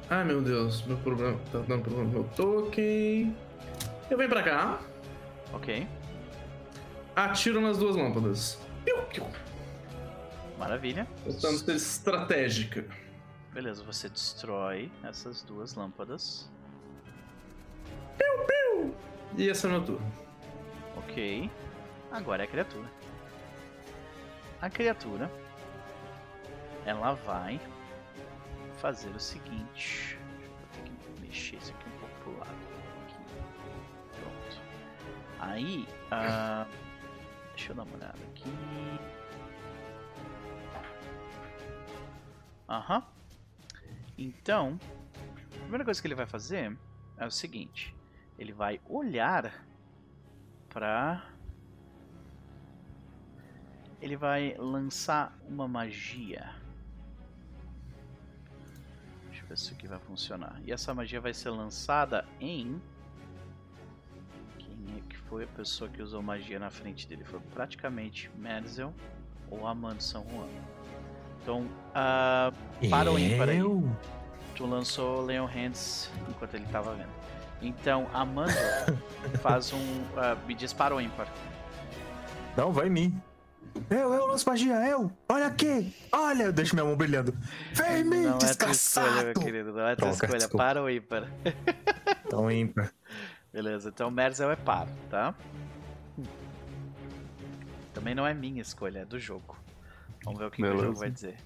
Ai meu Deus, meu problema. Tá dando problema no meu token. Eu venho pra cá,
ok,
atiro nas duas lâmpadas. Piu, piu.
maravilha.
Tentando ser estratégica.
Beleza, você destrói essas duas lâmpadas.
E esse é meu turno.
Ok. Agora é a criatura. A criatura. Ela vai fazer o seguinte. Vou ter que mexer isso aqui um pouco pro lado. Aqui. Pronto. Aí. ah, deixa eu dar uma olhada aqui. Aham. Então. A primeira coisa que ele vai fazer é o seguinte. Ele vai olhar pra. Ele vai lançar uma magia. Deixa eu ver se isso aqui vai funcionar. E essa magia vai ser lançada em. Foi a pessoa que usou magia na frente dele? Foi praticamente Merzel ou Amando São Juan. Então, ah, para o ímpar aí. Tu lançou Leon Hands enquanto ele tava vendo. Então, Amanda faz um. ah, me dispara o ímpar.
Não, vai em mim. Eu, eu lanço magia, eu! Olha aqui! Olha! Eu deixo minha mão brilhando. Vem em mim,
Não é tua escolha,
desgraçado!
meu querido. Não é tua
Troca,
escolha.
desculpa.
Para o ímpar.
Então ímpar.
Beleza, então Merzel é par, tá? Também não é minha escolha, é do jogo. Vamos ver o que, que o jogo vai dizer.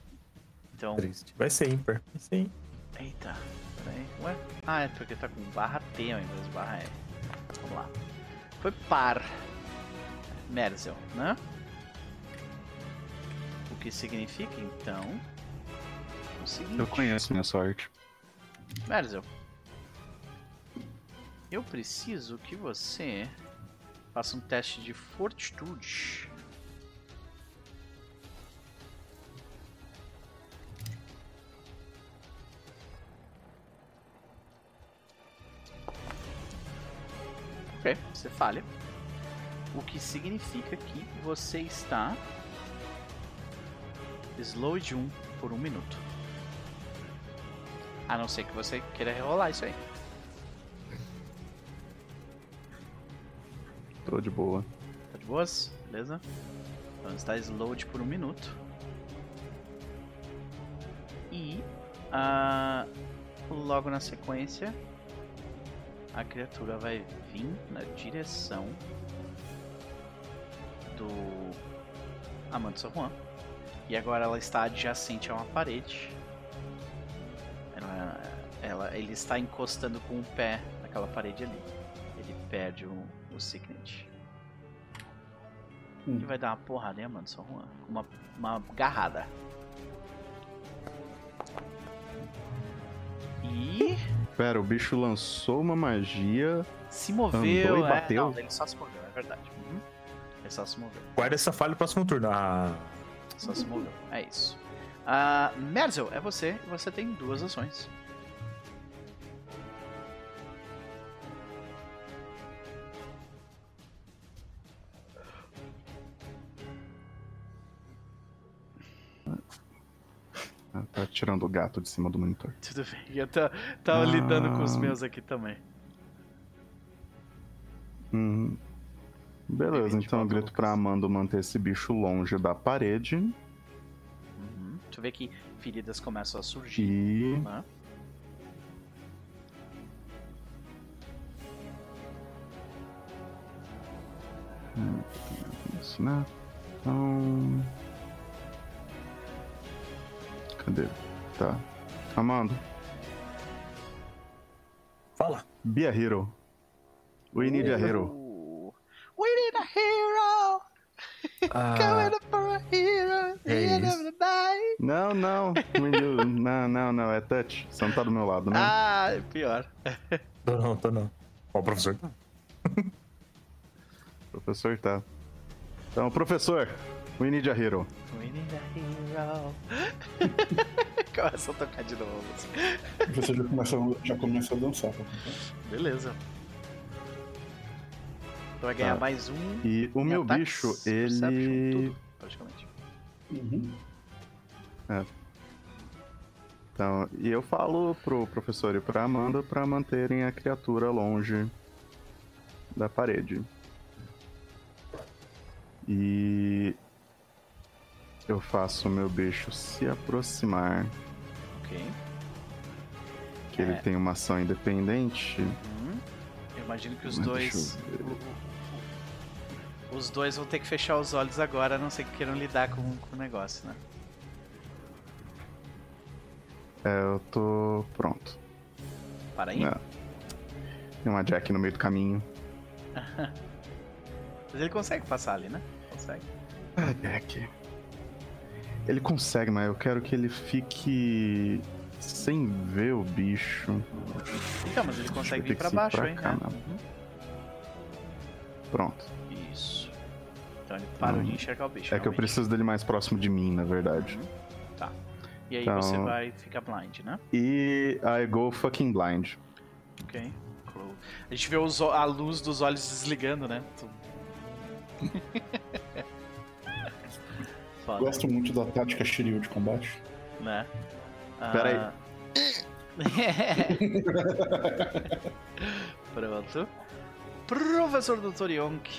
Então.
Triste. Vai ser ímpar. Vai ser ímpar.
Eita, peraí. Ué? Ah, é porque tá com barra T ao invés de barra E. Vamos lá. Foi par. Merzel, né? O que significa então. O seguinte.
eu conheço minha sorte.
Merzel. Eu preciso que você faça um teste de fortitude. Ok, você falha. O que significa que você está slow de 1 por um minuto. A não ser que você queira rerolar isso aí.
Tô de boa.
Tá de boas? Beleza? Então está slowed por um minuto. E ah, logo na sequência a criatura vai vir na direção do Amando San Juan. E agora ela está adjacente a uma parede. Ela, ela- ele está encostando com o pé naquela parede ali. Ele perde o, o Signet.
Hum.
Vai dar uma porrada em Amando San Juan. com Uma, uma garrada. E
Pera, o bicho lançou uma magia.
se moveu.
Andou e
é,
bateu?
não, ele só se moveu, é verdade. Uhum. Ele só se moveu.
Guarda essa falha no próximo turno. Ah,
Só se moveu. É isso. Ah, Merzel, é você. e Você tem duas ações.
Tá tirando o gato de cima do monitor.
Tudo bem. Eu tô, tava lidando com os
Ah.
meus aqui também.
Uhum. Beleza, então eu grito pra Amanda manter esse bicho longe da parede.
Uhum. Deixa eu ver que feridas começam a surgir.
E.
né?
Isso, né? Então. Cadê? Tá. Amanda,
fala.
be a hero. We need a hero.
We need a hero!
Ah,
Coming up for a hero!
é isso.
Não, não. Não, não, não. É touch. Você não tá do meu lado, né?
Ah, é pior.
tô não, tô não. Ó, o professor tá.
Professor tá. Então, professor, we need a hero.
We need a hero. Começa a tocar de novo. assim.
Você já começa, já começa a dançar. tá?
Beleza. Então vai ganhar
Tá.
mais um.
E o meu
ataques,
bicho, ele.
tudo, praticamente.
Uhum.
Então, e eu falo pro professor e pra Amanda pra manterem a criatura longe da parede. E eu faço o meu bicho se aproximar,
Ok.
que ele
É.
tem uma ação independente.
Uhum. Eu imagino que os
Mas
dois. o- o- Os dois vão ter que fechar os olhos agora, a não ser que queiram lidar com, com o negócio, né?
É, eu tô pronto.
Para aí.
Não. Tem uma Jack no meio do caminho.
Mas ele consegue passar ali, né? Consegue.
Ah, Jack. Ele consegue, mas eu quero que ele fique sem ver o bicho.
Então, mas ele consegue vir pra baixo
pra
aí,
cá,
né? Uhum.
Pronto.
Isso. Então ele parou
Hum.
de enxergar o bicho.
É que eu
realmente.
preciso dele mais próximo de mim, na verdade.
Tá. E aí
Então-
você vai ficar blind, né?
E I go fucking blind.
Ok. Cool. A gente vê os a luz dos olhos desligando, né? Foda,
Gosto muito da tática Shiryu de combate.
né?
Pera
aí. Pronto. Professor Dr. Yonk.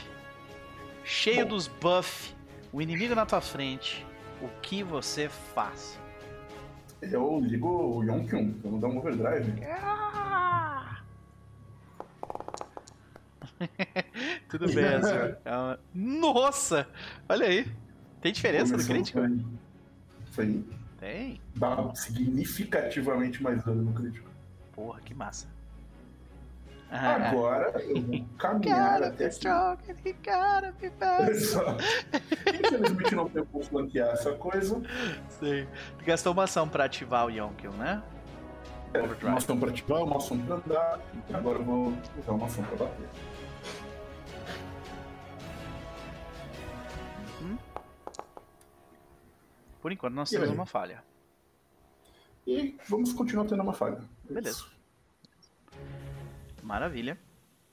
Cheio dos buff. O inimigo na tua frente. O que você faz?
Eu ligo o Yonkyun, eu vou dar um overdrive.
Ah! Tudo bem, Azul. É Nossa! Olha aí. Tem diferença no
Começando
crítico?
Foi
Tem.
dá significativamente mais dano no crítico.
Porra, que massa. Ah,
Agora eu vou caminhar até aqui.
strong and he gotta be.
Infelizmente não tenho como flanquear essa coisa.
Sei. Tu gastou uma ação pra ativar o Yonkill, né?
Uma
Overdrive.
ação pra ativar, uma ação pra andar. Agora eu vou usar uma ação pra bater.
Por enquanto nós
E
temos
aí?
uma falha.
E vamos continuar tendo uma falha.
Beleza. Maravilha.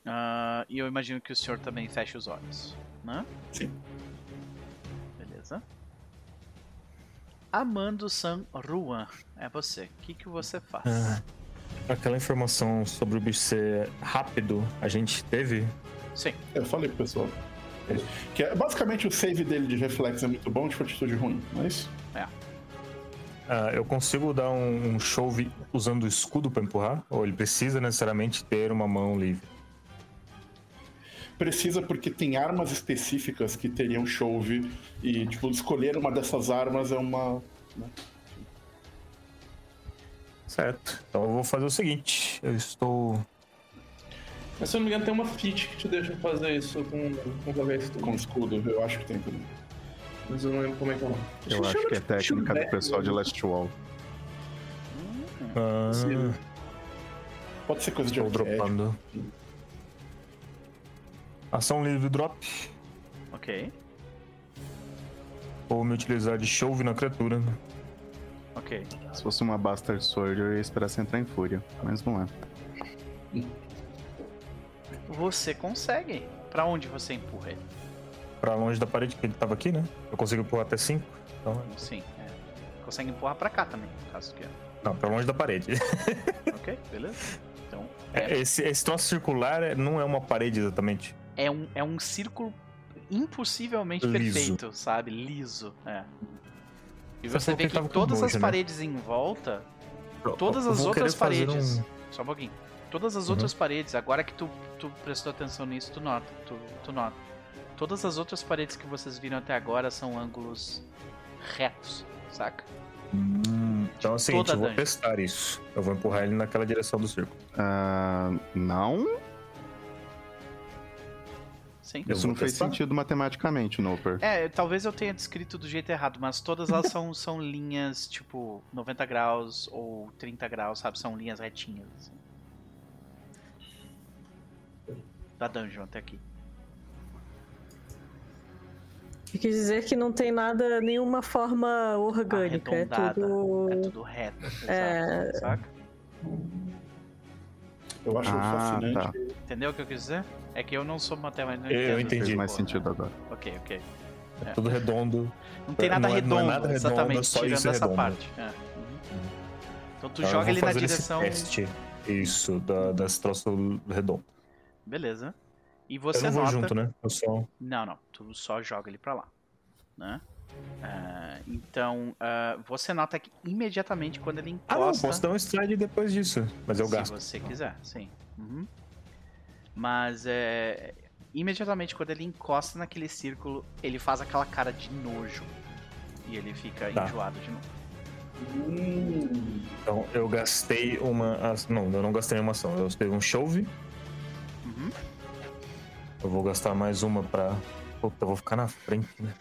Ah, e eu imagino que o senhor também feche os olhos, né?
Sim.
Beleza. Amando San Ruan, é você. O que, que você faz?
Ah, aquela informação sobre o bicho ser rápido, a gente teve?
Sim.
Eu falei pro pessoal. Que é, basicamente o save dele de reflexo é muito bom, de fortitude ruim, não é isso?
Ah, eu consigo dar um, um chove usando o escudo pra empurrar? Ou ele precisa necessariamente ter uma mão livre?
Precisa porque tem armas específicas que teriam chove e, tipo, escolher uma dessas armas é uma.
Certo. Então eu vou fazer o seguinte: eu estou.
Mas se eu não me engano, tem uma feat que te deixa fazer isso com, com qualquer estudo.
com escudo, eu acho que tem também.
Mas eu não lembro como é que é o nome.
Eu acho que é técnica do pessoal de Last Wall.
Ah.
Pode ser coisa de
estou dropando. Ação livre drop.
Ok.
Vou me utilizar de chove na criatura.
Ok.
Se fosse uma Bastard Sword, eu ia esperar você entrar em fúria. Mas não é.
Você consegue. Pra onde você empurra ele?
Pra longe da parede que ele tava aqui, né? Eu consigo empurrar até 5. Então,
Sim. é. Consegue empurrar pra cá também, caso queira.
não, pra longe da parede.
Ok, beleza. Então,
É, Esse, esse troço circular é- não é uma parede exatamente.
é um, é um círculo impossivelmente
Liso.
perfeito, sabe? Liso. É. E você vê que
com
todas as
nojo, né?
paredes em volta, todas as outras paredes.
um-
Só um pouquinho. Todas as
Uhum.
outras paredes, agora que tu, tu prestou atenção nisso, tu nota. Tu, tu nota. Todas as outras paredes que vocês viram até agora são ângulos retos, saca?
Hum, então é o seguinte, eu vou testar isso. Eu vou empurrar ele naquela direção do círculo.
Ah, não?
Sim.
Isso não fez sentido matematicamente, Noper.
É, talvez eu tenha descrito do jeito errado, mas todas elas são, são linhas, tipo, 90 graus ou 30 graus, sabe? São linhas retinhas, assim. Da dungeon até aqui.
Quer dizer que não tem nada, nenhuma forma orgânica. É tudo.
É tudo reto, exato,
É.
saca?
Eu acho
Ah,
fascinante.
tá.
Entendeu o que eu quis dizer? É que eu não sou matemático. não
Eu
entendo
entendi.
mais sentido agora.
Ok, ok.
É tudo redondo.
Não tem nada
Não é- não é
redondo,
nada redondo,
exatamente,
é só
tirando
isso
essa
redondo.
parte. É. Uhum. Então tu
Então, eu
joga ele na direção.
teste. Isso, da, das troços redondo.
Beleza. E
Eu
você
não vou
nota.
junto, né? Eu só.
Não, não. Tu só joga ele pra lá. Né? Ah, então, ah, você nota que imediatamente quando ele
Ah, não,
encosta.
posso dar um stride depois disso. Mas eu
se
gasto.
você quiser, sim. Uhum. Mas é. Imediatamente quando ele encosta naquele círculo, ele faz aquela cara de nojo. E ele fica
Tá.
enjoado de novo.
Hum,
Então eu gastei uma. Não, eu não gastei uma ação. Eu gastei um chove.
Uhum.
Eu vou gastar mais uma pra. Puta, eu vou ficar na frente, né?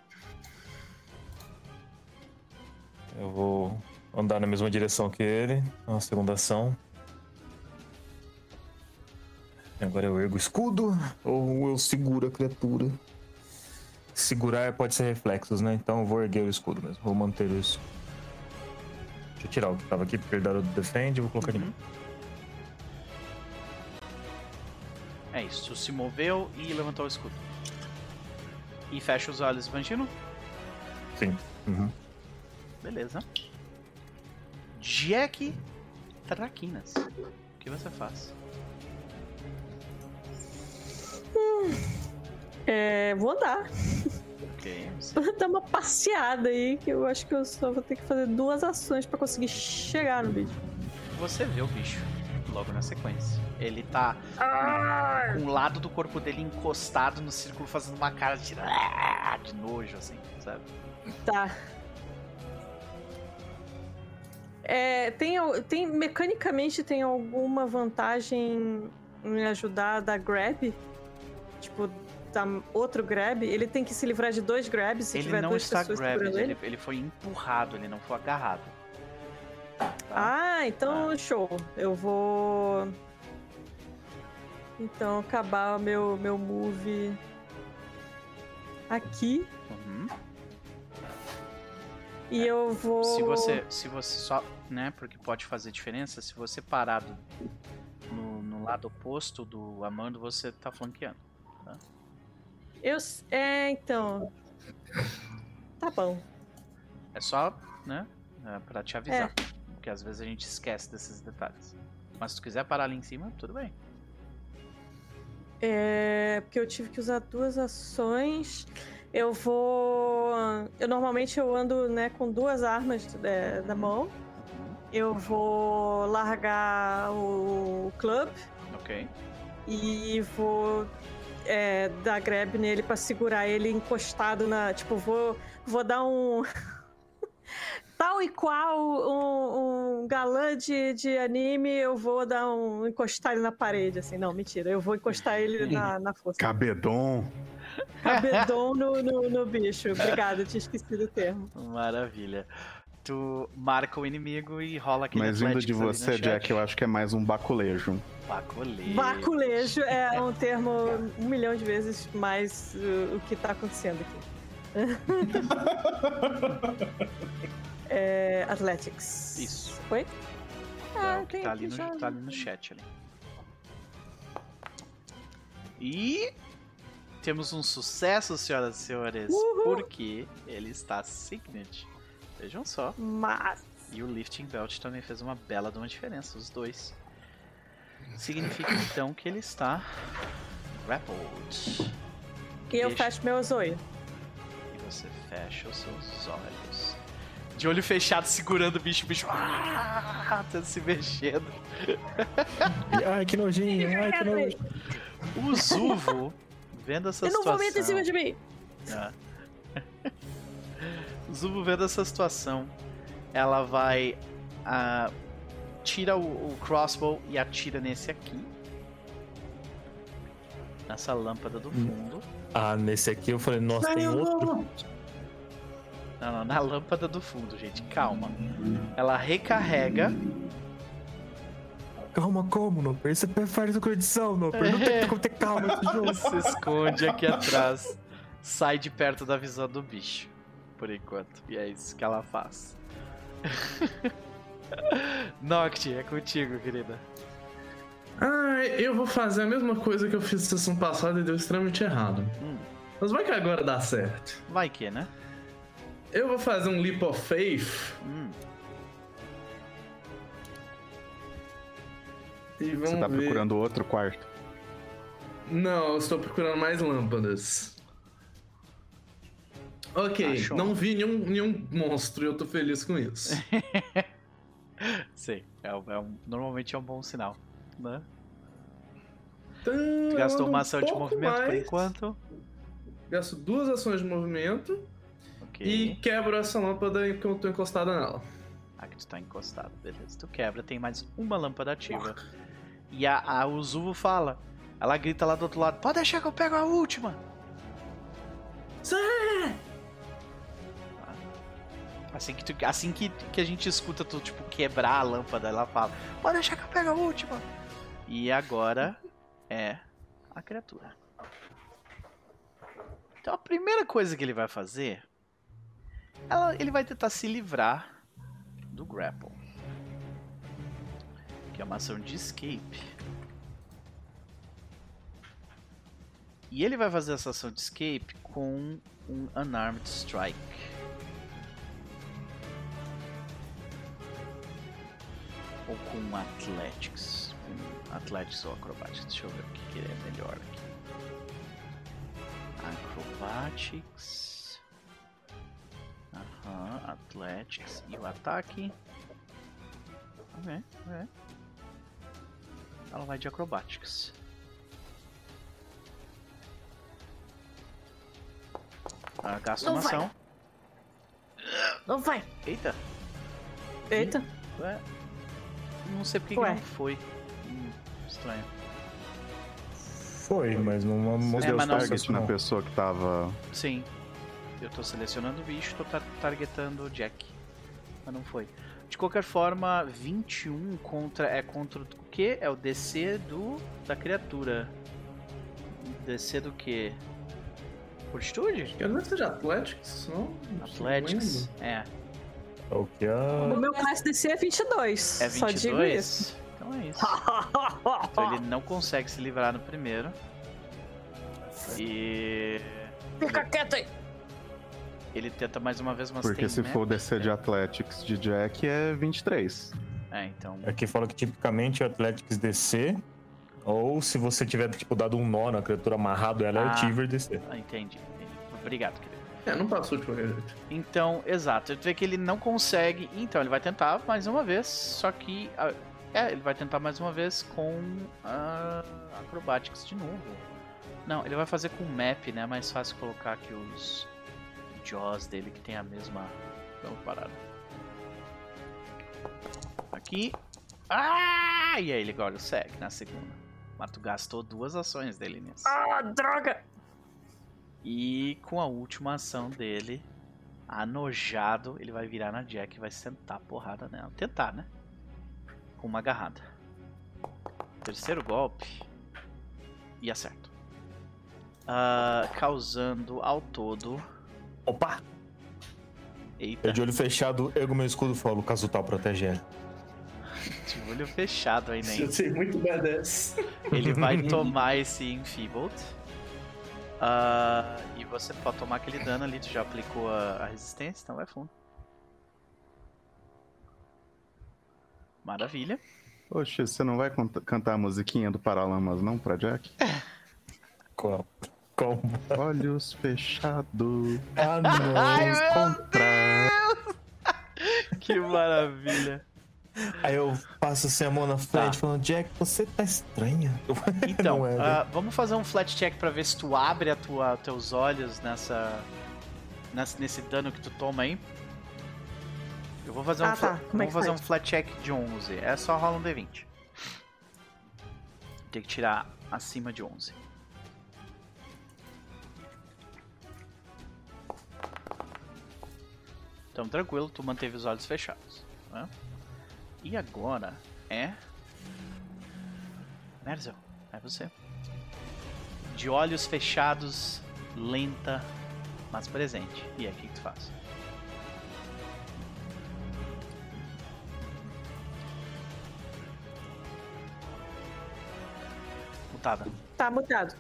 Eu vou andar na mesma direção que ele. Uma segunda ação. Agora eu ergo o escudo ou eu seguro a criatura. Segurar pode ser reflexos, né? Então eu vou erguer o escudo mesmo. Vou manter isso. Deixa eu tirar o que tava aqui, porque ele dá o defende e vou colocar de
Uhum.
novo.
É isso. Se moveu e levantou o escudo. E fecha os olhos, Vangino.
Sim. Uhum.
Beleza. Jack Traquinas. O que você faz?
É, vou andar.
Ok. Você...
Vou dar uma passeada aí, que eu acho que eu só vou ter que fazer duas ações pra conseguir chegar no bicho.
Você vê o bicho logo na sequência. Ele tá com o lado do corpo dele encostado no círculo, fazendo uma cara de, de nojo, assim, sabe?
Tá. É, tem, tem, mecanicamente tem alguma vantagem em ajudar a dar grab? Tipo, dar outro grab? Ele tem que se livrar de dois grabs se
ele
tiver
não
duas
está
pessoas
grabbed,
segurando
ele,
ele?
ele foi empurrado, ele não foi agarrado. Tá?
Ah, então show. Eu vou. Então acabar meu, meu move aqui.
Uhum.
E eu vou.
Se você, se você só, né, porque pode fazer diferença, se você parar do- no, no lado oposto do Amando, você tá flanqueando.
Eu. s- É, então. Tá bom.
É só, né? É pra te avisar. Porque às vezes a gente esquece desses detalhes. Mas se tu quiser parar ali em cima, tudo bem.
É, porque eu tive que usar duas ações. Eu vou. Eu normalmente eu ando né, com duas armas é, na mão. Eu vou largar o club
Ok.
e vou é, dar grab nele pra segurar ele encostado na. Tipo, vou, vou dar um. Tal e qual um, um galã de, de anime, eu vou dar um. encostar ele na parede, assim. Não, mentira. Eu vou encostar ele na, na força.
Cabedon.
Cabedon no, no, no bicho. Obrigada, tinha esquecido o termo.
Maravilha. Tu marca o inimigo e rola aquele
Mas vindo de você. Jack, eu acho que é mais um baculejo.
Baculejo.
Baculejo é um termo um milhão de vezes mais uh, o que tá acontecendo aqui. é, Athletics.
Isso.
Foi?
É
Ah,
o que
tem
tá ali, no,
já.
tá ali no chat ali. E temos um sucesso, senhoras e senhores,
Uhul.
porque ele está Signet. Vejam só.
Mas.
E o Lifting Belt também fez uma bela uma diferença, os dois. Significa então que ele está grappled.
E eu
Deixa-
fecho meu zoio.
E você fecha os seus olhos. De olho fechado, segurando o bicho, o bicho ah, tá se mexendo.
Ai, que nojinho, ai, que nojinho.
O Zuvo, vendo essa
E não
situação.
vomita em cima de mim.
Ah. o Zubo vendo essa situação, ela vai. ah, tira o, o crossbow e atira nesse aqui. Nessa lâmpada do fundo.
Ah, nesse aqui eu falei, nossa, tem outro.
Não, não, na lâmpada do fundo, gente. Calma. Ela recarrega.
Calma, como, Noper? Isso é faz com edição, Noper. Não tem como ter calma nesse jogo.
se esconde aqui atrás. Sai de perto da visão do bicho. Por enquanto. E é isso que ela faz. Noct, é contigo, querida.
Ah, eu vou fazer a mesma coisa que eu fiz na sessão passada e deu extremamente errado.
Hum,
Mas vai que agora dá certo.
vai que, né?
Eu vou fazer um Leap of Faith
Hum,
e vamos
Você tá
ver.
procurando outro quarto.
Não, eu estou procurando mais lâmpadas. Ok,
Achou.
não vi nenhum, nenhum monstro e eu tô feliz com isso.
sei. É, um- é um- normalmente é um bom sinal, né?
Então,
gastou uma
um
ação de
pouco
movimento por
mais.
enquanto.
Gasto duas ações de movimento
Ok.
e quebro essa lâmpada enquanto eu tô encostada nela.
Aqui tu tá encostado, beleza. Tu quebra, tem mais uma lâmpada ativa. E a, a Uzuvo fala. Ela grita lá do outro lado: Pode deixar que eu pego a última. Assim que, tu- assim que, que a gente escuta tu, tipo, quebrar a lâmpada, ela fala: Pode deixar que eu pego a última. E agora é a criatura. Então a primeira coisa que ele vai fazer. Ela- ele vai tentar se livrar do grapple. Que é uma ação de escape. E ele vai fazer essa ação de escape com um Unarmed Strike. Ou com um Athletics. Um Athletics ou Acrobatics. Deixa eu ver o que, é melhor aqui. Acrobatics. Aham, Athletics. E o ataque. Ok, ok. Ela vai de Acrobatics. Ah, gasta
Não
uma
vai.
ação.
Não vai.
Eita,
Eita.
ué. Não sei porque que
Ué.
não foi. Hum, estranho.
Foi, mas não mostrou
É,
deu
mas não-
target na pessoa que tava.
Sim. Eu tô selecionando o bicho, tô tar targetando o Jack. Mas não foi. De qualquer forma, 21 contra. É contra o quê? É o DC do. da criatura. DC do quê? Fortitude?
Eu não seja Athletics, não?
Athletics? É.
É o que a.
O meu classe DC é 22.
É
Só digo
22?
isso.
Então Então é isso. Então ele não consegue se livrar no primeiro. E.
Fica quieto aí.
Ele tenta mais uma vez, mas
Porque
tem
se for o DC de
né?
Athletics de Jack é 23.
É, então.
Aqui fala que tipicamente o Athletics DC, ou se você tiver, tipo, dado um nó na criatura amarrado, ela é
Ah.
Achiever DC.
Ah, entendi, entendi. Obrigado, querido.
É, não passou de qualquer jeito.
Então, exato. Tu vê que ele não consegue. Então, ele vai tentar mais uma vez. Só que. É, ele vai tentar mais uma vez com. ah, Acrobatics de novo. Não, ele vai fazer com Map, né? É mais fácil colocar aqui os. Dele que tem a mesma. Vamos parar. Aqui. Ah! E aí ele agora segue na segunda. Mas tu gastou duas ações dele nisso.
Ah, droga!
E com a última ação dele, anojado, ele vai virar na Jack e vai sentar a porrada nela. Tentar, né? Com uma agarrada. Terceiro golpe. E acerto. Ah, causando ao todo.
Opa!
Eita,
Eu de olho fechado, ergo meu escudo e falo, Kazutal protege ela.
de olho fechado ainda. hein?
Eu sei muito badass.
Ele vai tomar esse Enfeebled. Ah, e você pode tomar aquele dano ali, tu já aplicou a, a resistência, então vai fundo. Maravilha.
Oxe, você não vai cantar a musiquinha do Paralamas não pra Jack?
Qual? Como?
Olhos fechados.
Ah,
Ai,
não.
Contra...
Que maravilha.
Aí eu passo assim a mão na frente,
Tá.
falando, Jack, você tá estranha.
Então,
é, né?
ah, vamos fazer um flat check pra ver se tu abre a tua, teus olhos nessa, nessa- nesse dano que tu toma aí. Eu vou fazer um,
Ah,
fla-
tá. Como é
vou
que
fazer
faz?
um flat check de 11. É só rola um D20. Tem que tirar acima de 11. Então, tranquilo, tu manteve os olhos fechados. né? E agora é. Merzel, é você. De olhos fechados, lenta, mas presente. E aí, o que, que tu faz? Mutada.
Tá mutado.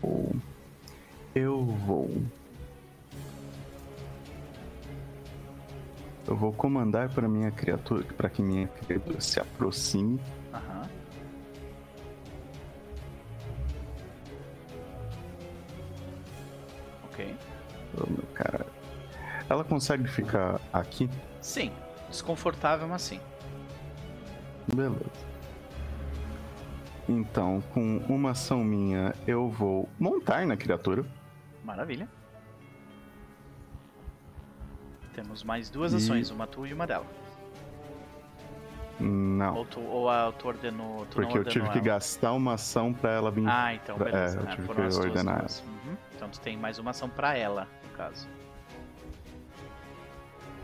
Ou eu vou. Eu vou comandar para minha criatura, para que minha criatura se aproxime.
Aham. Ok.
Oh, meu cara. Ela consegue ficar aqui?
Sim, desconfortável, mas sim.
Beleza. Então, com uma ação minha, eu vou montar na criatura.
Maravilha. Temos mais duas
E-
ações, uma tua e uma dela.
Não,
Ou tu, ou a, tu ordenou. Tu não
porque eu tive
ordenou
que
ela.
gastar uma ação para ela vir.
Ah, então
pra-
beleza.
é, eu
É,
tive que ordenar
duas. Uhum. Então tu tem mais uma ação pra ela, no caso.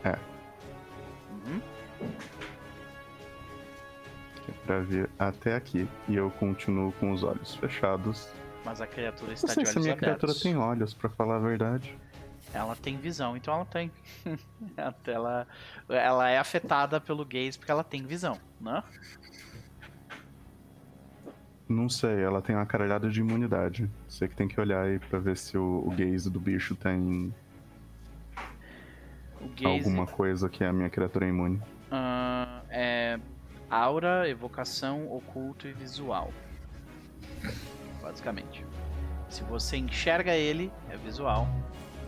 É.
Uhum.
é pra vir até aqui. E eu continuo com os olhos fechados.
Mas a criatura
Não
está
sei
de
se a minha
abertos.
criatura tem olhos, pra falar a verdade.
Ela tem visão, então ela tem. ela, ela é afetada pelo gaze porque ela tem visão, né?
Não sei, ela tem uma caralhada de imunidade. Você que tem que olhar aí pra ver se o, o gaze do bicho tem
gaze
alguma coisa que a minha criatura é imune.
ah, é aura, evocação, oculto e visual. Basicamente. Se você enxerga ele, é visual.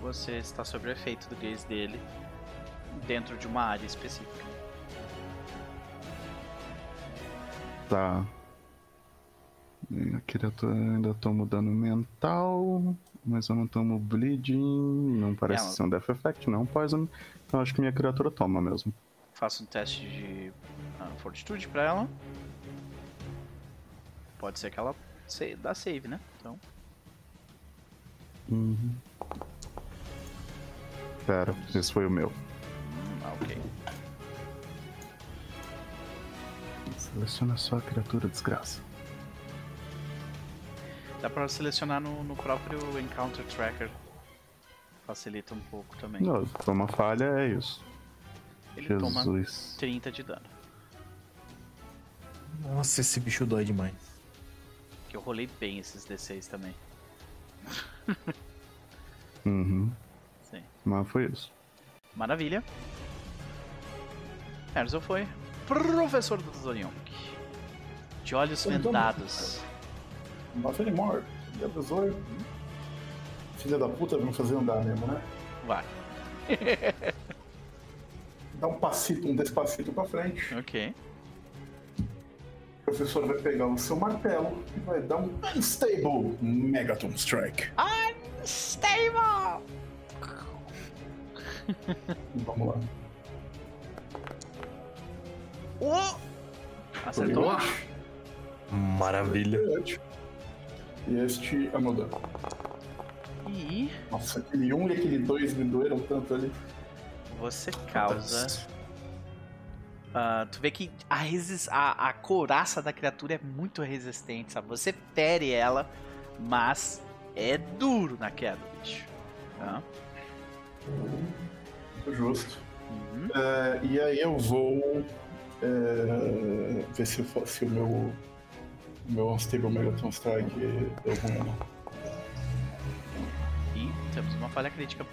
Você está sob o efeito do gaze dele dentro de uma área específica.
Tá. A criatura ainda tomo dano mental, mas eu não tomo bleeding. Não parece
Ela-
ser um death effect, não poison. Então acho que minha criatura toma mesmo.
Faça um teste de ah, fortitude pra ela. Pode ser que ela dá save, né? Então,
Uhum. Pera, esse foi o meu.
ah, ok.
Seleciona só a criatura, desgraça.
Dá pra selecionar no, no próprio Encounter Tracker. Facilita um pouco também.
Não, foi uma falha, é isso.
Ele toma
Jesus.
30 de dano.
Nossa, esse bicho dói demais.
Que eu rolei bem esses D6 também.
Uhum. Mas foi isso.
Maravilha. Erzo foi. Professor do Zorion. De olhos
tô
vendados.
Not anymore. E a pessoa. Filha da puta, me fazer andar mesmo, né?
Vai.
Dá um passito, um despacito pra frente.
Ok.
O professor vai pegar o seu martelo e vai dar um Unstable Megaton Strike.
Stable!
Vamos lá.
Acertou?
Boa.
Maravilha.
E este é o meu dano.
E
Nossa, aquele 1 e aquele 2 me doeram tanto ali.
você causa. Ah, tu vê que a, resis- a, a couraça da criatura é muito resistente, sabe? Você fere ela, mas é duro na queda, bicho. Tá?
Justo.
Uhum.
É, e aí eu vou é, ver se, eu se o meu, o meu Unstable Megaton Strike deu ruim.
E temos uma falha crítica.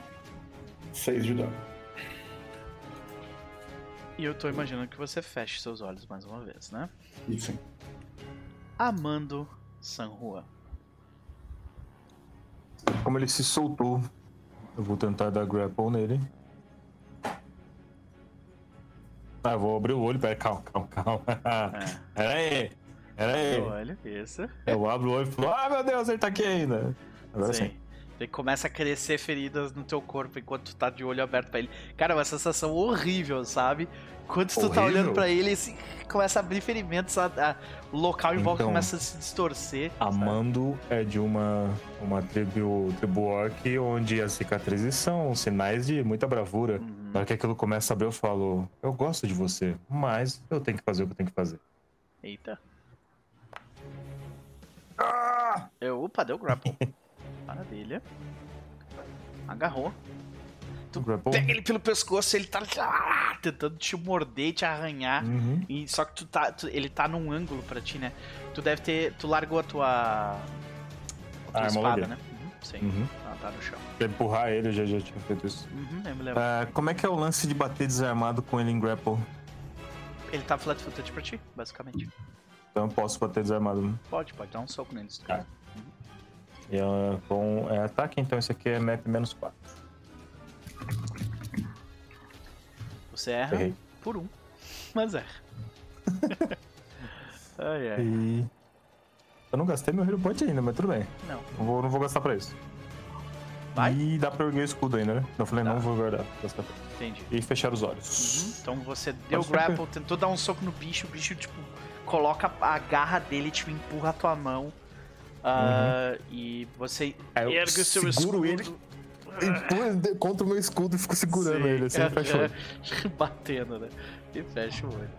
6 de dano.
E eu tô imaginando que você feche seus olhos mais uma vez, né?
Isso. sim.
Amando Sanrua.
Como ele se soltou, eu vou tentar dar grapple nele. Ah, vou abrir o olho, pera, calma, calma, calma.
É.
Pera aí, pera aí.
Olha, isso.
Eu abro o olho e falo, ah, meu Deus, ele tá aqui ainda. Agora sim.
Daí começa a crescer feridas no teu corpo enquanto tu tá de olho aberto pra ele. Cara, é uma sensação horrível, sabe? Quando tu tá
Horrível?
olhando pra ele, assim, começa a abrir ferimentos, a- a- o local em volta
Então,
começa a se distorcer. sabe?
Amando é de uma, uma tribo, tribo orc onde as cicatrizes são sinais de muita bravura.
Uhum.
Na hora que aquilo começa a abrir, eu falo, eu gosto de você, mas eu tenho que fazer o que eu tenho que fazer.
Eita.
Ah!
Eu, opa, deu grapple. Maravilha. Agarrou. Tu pega ele pelo pescoço, ele tá ah, tentando te morder te arranhar.
Uhum.
E só que tu tá, tu- ele tá num ângulo pra ti, né? Tu deve ter. Tu largou a tua. A tua
Ah, é
espada, né? Uhum, sim.
Uhum.
Ela tá no chão.
Pra empurrar ele, eu já, já tinha feito isso.
Uhum, eu me lembro.
Ah, como é que é o lance de bater desarmado com ele em grapple?
Ele tá flat footed pra ti, basicamente.
Então eu posso bater desarmado. né?
Pode, pode dar um soco nele.
Tá.
quiser.
E ah, com é, ataque, então esse aqui é map menos 4.
Você erra
Errei.
por um, mas erra. ai, ai.
E. Eu não gastei meu hero point ainda, mas tudo bem.
Não.
Não vou, não vou gastar pra isso.
Vai?
E dá pra erguer o escudo ainda, né? Eu falei,
Tá.
não vou guardar. gastar pra isso.
Entendi.
E fechar os olhos.
Uhum, Então você deu
Pode
grapple, tentou dar um soco no bicho, o bicho, tipo, coloca a garra dele, tipo, empurra a tua mão. ah, E você
eu
ergue o seu escudo.
ele contra o meu escudo e fico segurando
Sim,
ele, assim,
é,
fecha o olho.
é, Batendo, né? E fecha o olho.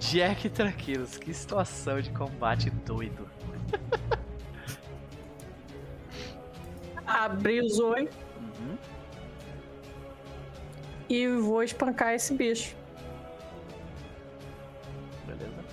Jack Tranquilos, que situação de combate doido.
Abri os olhos
Uhum.
e vou espancar esse bicho.
Beleza.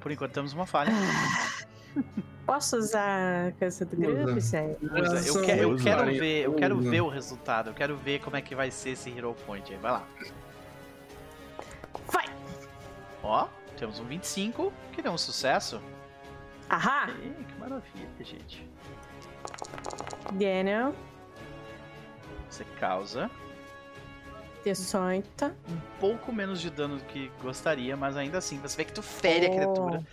Por enquanto temos uma falha.
Posso usar a coisa do grupo, gente?
Usa. Eu, que- eu quero ver, eu quero ver o resultado. Eu quero ver como é que vai ser esse Hero Point aí. Vai lá.
Vai!
Ó, temos um 25, que deu um sucesso.
Ahá!
Ih, que maravilha, gente.
Daniel,
Você causa
18.
um pouco menos de dano do que gostaria, mas ainda assim, você vê que tu fere a criatura.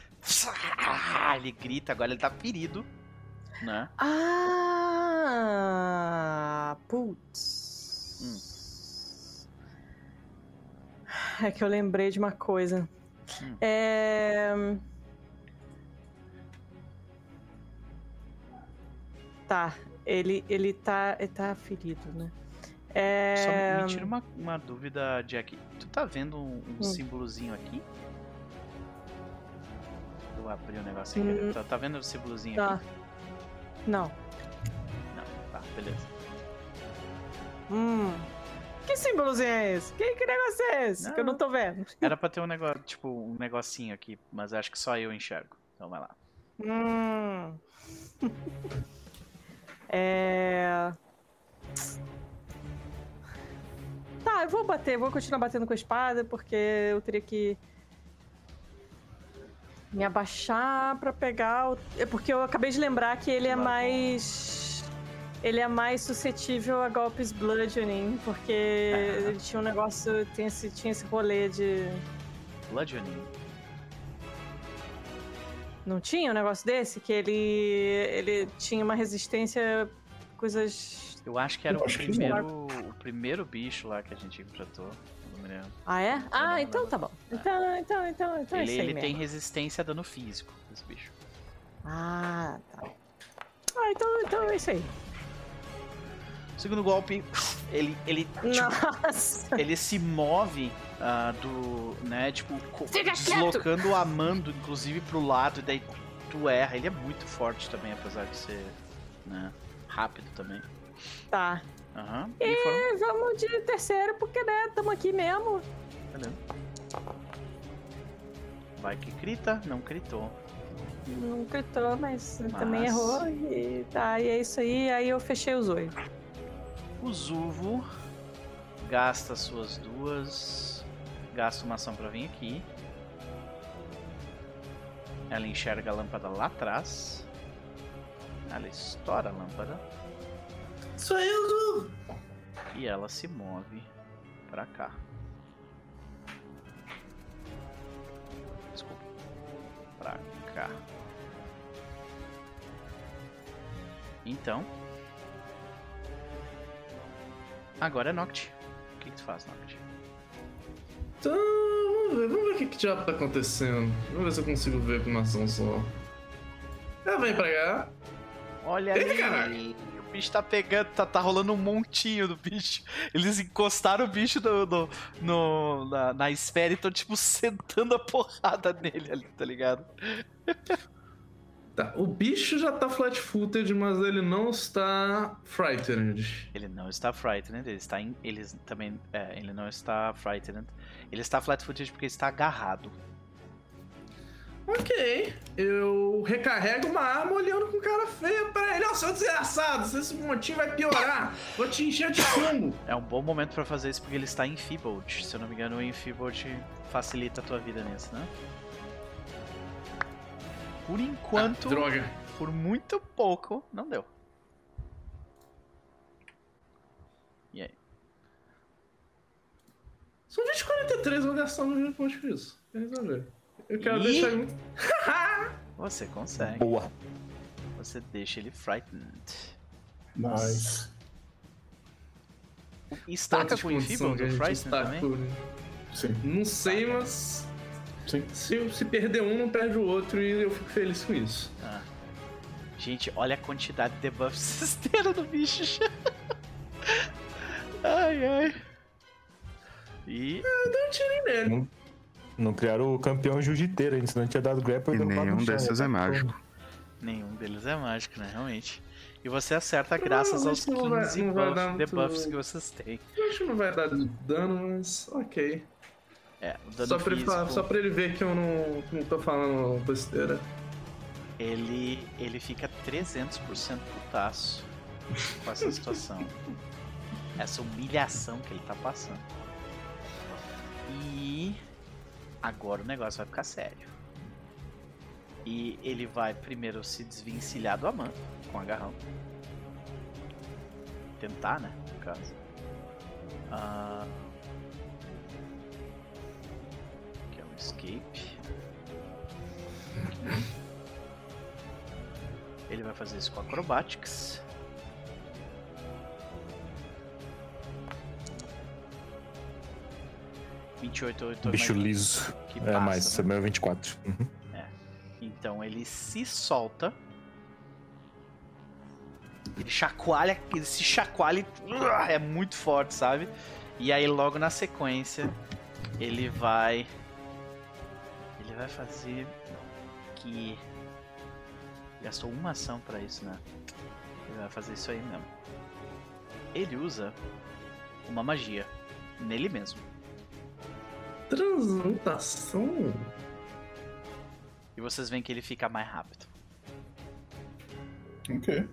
Ele grita, agora ele tá ferido, né?
Ah! Putz. É que eu lembrei de uma coisa.
Hum.
É. Tá, ele, ele tá. Ele tá ferido, né? É...
Só me tira uma, uma dúvida, Jack. Tu tá vendo um, um
Hum.
símbolozinho aqui? Eu abri o negocinho aqui.
Hum.
Tá, tá vendo o símbolozinho
Tá.
aqui?
Não.
Não, tá, beleza.
Hum. que símbolozinho é esse? Que, que negócio é esse? Que eu não tô vendo.
Era pra ter um negócio, tipo, um negocinho aqui, mas acho que só eu enxergo. Então vai lá.
Hum. é. Tá, eu vou bater, vou continuar batendo com a espada, porque eu teria que me abaixar pra pegar o... É porque eu acabei de lembrar que ele é
bom.
mais. Ele é mais suscetível a golpes bludgeoning, porque ele tinha um negócio. Tem esse, tinha esse rolê de.
Bludgeoning.
Não tinha um negócio desse? Que ele. ele tinha uma resistência. coisas.
Eu acho que era o primeiro, o primeiro bicho lá que a gente enfrentou. Não me lembro.
Ah, é? Ah,
não,
então
não.
tá bom. Então, então, então, então é
ele
isso aí
ele tem resistência a dano físico, esse bicho.
Ah, tá. Ah, então, então é isso aí.
O segundo golpe, ele, ele, tipo,
Nossa!
ele se move ah, do, né, tipo,
Fica quieto!
deslocando o Amando, inclusive, pro lado, e daí tu erra. Ele é muito forte também, apesar de ser, né, rápido também.
Tá.
Aham. E.
E vamos de terceiro, porque, né, tamo aqui mesmo.
Beleza. Vai que crita, não critou.
Não gritou, mas,
Mas-
também errou. E tá, e é isso aí. Aí eu fechei os olhos.
O Zuvo gasta suas duas. Gasta uma ação pra vir aqui. Ela enxerga a lâmpada lá atrás. Ela estoura a lâmpada.
Sou eu.
E ela se move pra cá. Desculpa. Pra cá. Então. Agora é Noct. O que, que tu faz, Noct?
Então, vamos ver, vamos ver o que, que diabo tá acontecendo. Vamos ver se eu consigo ver com uma ação só. Ela vem pra cá.
Olha
Eita,
ali! Bicho tá pegando, tá, tá rolando um montinho do bicho. Eles encostaram o bicho no, no- no- na, na esfera e estão, tipo, sentando a porrada nele ali, tá ligado?
Tá, o bicho já tá flat-footed, mas ele não está frightened.
Ele não está frightened, ele está em, ele também, é, ele não está frightened. Ele está flat-footed porque ele está agarrado.
Ok, eu recarrego uma arma olhando com cara feia pra ele. Ó, seu desgraçado, esse montinho vai piorar. Vou te encher de chumbo.
É um bom momento pra fazer isso porque ele está enfeebled. Se eu não me engano, o enfeebled facilita a tua vida nisso, né? Por enquanto,
Ah, droga.
por muito pouco, não deu. E aí?
São 2043, eu vou gastar um pontos com isso. Quer resolver. Eu quero
Ih!
deixar ele muito.
Você consegue.
Boa.
Você deixa ele frightened.
Nice.
Estaca com o
a
do frightened também?
Sim,
Não sei, mas.
sim.
Se, se perder um, não perde o outro e eu fico feliz com isso.
Ah. Gente, olha a quantidade de debuffs cesteira do bicho. ai, ai. E
Dá um tirinho nele.
Não criaram o campeão jiu-jiteiro ainda, senão tinha dado grapple
E
derrubado
nenhum desses
né?
é mágico.
nenhum deles é mágico, né? Realmente. E você acerta graças
Não,
aos
isso não vai-
15
não vai muito-
debuffs que vocês têm.
Eu acho que não vai dar dano, mas ok.
É, o dano
Só pra, ele
físico,
falar- só pra ele ver que eu não, não tô falando besteira.
ele, ele fica 300% putaço com essa situação. essa humilhação que ele tá passando. E agora o negócio vai ficar sério. E ele vai primeiro se desvencilhar do Aman com agarrão. Tentar, né? No caso. Ah, que é um escape. Ele vai fazer isso com acrobatics. Vinte e oito, oito
Bicho
mais-
liso.
que
É
passa,
mais,
né?
é meu 24. Uhum.
Então ele se solta. Ele chacoalha, ele se chacoalha e uh, é muito forte, sabe? E aí logo na sequência ele vai ele vai fazer que gastou uma ação pra isso, né? Ele vai fazer isso aí mesmo. Ele usa uma magia. nele mesmo.
Transmutação?
E vocês veem que ele fica mais rápido.
Ok.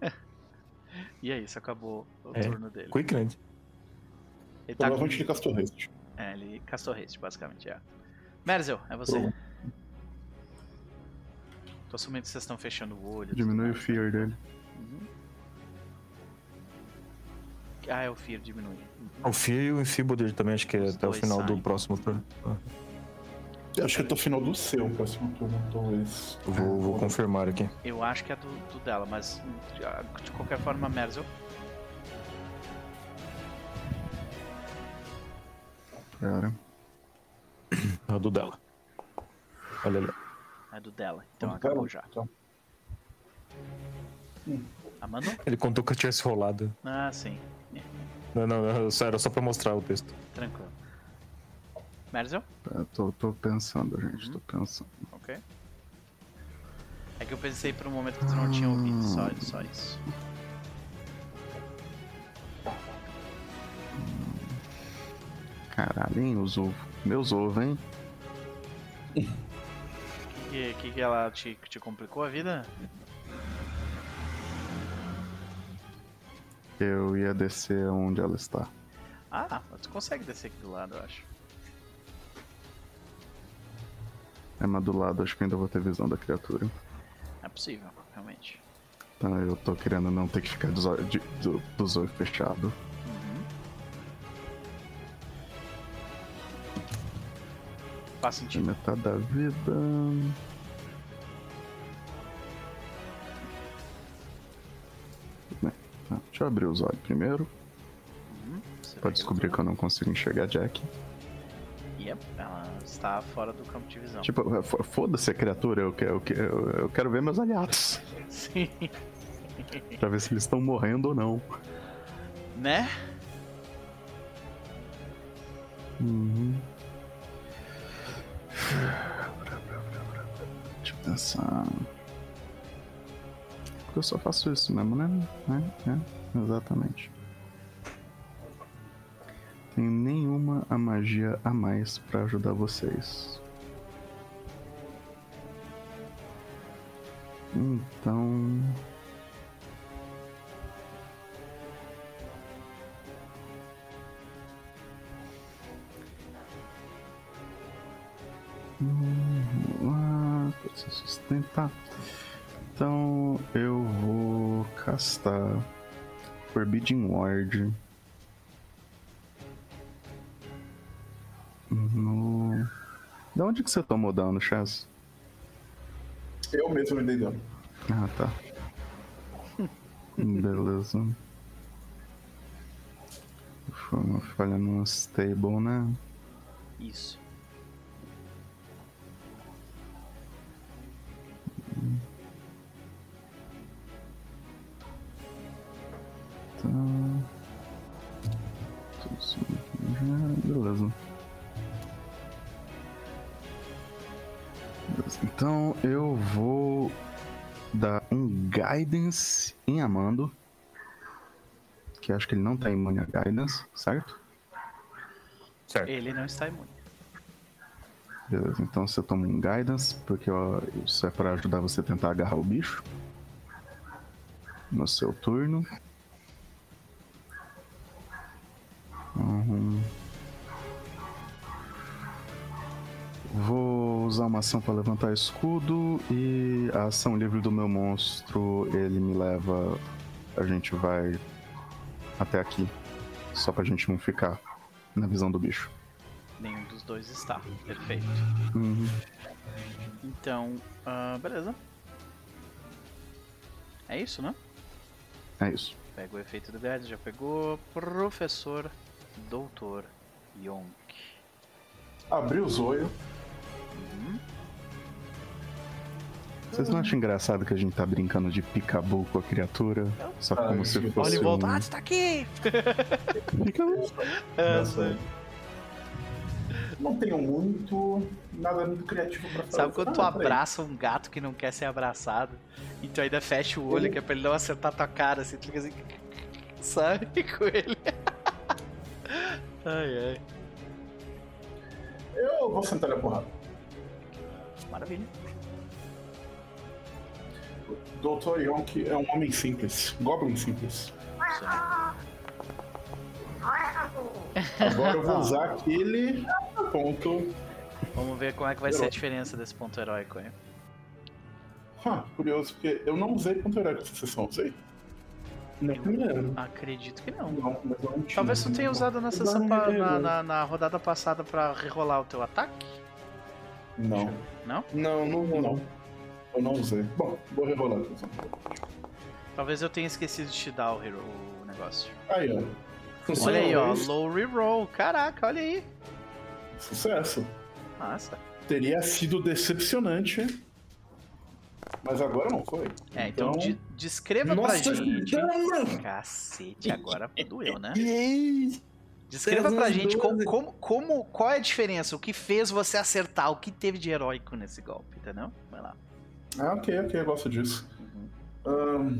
E é isso, acabou o
É.
turno dele.
Quick grande.
Ele tá com...
Provavelmente ele castou haste.
É, ele castou haste, basicamente, é. Merzel, é você.
Pronto.
Tô assumindo que vocês estão fechando o olho.
Diminui o
mais,
fear dele.
Uhum. Ah, é o fear diminui. Uhum.
O Fear e o Enfeeble dele também, acho que é
Os
até o final do
saem.
próximo turno.
Eu Acho que até o final do seu próximo turno, talvez.
Eu vou, vou confirmar aqui.
Eu acho que é do, do dela, mas ah, de qualquer forma, Merzel.
Cara.
É do dela. Olha ali.
É do dela, então
Então,
acabou já.
então.
Amanda?
Ele contou que eu tivesse rolado.
Ah, sim.
Não, não, não, só- era só pra mostrar o texto.
Tranquilo. Merzel?
Eu tô, tô pensando, gente. Tô pensando.
Ok. É que eu pensei por um momento que tu não tinha ouvido, só, só isso.
Caralho, hein, os ovos. Meus ovos, hein?
O que, que, que ela te, te complicou a vida?
Eu ia descer onde ela está.
Ah, tu consegue descer aqui do lado, eu acho.
É, mas do lado acho que ainda vou ter visão da criatura.
É possível, realmente.
Então eu tô querendo não ter que ficar dos olhos, de, do, dos olhos fechados.
Uhum. Faz
De
sentido.
metade da vida. Deixa eu abrir os olhos primeiro.
Uhum.
Pra descobrir que eu não consigo enxergar a Jack.
Yep, ela está fora do campo de visão.
Tipo, fo- foda-se a criatura, eu quero, eu, quero, eu quero ver meus aliados.
Sim.
Pra ver se eles estão morrendo ou não.
Né?
Uhum. Deixa eu pensar. Porque eu só faço isso mesmo, né? É, é, exatamente. Tenho nenhuma a magia a mais pra ajudar vocês. Então. Hum, pode se sustentar. Então eu vou castar Forbidden Ward no. Da onde que você tomou dano, Chaz?
Eu mesmo me dei dano.
Ah, tá. Beleza. Foi uma falha no stable, né?
Isso.
Já. Beleza. Beleza. Então eu vou dar um guidance em Amando. Que acho que ele não tá imune a guidance, certo?
Certo.
Ele não está imune.
Beleza, então você toma um guidance, porque ó, isso é pra ajudar você a tentar agarrar o bicho. No seu turno. Uhum. Vou usar uma ação para levantar escudo e a ação livre do meu monstro, ele me leva. A gente vai até aqui. Só pra gente não ficar na visão do bicho.
Nenhum dos dois está. Perfeito.
Uhum.
Então, ah, beleza. É isso, né?
É isso.
Pega o efeito do Guedes, já pegou. Professor Doutor Yonk.
Abri os olhos.
Uhum.
Vocês não acham engraçado que a gente tá brincando de picabu com a criatura? Só
Ah,
como
isso
se
que
fosse.
Olha em volta.
um...
Ah, tu tá aqui!
Picabu.
É,
Nossa. Não tenho muito. Nada muito criativo pra fazer.
Sabe quando tu
Ah, peraí.
abraça um gato que não quer ser abraçado e tu ainda fecha o olho que é pra ele não acertar tua cara, assim, tu fica assim. Sabe com ele? Ai, ai.
Eu vou sentar a porrada.
Maravilha.
Dr. Yonk é um homem simples. Goblin simples. Agora eu vou usar aquele ponto.
Vamos ver como é que vai ser a diferença desse ponto heróico aí.
Ah, curioso, porque eu não usei ponto heróico nessa sessão, usei?
Na primeira.
Acredito que não.
Não, não.
Talvez tu tenha usado
interior.
na, na- na rodada passada pra rerolar o teu ataque?
Não,
Não?
Não, não
não.
não.
Eu não usei. Bom, vou rerolar. então.
Talvez eu tenha esquecido de te dar o, o negócio.
Aí, ó.
Funciona
Olha aí, ó. Low reroll. Caraca, olha aí.
Sucesso.
Massa.
Teria sido decepcionante. Mas agora não foi.
É, então,
Então-
de- descreva pra
Nossa,
gente.
dama!
Cacete, agora doeu, né? Descreva pra gente como, como, como- qual é a diferença, o que fez você acertar, o que teve de heróico nesse golpe, entendeu? Vai lá.
Ah, ok, ok, eu gosto disso.
Uhum.
Ahn,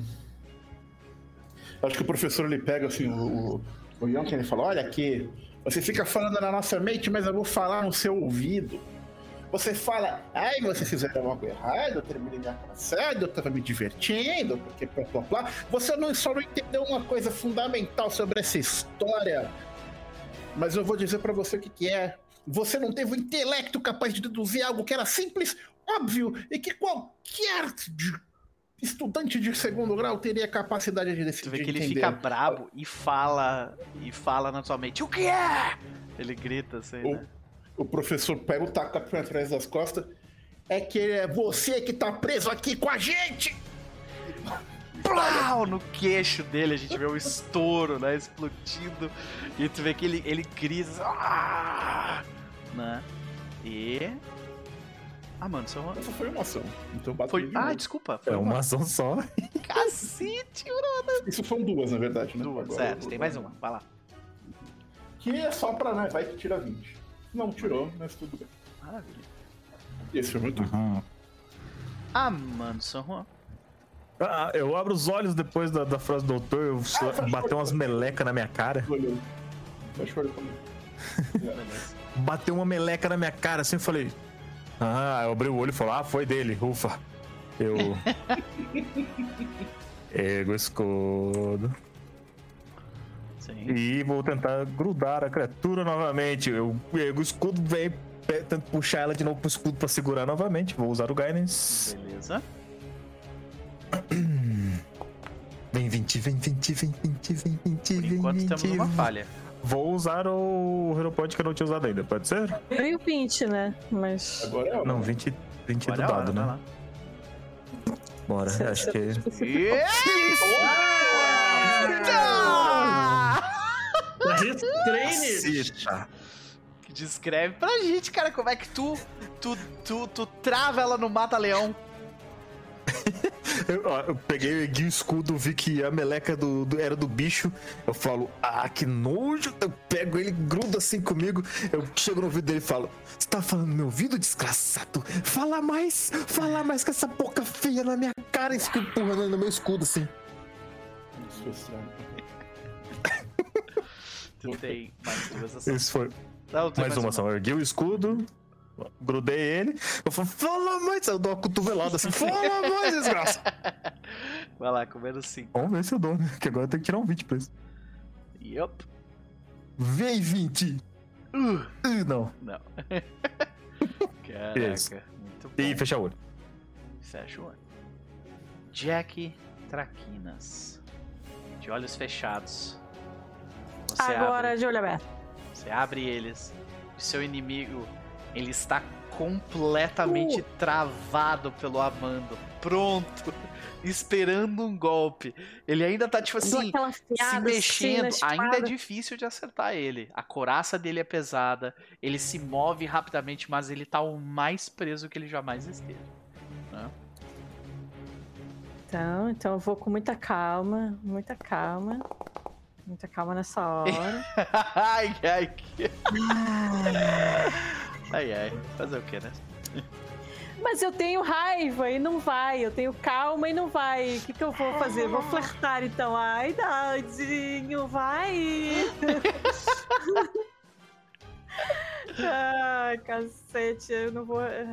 acho que o professor ele pega assim o, o, o Yonken ele fala: Olha aqui, você fica falando na nossa mente, mas eu vou falar no seu ouvido. Você fala, ai, vocês fizeram algo errado, eu terminei minha passada, eu tava me divertindo, porque blá blá blá. Você não, só não entendeu uma coisa fundamental sobre essa história. Mas eu vou dizer pra você o que, que é. Você não teve o intelecto capaz de deduzir algo que era simples, óbvio, e que qualquer estudante de segundo grau teria capacidade de decidir.
Tu vê que ele
entender.
fica brabo e fala e fala na tua mente, o que é? Ele grita assim,
O,
né?
O professor pega o taco pra trás das costas. É que é você que tá preso aqui com a gente!
Plau! No queixo dele, a gente vê o estouro, né? Explodindo. E tu vê que ele, ele grita. "Ah!" Né? E. Ah, mano, isso é uma.
Foi uma ação. Então bate
Foi... Ah, desculpa. Foi
É
uma
uma ação só.
cacete, bro.
Isso são duas, na verdade, né?
Duas,
Agora
certo,
eu-
tem mais uma. Vai lá.
Que é só pra, né? Vai que tira 20. Não tirou, mas tudo bem.
Maravilha.
E esse foi muito.
Ah, mano, San Juan.
Ah, eu abro os olhos depois da, da frase do doutor, eu só- bateu umas meleca na minha cara.
Olhou. Fecha o.
Bateu uma meleca na minha cara assim, eu falei. Ah, eu abri o olho e falei, ah, foi dele, ufa. Eu. Ego escudo.
Sim.
E vou tentar grudar a criatura novamente. Eu pego o escudo, velho. Tento puxar ela de novo pro escudo pra segurar novamente. Vou usar o Guidance.
Beleza.
Vem 20, vem 20, vem 20, vem 20,
Por
vem
enquanto
20.
temos uma falha.
Vou usar o Hero Point que eu não tinha usado ainda, pode ser?
Veio 20, né? Mas.
Agora é.
Não, 20, 20 do
Agora é hora,
dado,
vai
né? Bora, acho que.
Restrainer!
Caceta.
Descreve pra gente, cara, como é que tu, tu, tu, tu trava ela no mata-leão.
Eu, eu peguei, ergui o escudo, vi que a meleca do, do- era do bicho. Eu falo, ah, que nojo. Eu pego ele, gruda assim comigo. Eu chego no ouvido dele e falo: Você tá falando no meu ouvido, desgraçado? Fala mais, fala mais com essa boca feia na minha cara. E fica empurrando no meu escudo assim.
Tu tem mais duas ações.
Isso foi
Não, tem
mais uma ação. Eu ergui o escudo, grudei ele. Eu falo, fala mais. Eu dou uma cotovelada assim: Fala mais, desgraça.
Vai lá, com menos 5.
Vamos ver se eu dou, né? Que agora eu tenho que tirar um 20 pra isso.
Yup.
Vem, 20.
Uh,
Uh, não.
não. Caraca, muito bom.
E fecha o olho.
Fecha o olho. Jack Traquinas. De olhos fechados. Você
Agora
abre,
de olho aberto.
você abre eles. E seu inimigo, ele está completamente travado pelo Amando. Pronto. Esperando um golpe. Ele ainda tá, tipo assim, se
assim,
mexendo. Ainda é difícil de acertar ele. A coraça dele é pesada. Ele se move rapidamente, mas ele tá o mais preso que ele jamais esteve. né?
Então, então eu vou com muita calma, muita calma. Muita calma nessa hora.
ai, ai, ai, ai. Fazer o que, né?
Mas eu tenho raiva e não vai. Eu tenho calma e não vai. O que, que eu vou fazer? Vou flertar então. Ai, Dadinho, vai. Ai, cacete, eu não vou. A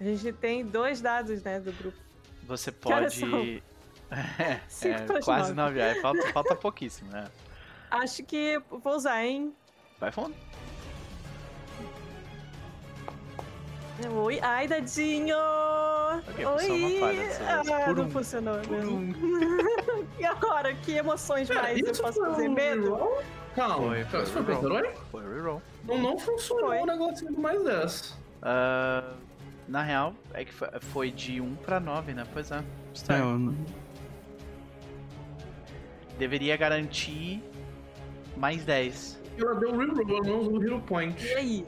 gente tem dois dados, né, do grupo.
Você pode. É,
Cinco
é, quase
nove.
Aí falta, falta pouquíssimo, né?
Acho que vou usar, hein?
Vai fundo.
Oi, ai, dadinho!
Ok, foi só uma
Oi!
falha.
Ah,
Por
não
um.
funcionou
Por
mesmo.
um.
E agora? Que emoções mais eu
Isso
posso
foi
fazer?
um
Medo?
reroll? Calma,
Foi, foi
isso foi
reroll. Foi reroll.
Não, não funcionou
Foi.
o negocinho do mais 10.
Ah, na real, é que foi- foi de 1 pra 9, né? Pois é.
É,
Estranho.
eu não-
Deveria garantir mais 10.
Ela deu reroll, ela não usou o Hero Point.
E aí?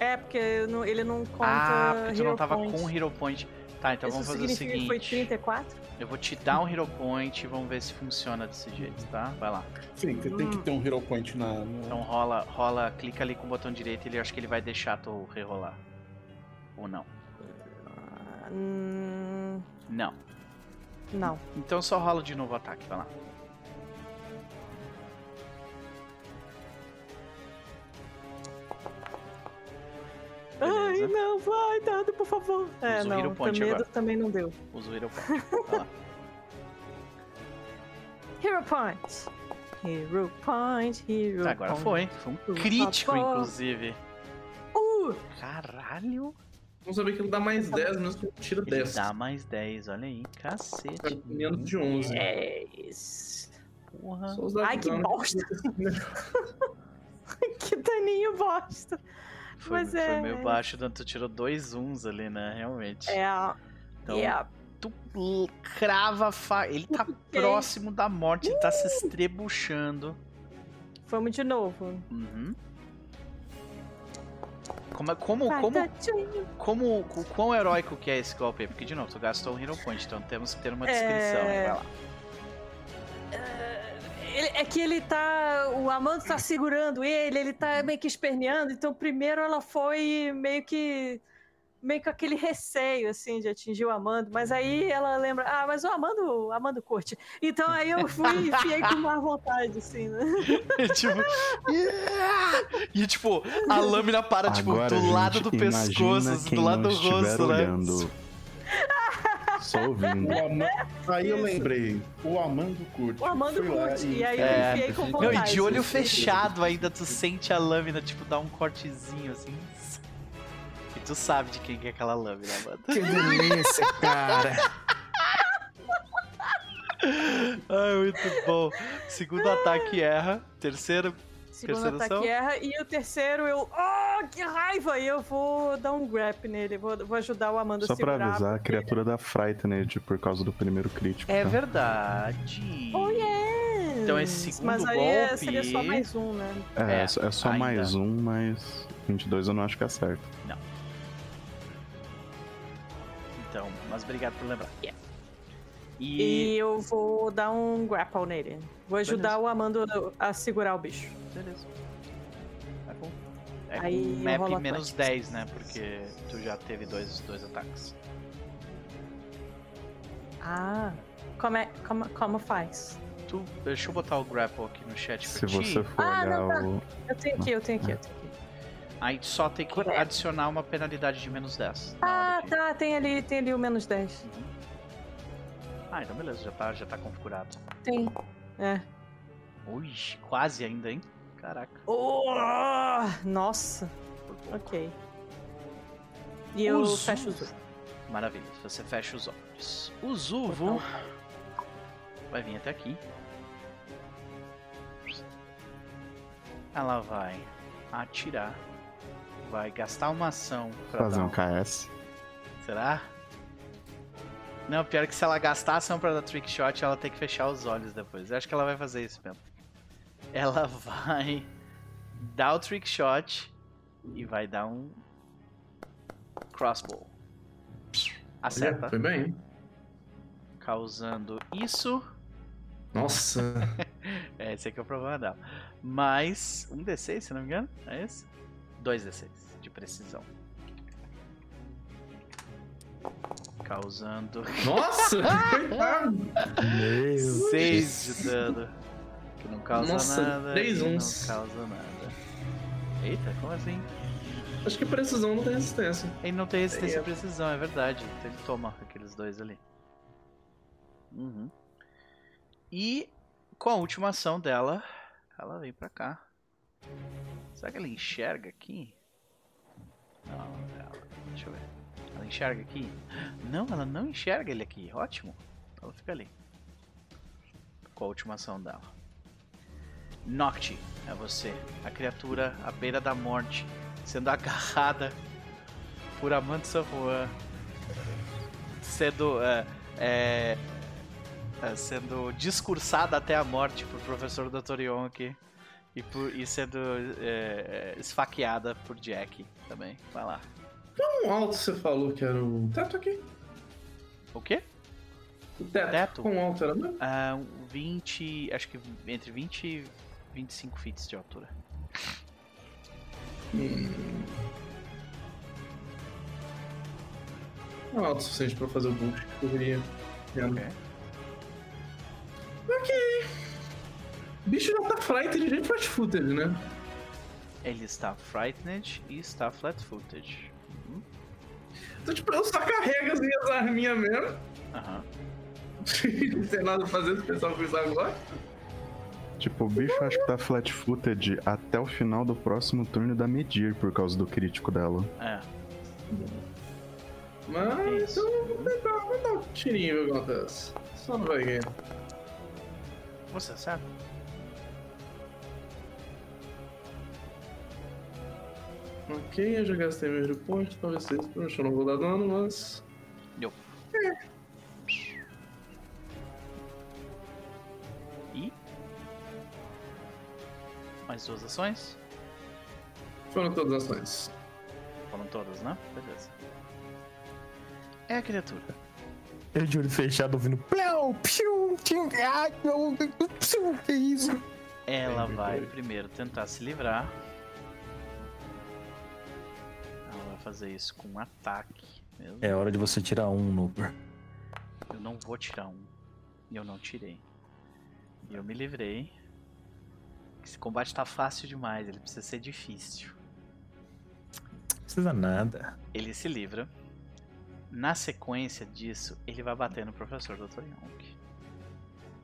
É, porque não- ele não conta.
ah, porque tu não tava
Point.
com o Hero Point. Tá, então
Isso
vamos fazer o
significa que foi
seguinte.
34?
Eu vou te dar um Hero Point e vamos ver se funciona desse jeito, tá? Vai lá.
Sim, você tem que ter um Hero Point na. na-
Então rola, rola, clica ali com o botão direito e ele acho que ele vai deixar tu rerolar. Ou não?
Ah, hum,
Não.
não.
Então só rola de novo o ataque, vai lá.
Ai,
Beleza.
não, vai, dado, por favor. É,
Usa o
não,
Hero Point
medo
agora.
também não deu.
Usa o Hero Point.
Hero Point. Hero Point, Hero
Agora
Point.
foi. Foi um crítico,
favor.
inclusive.
Uh!
Caralho.
Vamos saber que ele dá mais 10, mesmo que ele tira
Ele
10.
dá mais 10, olha aí. Cacete.
Menos de 11.
É isso.
Porra.
Ai, que bosta. Que daninho bosta.
Foi,
Mas
foi
é-
meio baixo, então tu tirou dois uns ali, né? Realmente.
É,
Então,
é.
tu crava a fa... Ele tá próximo da morte, ele tá se estrebuchando.
Vamos de novo.
Uhum. Como, é- como, como, como, o quão heróico que é esse golpe? Porque, de novo, tu gastou um Hero Point, então temos que ter uma descrição.
É.
Vai lá.
Ele- é que ele tá. O Amando tá segurando ele, ele tá meio que esperneando. Então, primeiro ela foi meio que. Meio com aquele receio, assim, de atingir o Amando. Mas aí ela lembra, ah, mas o Amando, o Amando curte. Então aí eu fui e enfiei com má vontade, assim, né?
tipo. "Yeah!" E tipo, a lâmina para, tipo,
Agora,
do
gente,
lado do pescoço, do lado do rosto, né?
olhando. Só ouvindo.
O Ama- Aí eu
Isso.
lembrei, o Amando curte.
O Amando curte. E aí
É.
eu enfiei com
Meu,
vontade.
Meu, e de olho
assim.
fechado ainda, tu sente a lâmina, tipo, dar um cortezinho assim. E tu sabe de quem que é aquela lâmina, mano.
Que delícia, cara.
Ai, muito bom. Segundo ataque erra. Terceiro.
Segundo ataque
ação?
erra. E o terceiro eu. Oh, que raiva! E eu vou dar um grab nele. Vou, vou ajudar o Amanda
Só
a
pra
segurar.
avisar, a criatura da Frightened por causa do primeiro crítico.
É
tá?
verdade.
Oh, yes!
Então esse segundo
Mas aí é-
golpe-
seria só mais um, né?
É,
É,
é só- é
ainda.
mais um, mas 22 eu não acho que acerta.
Então, mas obrigado por lembrar.
E...
E.
eu vou dar um grapple nele. Vou ajudar
Beleza.
o Amando a segurar o bicho.
Beleza. É bom. É
Aí
com map
rolo
menos
Athletics.
10, né? Porque tu já teve dois, dois ataques.
Ah, como, é, como, como faz?
Tu, deixa eu botar o grapple aqui no chat
Se
pra ti.
você for
Ah, não, tá.
o.
Eu tenho aqui, eu tenho aqui, eu tenho aqui.
Aí tu só tem que
Correto.
adicionar uma penalidade de menos 10. na
Ah,
de-
tá, tem ali, tem ali o menos 10.
Ah, então beleza, já tá, já tá configurado.
Tem. É.
Ui, quase ainda, hein? Caraca.
Oh, nossa. Ok. E eu
Os-
fecho os olhos.
Maravilha, você fecha os olhos. O Zuvo vai vir até aqui. Ela vai atirar. Vai gastar uma ação pra
Fazer
dar
um KS.
Será? Não, pior que se ela gastar a ação pra dar trick shot, ela tem que fechar os olhos depois. Eu acho que ela vai fazer isso mesmo. Ela vai dar o trick shot e vai dar um crossbow. Acerta,
Foi bem.
causando isso.
Nossa.
É, esse aqui é o problema dela. Mais um D6, se não me engano. É esse? Dois D6 de precisão. Causando
Nossa! Coitado.
Meu
6 de dano. Que não causa
Nossa,
nada.
três
que
uns.
Não causa nada. Eita, como assim?
Acho que precisão não tem resistência.
Ele não tem resistência
É.
à precisão, é verdade. Então ele toma aqueles dois ali. Uhum. E com a última ação dela, ela vem pra cá. Será que ela enxerga aqui? Não, ela. Deixa eu ver. Ela enxerga aqui? Não, ela não enxerga ele aqui. Ótimo. Ela fica ali. Com a última ação dela. Nocte, é você. A criatura à beira da morte, sendo agarrada por Amante San Juan, sendo, é, é, é, sendo discursada até a morte por professor Dr. Yonk e, por, e sendo é, é, esfaqueada por Jack também. Vai lá.
Quão alto você falou que era o teto aqui?
O quê?
O teto.
Teto?
Quão alto era mesmo?
Ah, 20. Acho que entre 20 e 25 feet de altura.
Hum. Não é alto o suficiente pra fazer o boost que eu queria.
Ok.
Ok. O bicho já tá frightened de fast footage, né?
Ele está frightened e está flat-footed. Uhum.
Então, tipo, eu só carrego as minhas arminhas mesmo.
Aham.
Não tem nada a fazer especial com isso agora.
Tipo, o bicho acho que tá flat-footed até o final do próximo turno da Medir por causa do crítico dela.
É.
Mas então vou tentar, vou dar um tirinho ver o que acontece. Só não vai ganhar.
Você acerta?
Ok, eu já gastei meu hero point, talvez seja. Eu não vou dar dano, mas.
Deu. E? Mais duas ações?
Foram todas as ações.
Foram todas, né? Beleza. É a criatura.
Eu de olho fechado ouvindo. Plau, piu, ai, meu, piu, Que isso?
Ela vai primeiro tentar se livrar. Fazer isso com um ataque mesmo.
É hora de você tirar um, Nooper.
Eu não vou tirar um. E eu não tirei. E eu me livrei. Esse combate tá fácil demais, ele precisa ser difícil.
Não precisa nada.
Ele se livra. Na sequência disso, ele vai bater no professor Dr. Young.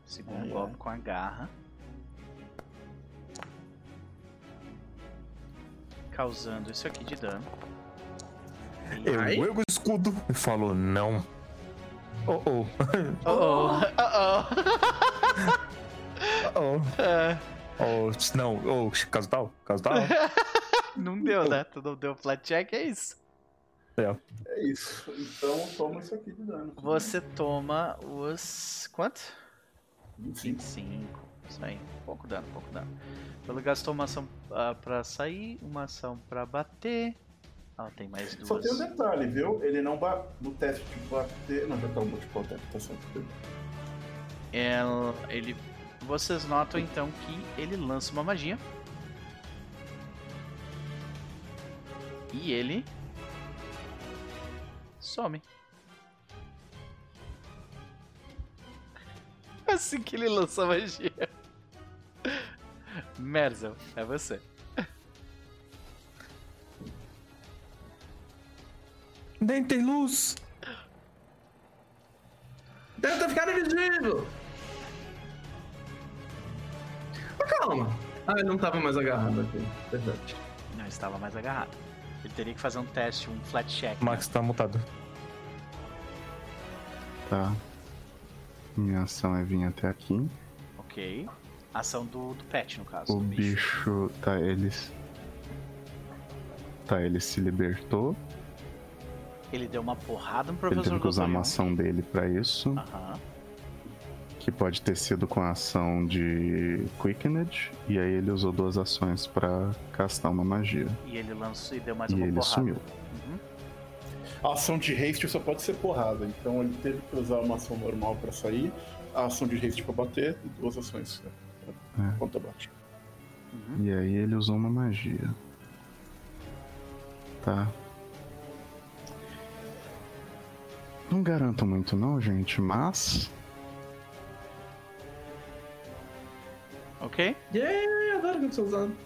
Segundo
Ai, ai.
golpe com a garra. Causando isso aqui de dano.
Eu
Ai.
ergo o escudo e falo não. Oh oh.
Oh, oh,
oh oh.
oh. É,
Oh, não, oh, caso tal, caso tal.
não deu, né? Tu não deu flat check, é isso.
É.
É isso. Então toma isso aqui de dano.
Você toma os. Quanto?
25.
25. Isso aí. Pouco dano, pouco dano. Ele gastou uma ação ah, pra sair, uma ação pra bater. Ela tem mais duas.
Só tem um detalhe, viu? Ele não bate no teste de bater. Não, já tá um attack, tá certo.
Ela- ele, vocês notam então que ele lança uma magia. E ele some. Assim que ele lança a magia. Merzel, é você.
Nem tem luz.
Tenta ficar invisível! Mas calma. Ah, ele não tava mais agarrado aqui. Verdade.
Não estava mais agarrado. Ele teria que fazer um teste, um flat check. né?
Max tá mutado.
Tá. Minha ação é vir até aqui.
Ok. Ação do, do pet, no caso.
O
do
bicho. Tá, eles. Tá, ele se libertou.
Ele deu uma porrada no
Ele
professor
teve que usar uma ação dele pra isso.
Aham.
Que pode ter sido com a ação de Quickened. E aí ele usou duas ações pra castar uma magia.
E ele lançou e deu mais
E
uma
ele
porrada.
sumiu.
Uhum.
A ação de haste só pode ser porrada, então ele teve que usar uma ação normal pra sair, a ação de haste pra bater e duas ações é,
É.
contra bate.
Uhum.
E aí ele usou uma magia. Tá. Não garanto muito não, gente, mas
Ok.
Yeah, adoro quando sou usado.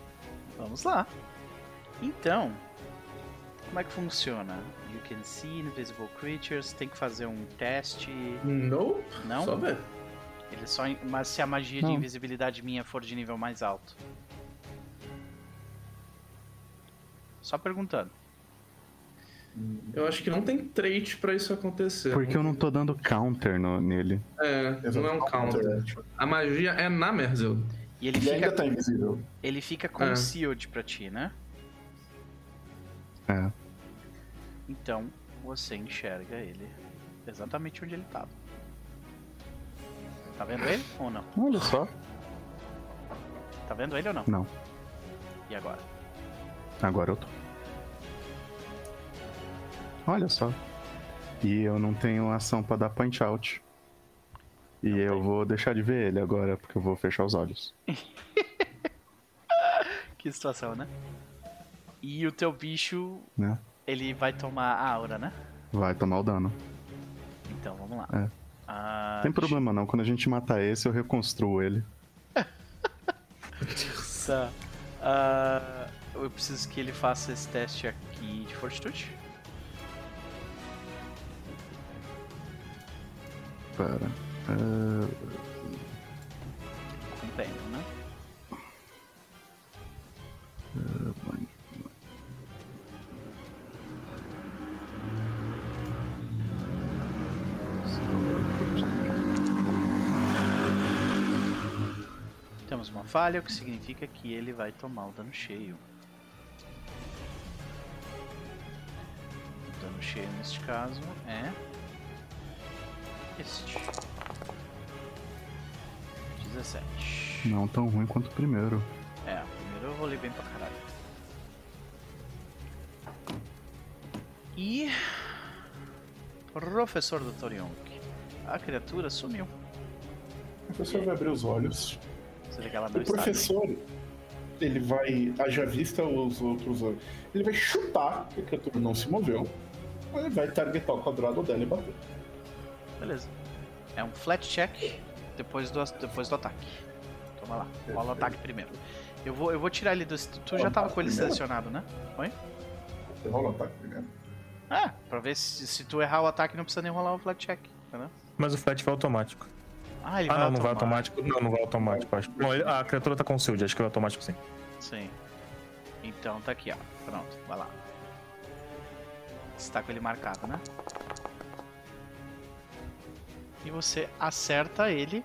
vamos lá. Então, como é que funciona? You can see invisible creatures. Tem que fazer um teste.
Nope.
Não?
Só ver.
Ele só. Mas se a magia de
Não.
invisibilidade minha for de nível mais alto. Só perguntando.
Eu acho que não tem trait pra isso acontecer.
Porque eu não tô dando counter no- nele.
É, não é um counter. A magia é na Merzel.
E ele
E ainda
fica,
tá invisível.
ele fica concealed pra ti, né?
É.
Então, você enxerga ele exatamente onde ele tava. Tá vendo ele ou não?
Olha só.
Tá vendo ele ou não?
Não.
E agora?
Agora eu tô. Olha só. E eu não tenho ação pra dar punch out. E
Não
eu
tem.
vou deixar de ver ele agora, porque eu vou fechar os olhos.
Que situação, né? E o teu bicho,
Né?
ele vai tomar a aura, né?
Vai tomar o dano.
Então, vamos lá.
É.
Ah,
tem problema não, quando a gente matar esse, eu reconstruo ele.
Tá. Ah, eu preciso que ele faça esse teste aqui de fortitude.
Para. Ah,
Com pena, né? Temos uma falha, o que significa que ele vai tomar o dano cheio. O dano cheio neste caso é. Este. 17.
não tão ruim quanto o primeiro.
É, primeiro eu rolei bem pra caralho. E. Professor Dr. Young. A criatura sumiu.
O professor vai abrir os olhos. O professor, ele vai, haja vista os outros, ele vai chutar, que a criatura não se moveu. Ele vai targetar o quadrado dela e bater.
Beleza. É um flat check depois do, depois do ataque. Toma lá. Rola o ataque primeiro. Eu vou, eu vou tirar ele do. Tu já tava com ele selecionado, né?
Você rola o ataque primeiro.
Ah, pra ver se, se tu errar o ataque não precisa nem rolar o flat check. Entendeu?
Mas o flat vai automático.
Ah, ele
Ah,
vai
não, não vai
automático.
Não, não vai automático, acho. Bom, ele- a criatura tá com shield, acho que vai automático sim.
Sim. Então tá aqui, ó. Pronto, vai lá. Você tá com ele marcado, né? E você acerta ele,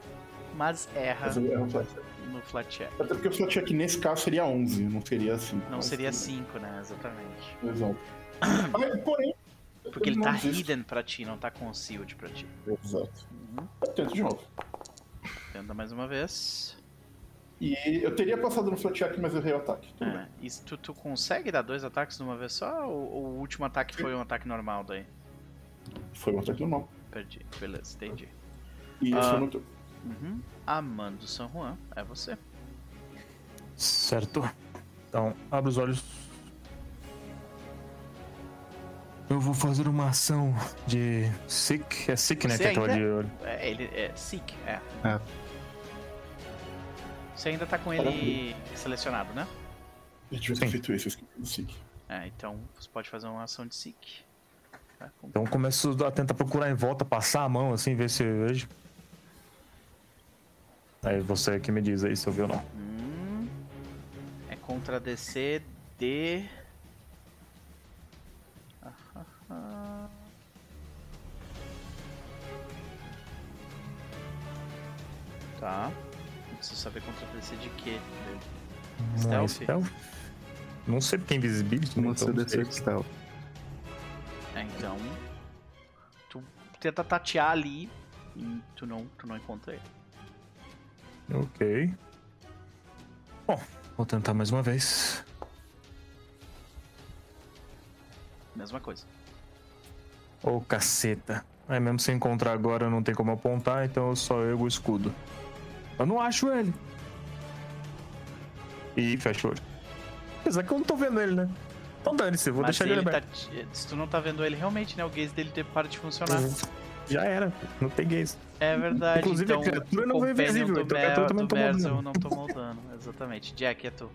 mas erra
Mas eu erro o flat.
no flat check.
Até porque o flat check nesse caso seria 11, não seria 5.
Não seria 5, né? Exatamente.
Exato. Mas, porém.
Porque ele tá hidden pra ti, não tá concealed pra ti.
Exato.
Uhum.
Eu tento de novo.
Tenta mais uma vez.
E eu teria passado no flat check, mas eu errei o ataque.
É. E tu, tu consegue dar dois ataques de uma vez só? Ou, ou o último ataque foi um ataque normal daí?
Foi um ataque normal.
Perdi. Beleza, entendi.
E
Ah.
foi no turno.
Uhum. Amando San Juan, é você.
Certo. Então, abre os olhos. Eu vou fazer uma ação de sick. É sick, né?
Você
Que é aquela
ainda-
de olho.
É, ele é Seek, é.
É.
Você ainda tá com ele selecionado, né?
Ter
Sim.
feito isso, eu esqueci do Seek.
É, então você pode fazer uma ação de Seek. Tá?
Então eu começo a tentar procurar em volta, passar a mão assim, ver se eu vejo. Aí você que me diz aí se eu vi ou não.
Hum, é contra DC de. Ah, ah, ah. Tá. Preciso saber contra DC de quê? De-
Não é
Stealth?
stealth? Não sei porque é invisibility, né?
No
Então, não sei.
CDC de stealth.
É, então. Tu tenta tatear ali e tu não, tu não encontra ele.
Ok. Bom, vou tentar mais uma vez.
Mesma coisa.
Ô caceta. Aí mesmo se encontrar agora não tem como apontar, então eu só ergo o escudo. Eu não acho ele. E fecha o olho. Apesar que eu não tô vendo ele, né? Então dane-se, eu vou
Mas
deixar ele
ele
aberto.
tá, se tu não tá vendo ele realmente, né? O gaze dele para de funcionar.
Já era, não peguei isso.
É verdade.
Inclusive, a
então,
criatura
o
não foi
companion
invisível, então a criatura também tomou dano.
não tomou dano. Exatamente. Jack, é tu.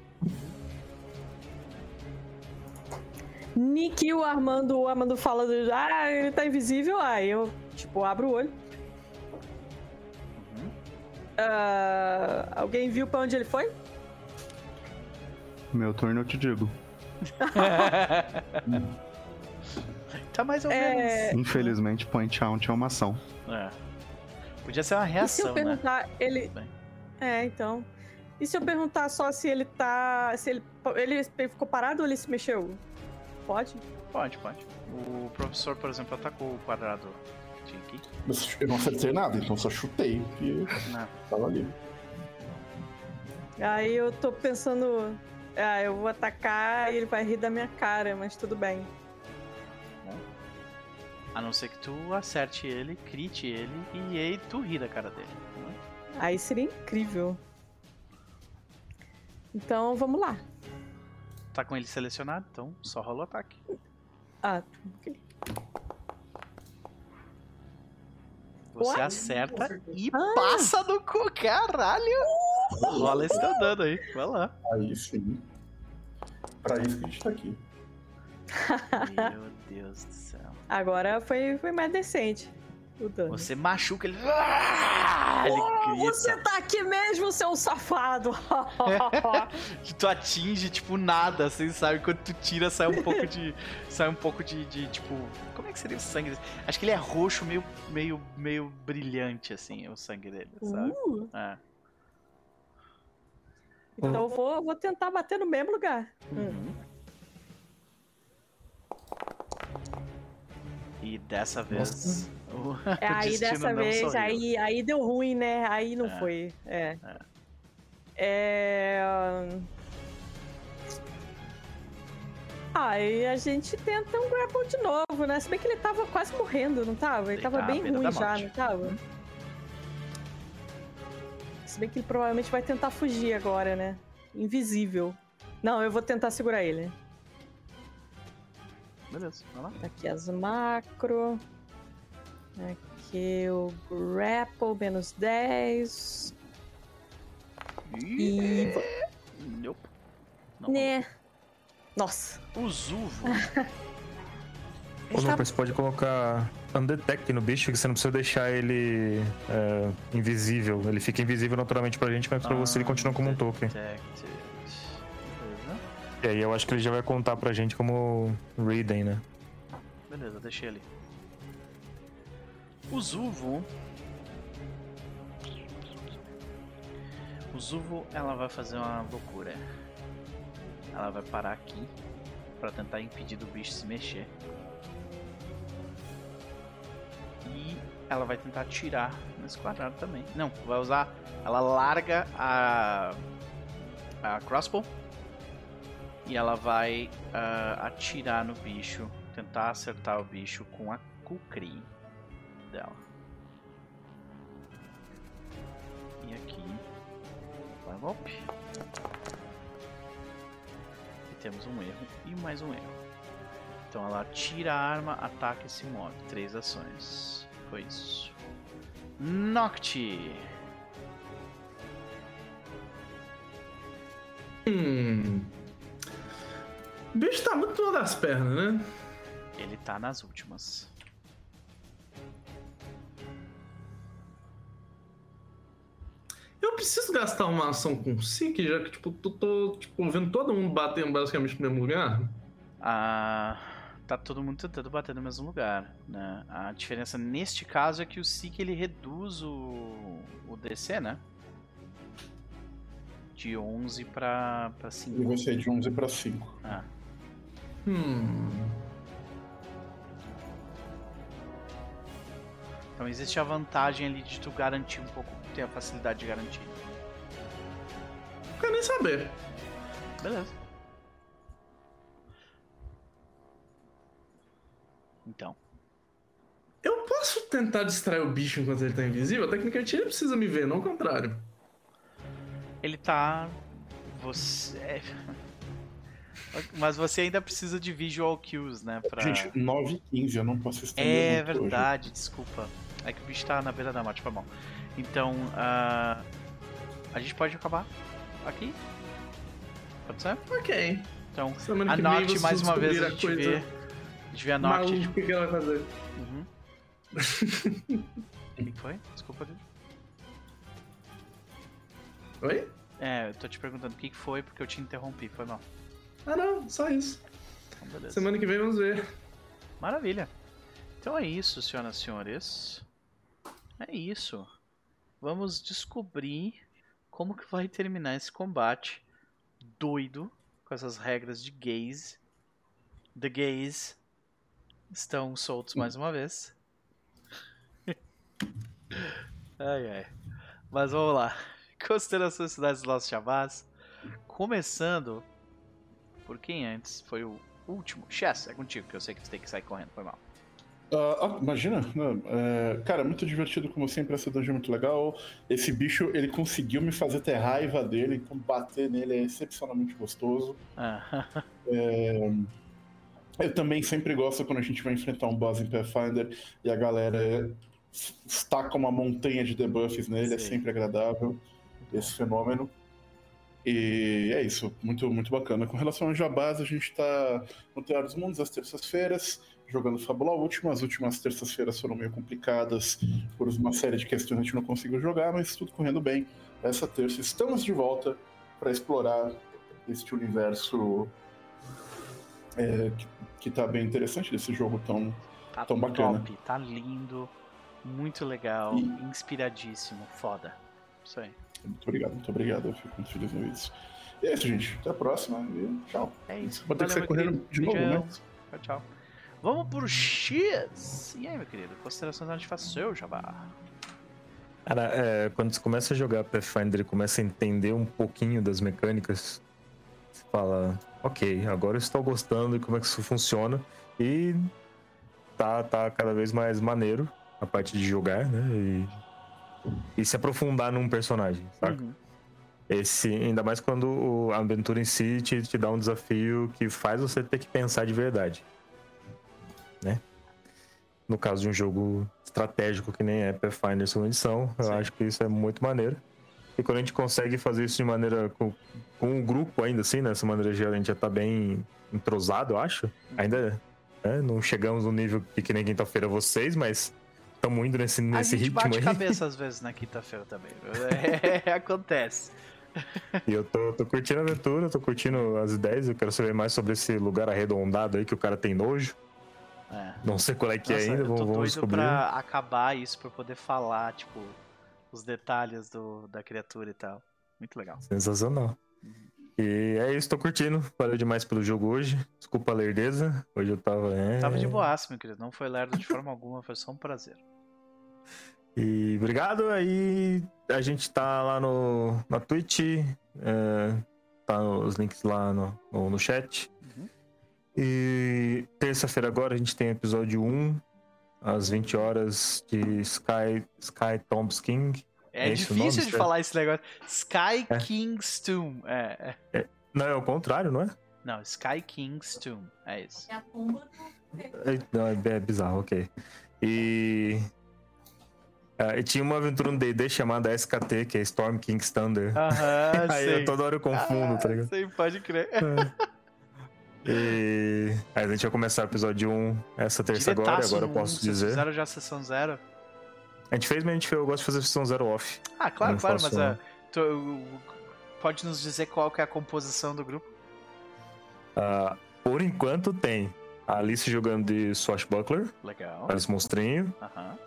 Nick o Armando, o Armando fala do. Ah, ele tá invisível. Aí eu, tipo, abro o olho.
Uhum.
Ah, alguém viu pra onde ele foi?
Meu turno eu te digo.
tá mais ou
É,
Infelizmente, point out é uma ação.
menos. É. Podia ser uma
E se eu
reação, né?
perguntar, ele.
Bem.
É, então. E se eu perguntar só se ele tá. Se ele, ele ficou parado ou ele se mexeu? Pode?
Pode, pode. O professor, por exemplo, atacou o quadrado que tinha aqui.
Mas eu não acertei nada, então só chutei e
Não.
tava ali.
Aí eu tô pensando. Ah, eu vou atacar e ele vai rir da minha cara, mas tudo bem.
A não ser que tu acerte ele, crite ele e aí tu ri da cara dele. né?
Aí seria incrível. Então vamos lá.
Tá com ele selecionado, então só rola o ataque.
Ah, ok.
Você
What?
acerta e
Ah.
passa no cu, caralho! Rola esse teu dano aí, vai lá.
Aí sim. Pra isso que a gente tá aqui.
Meu Deus do céu.
agora foi, foi mais decente o dano.
Você machuca ele. Ah! Ele grita.
Você tá aqui mesmo, seu safado!
que tu atinge, tipo, nada, assim, sabe? Quando tu tira, sai um pouco de. sai um pouco de, de, tipo. Como é que seria o sangue dele? Acho que ele é roxo, meio, meio, meio brilhante, assim, o sangue dele, sabe?
Uh,
É.
então eu vou, vou tentar bater no mesmo lugar.
Uhum. E dessa vez. O,
É,
o
aí dessa vez,
sorriu.
aí, aí deu ruim, né? Aí não
É.
foi. É.
É.
É. Aí a gente tenta um grapple de novo, né? Se bem que ele tava quase morrendo, não tava? Ele tava bem ruim já, não tava? Se bem que ele provavelmente vai tentar fugir agora, né? Invisível. Não, eu vou tentar segurar ele.
Beleza, vai lá.
Aqui as macro. Aqui o grapple, menos 10. E.
Nope. Não
Né. Nossa.
rolou. O Zuvo.
Ô, Lucas, você pode colocar Undetect no bicho, que você não precisa deixar ele é, invisível. Ele fica invisível naturalmente pra gente, mas pra você ele continua como um token. E aí eu acho que ele já vai contar pra gente como Reading, né?
Beleza, deixei ali. O Zuvo. O Zuvo, ela vai fazer uma loucura. Ela vai parar aqui pra tentar impedir do bicho se mexer. Ela vai tentar atirar nesse quadrado também. Não, vai usar. Ela larga a. a crossbow. E ela vai ah, atirar no bicho. Tentar acertar o bicho com a Kukri dela. E aqui. Vai golpe. E temos um erro e mais um erro. Então ela tira a arma, ataca e se move. Três ações. Foi isso. Nocti.
Hum. O bicho tá muito mal das pernas, né?
Ele tá nas últimas.
Eu preciso gastar uma ação com Seek, já que, tipo, tô, tô tipo, vendo todo mundo batendo basicamente no mesmo lugar.
Ah, tá todo mundo tentando bater no mesmo lugar, né? A diferença neste caso é que o Seek ele reduz o, o DC, né? De 11 pra, pra 5.
E ser de 11 pra 5.
Ah,
Hum.
então existe a vantagem ali de tu garantir um pouco, ter a facilidade de garantir.
Não quero nem saber.
Beleza. Então,
Eu posso tentar distrair o bicho enquanto ele tá invisível? Tecnicamente ele precisa me ver, não o contrário.
ele tá. Você. é, Mas você ainda precisa de visual cues, né? Pra...
Gente, 9 e 15, eu não posso estender
É
muito hoje.
verdade, desculpa. É que o bicho tá na beira da morte, foi mal. Então, ah, a gente pode acabar aqui? Pode ser?
Ok.
Então,
Semana vem
anote mais uma vez, a gente. A gente vê a note.
Maluco, o que que ela vai fazer?
Uhum. O que foi? Desculpa.
Oi?
É, eu tô te perguntando o que foi porque eu te interrompi, foi mal.
Ah, não, só isso.
Então, beleza.
Semana que vem vamos ver.
Maravilha. Então é isso, senhoras e senhores. É isso. Vamos descobrir como que vai terminar esse combate doido com essas regras de gays. The gays estão soltos mais uma vez. ai ai. Mas vamos lá. Considerações cidades dos nossos chavás. Começando por quem antes foi o último. Chess, é contigo que eu sei que você tem que sair correndo, foi mal.
Ah, ah, imagina, é, cara, muito divertido como sempre, essa dungeon é muito legal. Esse bicho, ele conseguiu me fazer ter raiva dele, então bater nele é excepcionalmente gostoso.
Ah,
É, Eu também sempre gosto quando a gente vai enfrentar um boss em Pathfinder e a galera estaca uma montanha de debuffs nele, é
Sim.
sempre agradável esse fenômeno. E é isso, muito, muito bacana. Com relação ao Jabás, a gente tá no Teatro dos Mundos às terças-feiras, jogando Fábula Última. As últimas terças-feiras foram meio complicadas por uma série de questões que a gente não conseguiu jogar, mas tudo correndo bem. Essa terça estamos de volta para explorar este universo é, que, que tá bem interessante desse jogo tão.
tá
Tão bacana.
top, tá lindo, muito legal,
E-
inspiradíssimo, foda. Isso aí.
Muito obrigado, muito obrigado. Eu fico muito feliz com isso. E é isso, gente. Até a próxima e tchau.
É isso.
Vou ter que
Valeu,
sair
meu
correndo
querido.
de novo,
Beijão.
né?
Tchau, tchau. Vamos pro X! E aí, meu querido? Considerações antes de fazer seu jabá.
Cara, é, quando você começa a jogar Pathfinder e começa a entender um pouquinho das mecânicas, você fala, ok, agora eu estou gostando de como é que isso funciona. E tá, tá cada vez mais maneiro a parte de jogar, né? E, e se aprofundar num personagem, saca?
Uhum.
Esse, ainda mais quando o- a aventura em si te, te dá um desafio que faz você ter que pensar de verdade. Né? No caso de um jogo estratégico que nem é Pathfinder segunda edição, eu
Sim.
acho que isso é muito maneiro. E quando a gente consegue fazer isso de maneira com, com o grupo ainda assim, né? Dessa maneira geral, a gente já tá bem entrosado, eu acho. Ainda né, não chegamos no nível que, que nem quinta-feira vocês, mas estamos indo nesse,
A
nesse
gente
ritmo
bate
aí.
cabeça às vezes na quinta-feira também. É, acontece.
E eu tô, tô curtindo a aventura, tô curtindo as ideias. Eu quero saber mais sobre esse lugar arredondado aí que o cara tem nojo.
É.
Não sei qual é que
Nossa,
é ainda,
eu tô
vamos, vamos
doido
descobrir.
pra acabar isso, pra poder falar, tipo, os detalhes do, da criatura e tal. Muito legal.
Sensacional. E é isso, tô curtindo. Valeu demais pelo jogo hoje. Desculpa a lerdeza. Hoje eu tava. É...
Tava de boaço, meu querido. Não foi lerdo de forma alguma, foi só um prazer.
E obrigado. Aí a gente tá lá no, na Twitch. é, tá os links lá no, no, no chat.
Uhum.
E terça-feira agora a gente tem episódio 1, às 20 horas, de Sky, Sky Tombs King.
É,
É
difícil
nome,
de falar esse negócio. Sky
É.
King's Tomb. É, é.
Não, é o contrário, não é?
Não, Sky King's Tomb. É isso.
É a pomba do
É, Não, é, é bizarro, ok. E. ah, e tinha uma aventura no DD chamada SKT, que é Storm King's Thunder.
Aham,
Aí eu toda hora eu confundo, tá ligado?
Sei, pode crer.
E. Aí a gente vai começar o episódio 1 essa terça agora,
Diretaço
agora eu
no
posso dizer.
Fizeram já a sessão zero?
A gente fez, mas a gente fez, eu gosto de fazer sessão zero off.
Ah, claro,
Não
claro, mas
não.
é, tu- pode nos dizer qual que é a composição do grupo?
Ah, por enquanto tem a Alice jogando de Swashbuckler,
Legal.
Alice Monstrinho.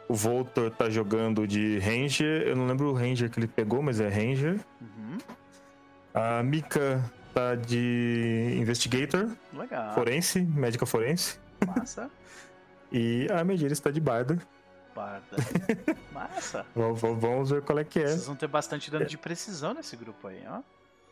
O Voltor tá jogando de Ranger. Eu não lembro o Ranger que ele pegou, mas é Ranger.
Uhum.
A Mika tá de Investigator,
Legal.
Forense, médica forense.
Massa.
E a Medira está de Barda.
Barda. Massa.
Vamos ver qual é que é.
Vocês vão ter bastante dano de precisão nesse grupo aí, ó.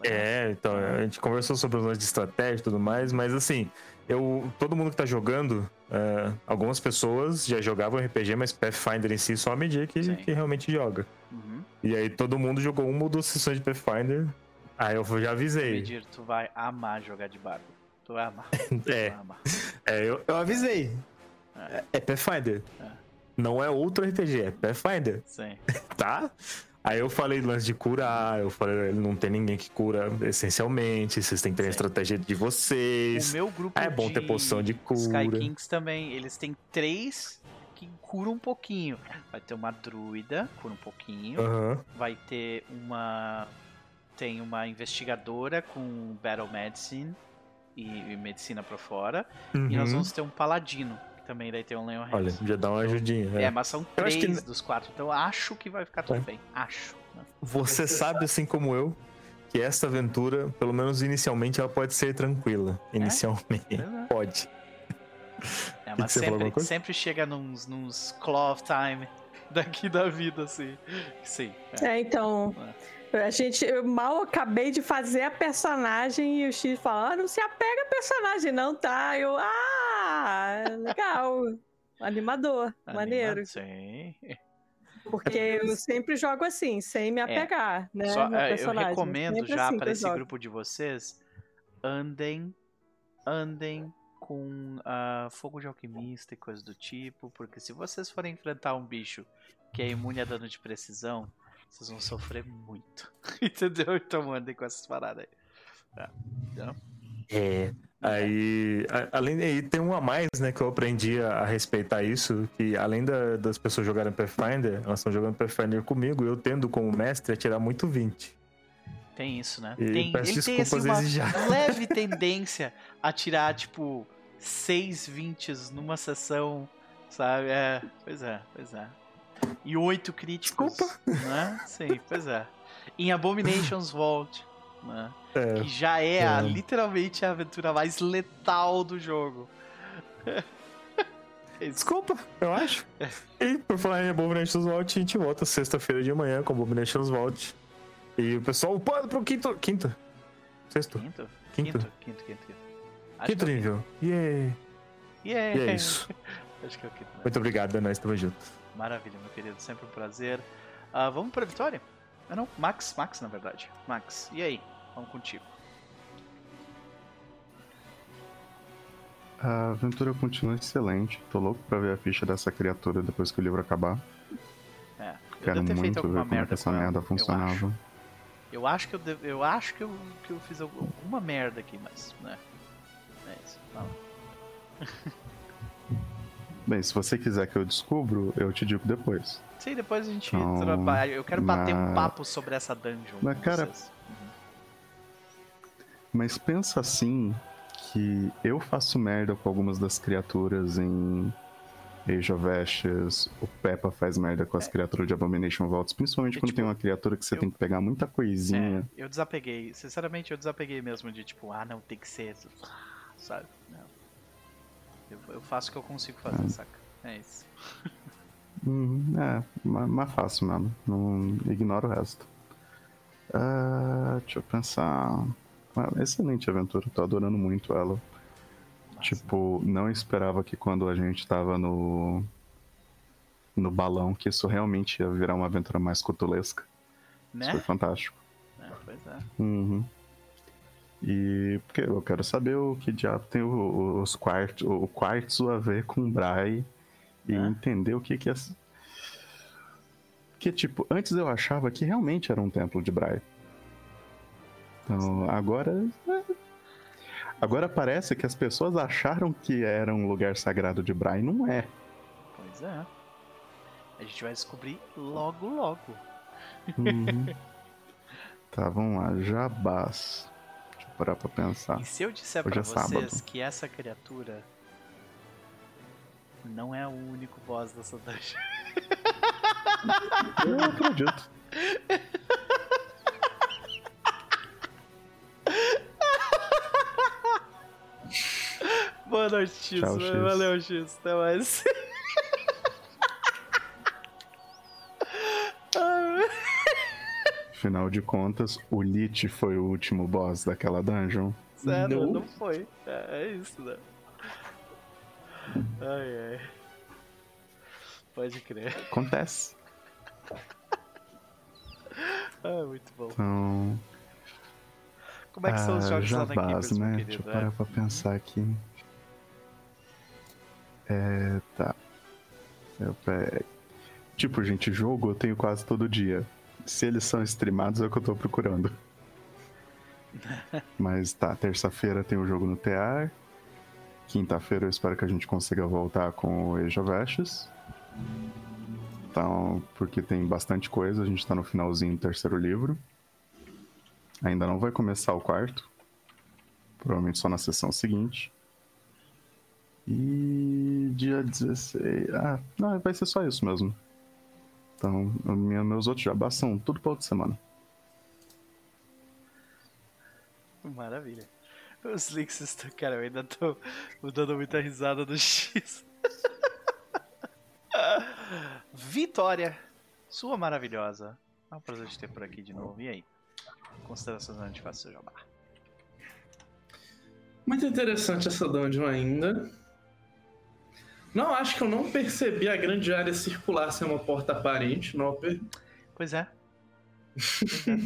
É, então, a gente conversou sobre os lances de estratégia e tudo mais, mas assim, eu, todo mundo que tá jogando, é, algumas pessoas já jogavam RPG, mas Pathfinder em si só a Medir que, que realmente joga.
Uhum.
E aí todo mundo jogou uma ou duas sessões de Pathfinder. Aí eu já avisei.
Medir, tu vai amar jogar de bardo. Tu vai amar.
É.
Tu vai amar.
É, eu, eu avisei.
É.
É, é Pathfinder.
É.
Não é outro RPG, é Pathfinder,
Sim.
tá? Aí eu falei do lance de curar, eu falei, não tem ninguém que cura essencialmente, vocês têm que ter a
Sim.
estratégia de
O
vocês.
meu grupo
Ah, é bom
de
ter poção de cura.
Sky Kings também, eles têm três que curam um pouquinho. Vai ter uma druida, cura um pouquinho.
Aham.
Vai ter uma. Tem uma investigadora com Battle Medicine e, e medicina pra fora. E nós
Uhum.
vamos ter um paladino, que também daí tem um Leon
Olha,
Hands.
já dá uma ajudinha.
É,
é.
mas são
Eu
três
que-
dos quatro, então eu acho que vai ficar tudo
É.
bem. Acho. né?
Você sabe, assim como eu, que esta aventura, pelo menos inicialmente, ela pode ser tranquila. Inicialmente.
É.
Pode.
É, mas sempre, sempre chega nos, nos claw of time daqui da vida, assim. Sim. é.
É, então. A gente, eu mal acabei de fazer a personagem e o X fala: ah, não se apega a personagem, não, tá? Eu, ah, legal. Animador, maneiro.
Sim.
Porque eu sempre jogo assim, sem me apegar, né?
É. Só,
no
é, eu recomendo
Sempre
já
assim
para esse
jogo.
grupo de vocês andem andem com ah, fogo de alquimista e coisa do tipo, porque se vocês forem enfrentar um bicho que é imune a dano de precisão, vocês vão sofrer muito. Entendeu? Então andem com essas paradas aí. Tá. Então,
É. Aí, a- além aí tem um a mais, né, que eu aprendi a, a respeitar isso, que além da- das pessoas jogarem Pathfinder, elas estão jogando Pathfinder comigo, eu tendo como mestre a tirar muito 20.
tem isso, né?
E
Tem,
peço
ele tem assim, uma leve tendência a tirar, tipo, 6 20 numa sessão, sabe? É, pois é, pois é. E 8 críticos.
Desculpa.
Né? Sim, pois é. Em Abomination's Vault, né?
É,
Que já é, a-
É.
literalmente a aventura mais letal do jogo. É.
Desculpa, eu acho. E por falar em Abominations Vault, a gente volta sexta-feira de manhã com Abominations Vault. E o pessoal pode pro quinto. Quinto? Sexto?
Quinto?
Quinto.
Quinto, quinto, quinto. quinto.
Quinto
é
nível. Yeah.
quinto. Yeah.
E é isso.
Acho que é o quinto. né?
Muito obrigado, é nóis, tamo junto.
Maravilha, meu querido. Sempre um prazer. Ah, vamos pra Vitória? Ah, não. Max, Max, na verdade. Max, e aí? Vamos contigo.
A aventura continua excelente. Tô louco pra ver a ficha dessa criatura depois que o livro acabar.
É, eu
Quero muito ver como é que essa merda
eu
funcionava.
acho. Eu acho que eu, devo- eu acho que eu, que eu fiz alguma merda aqui, mas, né. É isso. Fala.
Bem, se você quiser que eu descubro, eu te digo depois.
Sim, depois a gente
Então,
trabalha. Eu quero bater um
mas-
papo sobre essa dungeon.
Mas, cara,
vocês.
Mas pensa assim que eu faço merda com algumas das criaturas em Age of Ashes, o Peppa faz merda com as criaturas de Abomination Vaults, principalmente
É,
quando
tipo,
tem uma criatura que você
eu-
tem que pegar muita coisinha.
É, eu desapeguei. Sinceramente, eu desapeguei mesmo de tipo, ah, não, tem que ser. Sabe? Não. Eu, eu faço o que eu consigo fazer, saca? É isso.
Uhum, é, ma- mas fácil mesmo. Não ignora o resto. Ah, deixa eu pensar. Ah, excelente aventura, tô adorando muito ela.
Massa.
Tipo, não esperava que quando a gente tava no. no balão, que isso realmente ia virar uma aventura mais cutulesca. Isso
né?
foi fantástico.
É, pois é.
Uhum. E porque eu quero saber o que diabo tem o- o- os quartos, o quartzo a ver com Brai e
É.
entender o que que é. Que tipo, antes eu achava que realmente era um templo de Brai. Então, agora. é. Agora parece que as pessoas acharam que era um lugar sagrado de Brai, não é.
Pois é. A gente vai descobrir logo, logo.
Uhum. tá, vamos lá. Jabás. Parar pra pensar.
E se eu disser
Hoje
pra
é sábado.
vocês que essa criatura não é o único boss dessa dungeon?
Eu acredito.
Boa noite, X.
Tchau, X.
Valeu, X. Até mais.
Afinal de contas, o Lich foi o último boss daquela dungeon.
Sério,
Não.
não, foi. É, é isso, né? Ai, ai. Pode crer.
Acontece.
Ah, muito bom.
Então.
Como é que são os
Ah,
jogos lá na
jabás,
Keepers,
né?
querido?
Deixa eu
É.
parar pra pensar aqui. É, tá. Eu pe- Tipo, gente, jogo eu tenho quase todo dia. Se eles são streamados é o que eu tô procurando. Mas tá, terça-feira tem o jogo no TR. Quinta-feira eu espero que a gente consiga voltar com o Age of Ashes. Então, porque tem bastante coisa, a gente tá no finalzinho do terceiro livro. Ainda não vai começar o quarto. Provavelmente só na sessão seguinte. E dia 16. Ah, não, vai ser só isso mesmo. Então, meu- meus outros jabás são tudo pra outra semana.
Maravilha. Os links estão. Cara, eu ainda tô dando muita risada do X. Vitória, sua maravilhosa. É um prazer te ter por aqui de novo. E aí? Considerações antes de fazer seu jabá.
Muito interessante essa dungeon ainda. Não, acho que eu não percebi a grande área circular ser uma porta aparente, Nopper.
Pois é. Pois é.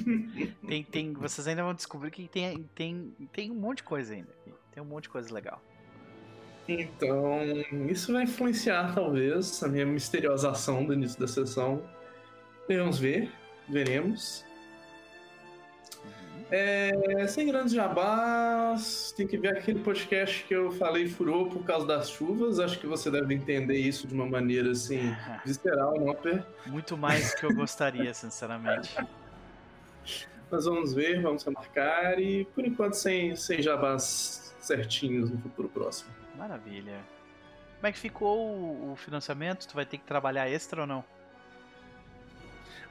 tem, tem, vocês ainda vão descobrir que tem, tem, tem um monte de coisa ainda. Tem um monte de coisa legal.
Então, isso vai influenciar, talvez, a minha misteriosa ação do início da sessão. Vamos ver, veremos. É, sem grandes jabás, tem que ver aquele podcast que eu falei furou por causa das chuvas. Acho que você deve entender isso de uma maneira assim, visceral, Nopper.
Muito mais do que eu gostaria, sinceramente.
Nós vamos ver, vamos remarcar e por enquanto sem, sem jabás certinhos no futuro próximo.
Maravilha. Como é que ficou o financiamento? Tu vai ter que trabalhar extra ou não?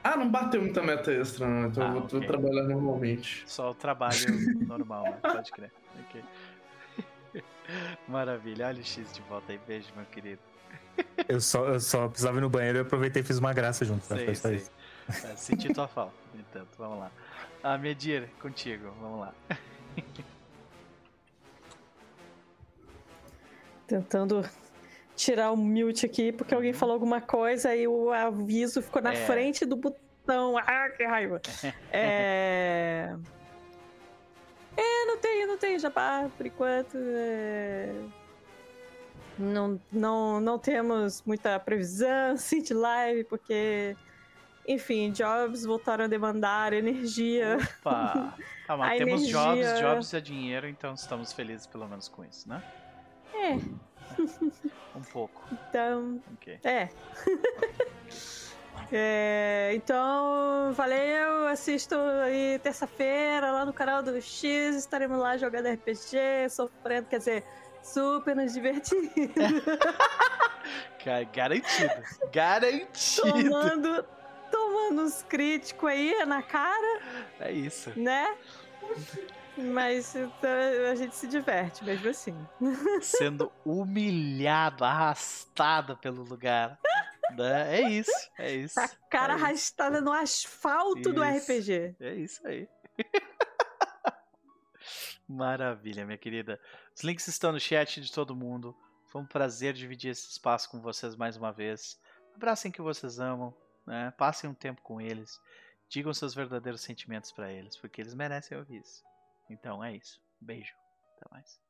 Ah, não bateu muita meta extra, não, então
Ah,
eu vou, vou
ok.
trabalhar normalmente.
Só o trabalho normal, né? Pode crer. Ok. Maravilha. Olha o X de volta aí. Beijo, meu querido.
Eu só, eu só precisava ir no banheiro e aproveitei e fiz uma graça junto. tá?
Sei, sei.
isso.
É, senti tua falta, no entanto. Vamos lá. Ah, Medir, contigo. Vamos lá.
Tentando tirar o mute aqui, porque alguém falou alguma coisa e o aviso ficou na
Uhum. É.
frente do botão. Ah, que raiva. é... É, não tenho, não tenho jabá, por enquanto. é, Não, não, não temos muita previsão assim, de live, porque... Enfim, jobs voltaram a demandar energia.
Opa! Ah, mas temos jobs,
energia-
jobs é dinheiro, então estamos felizes pelo menos com isso, né?
É,
Um pouco.
então...
Ok.
É. É, então, valeu. Assisto aí terça-feira lá no canal do X. Estaremos lá jogando RPG, sofrendo, quer dizer, super nos divertindo.
Ca- Garantido. Garantido.
tomando, tomando uns críticos aí na cara,
É isso.
né? Mas então, a gente se diverte mesmo assim.
Sendo humilhado, arrastado pelo lugar. né? É isso. É isso.
A cara
é isso.
arrastada no asfalto do
Isso.
RPG.
É isso aí. Maravilha, minha querida. Os links estão no chat de todo mundo. Foi um prazer dividir esse espaço com vocês mais uma vez. Abracem que vocês amam, né? Passem um tempo com eles. Digam seus verdadeiros sentimentos pra eles, porque eles merecem ouvir isso. Então é isso. Beijo. Até mais.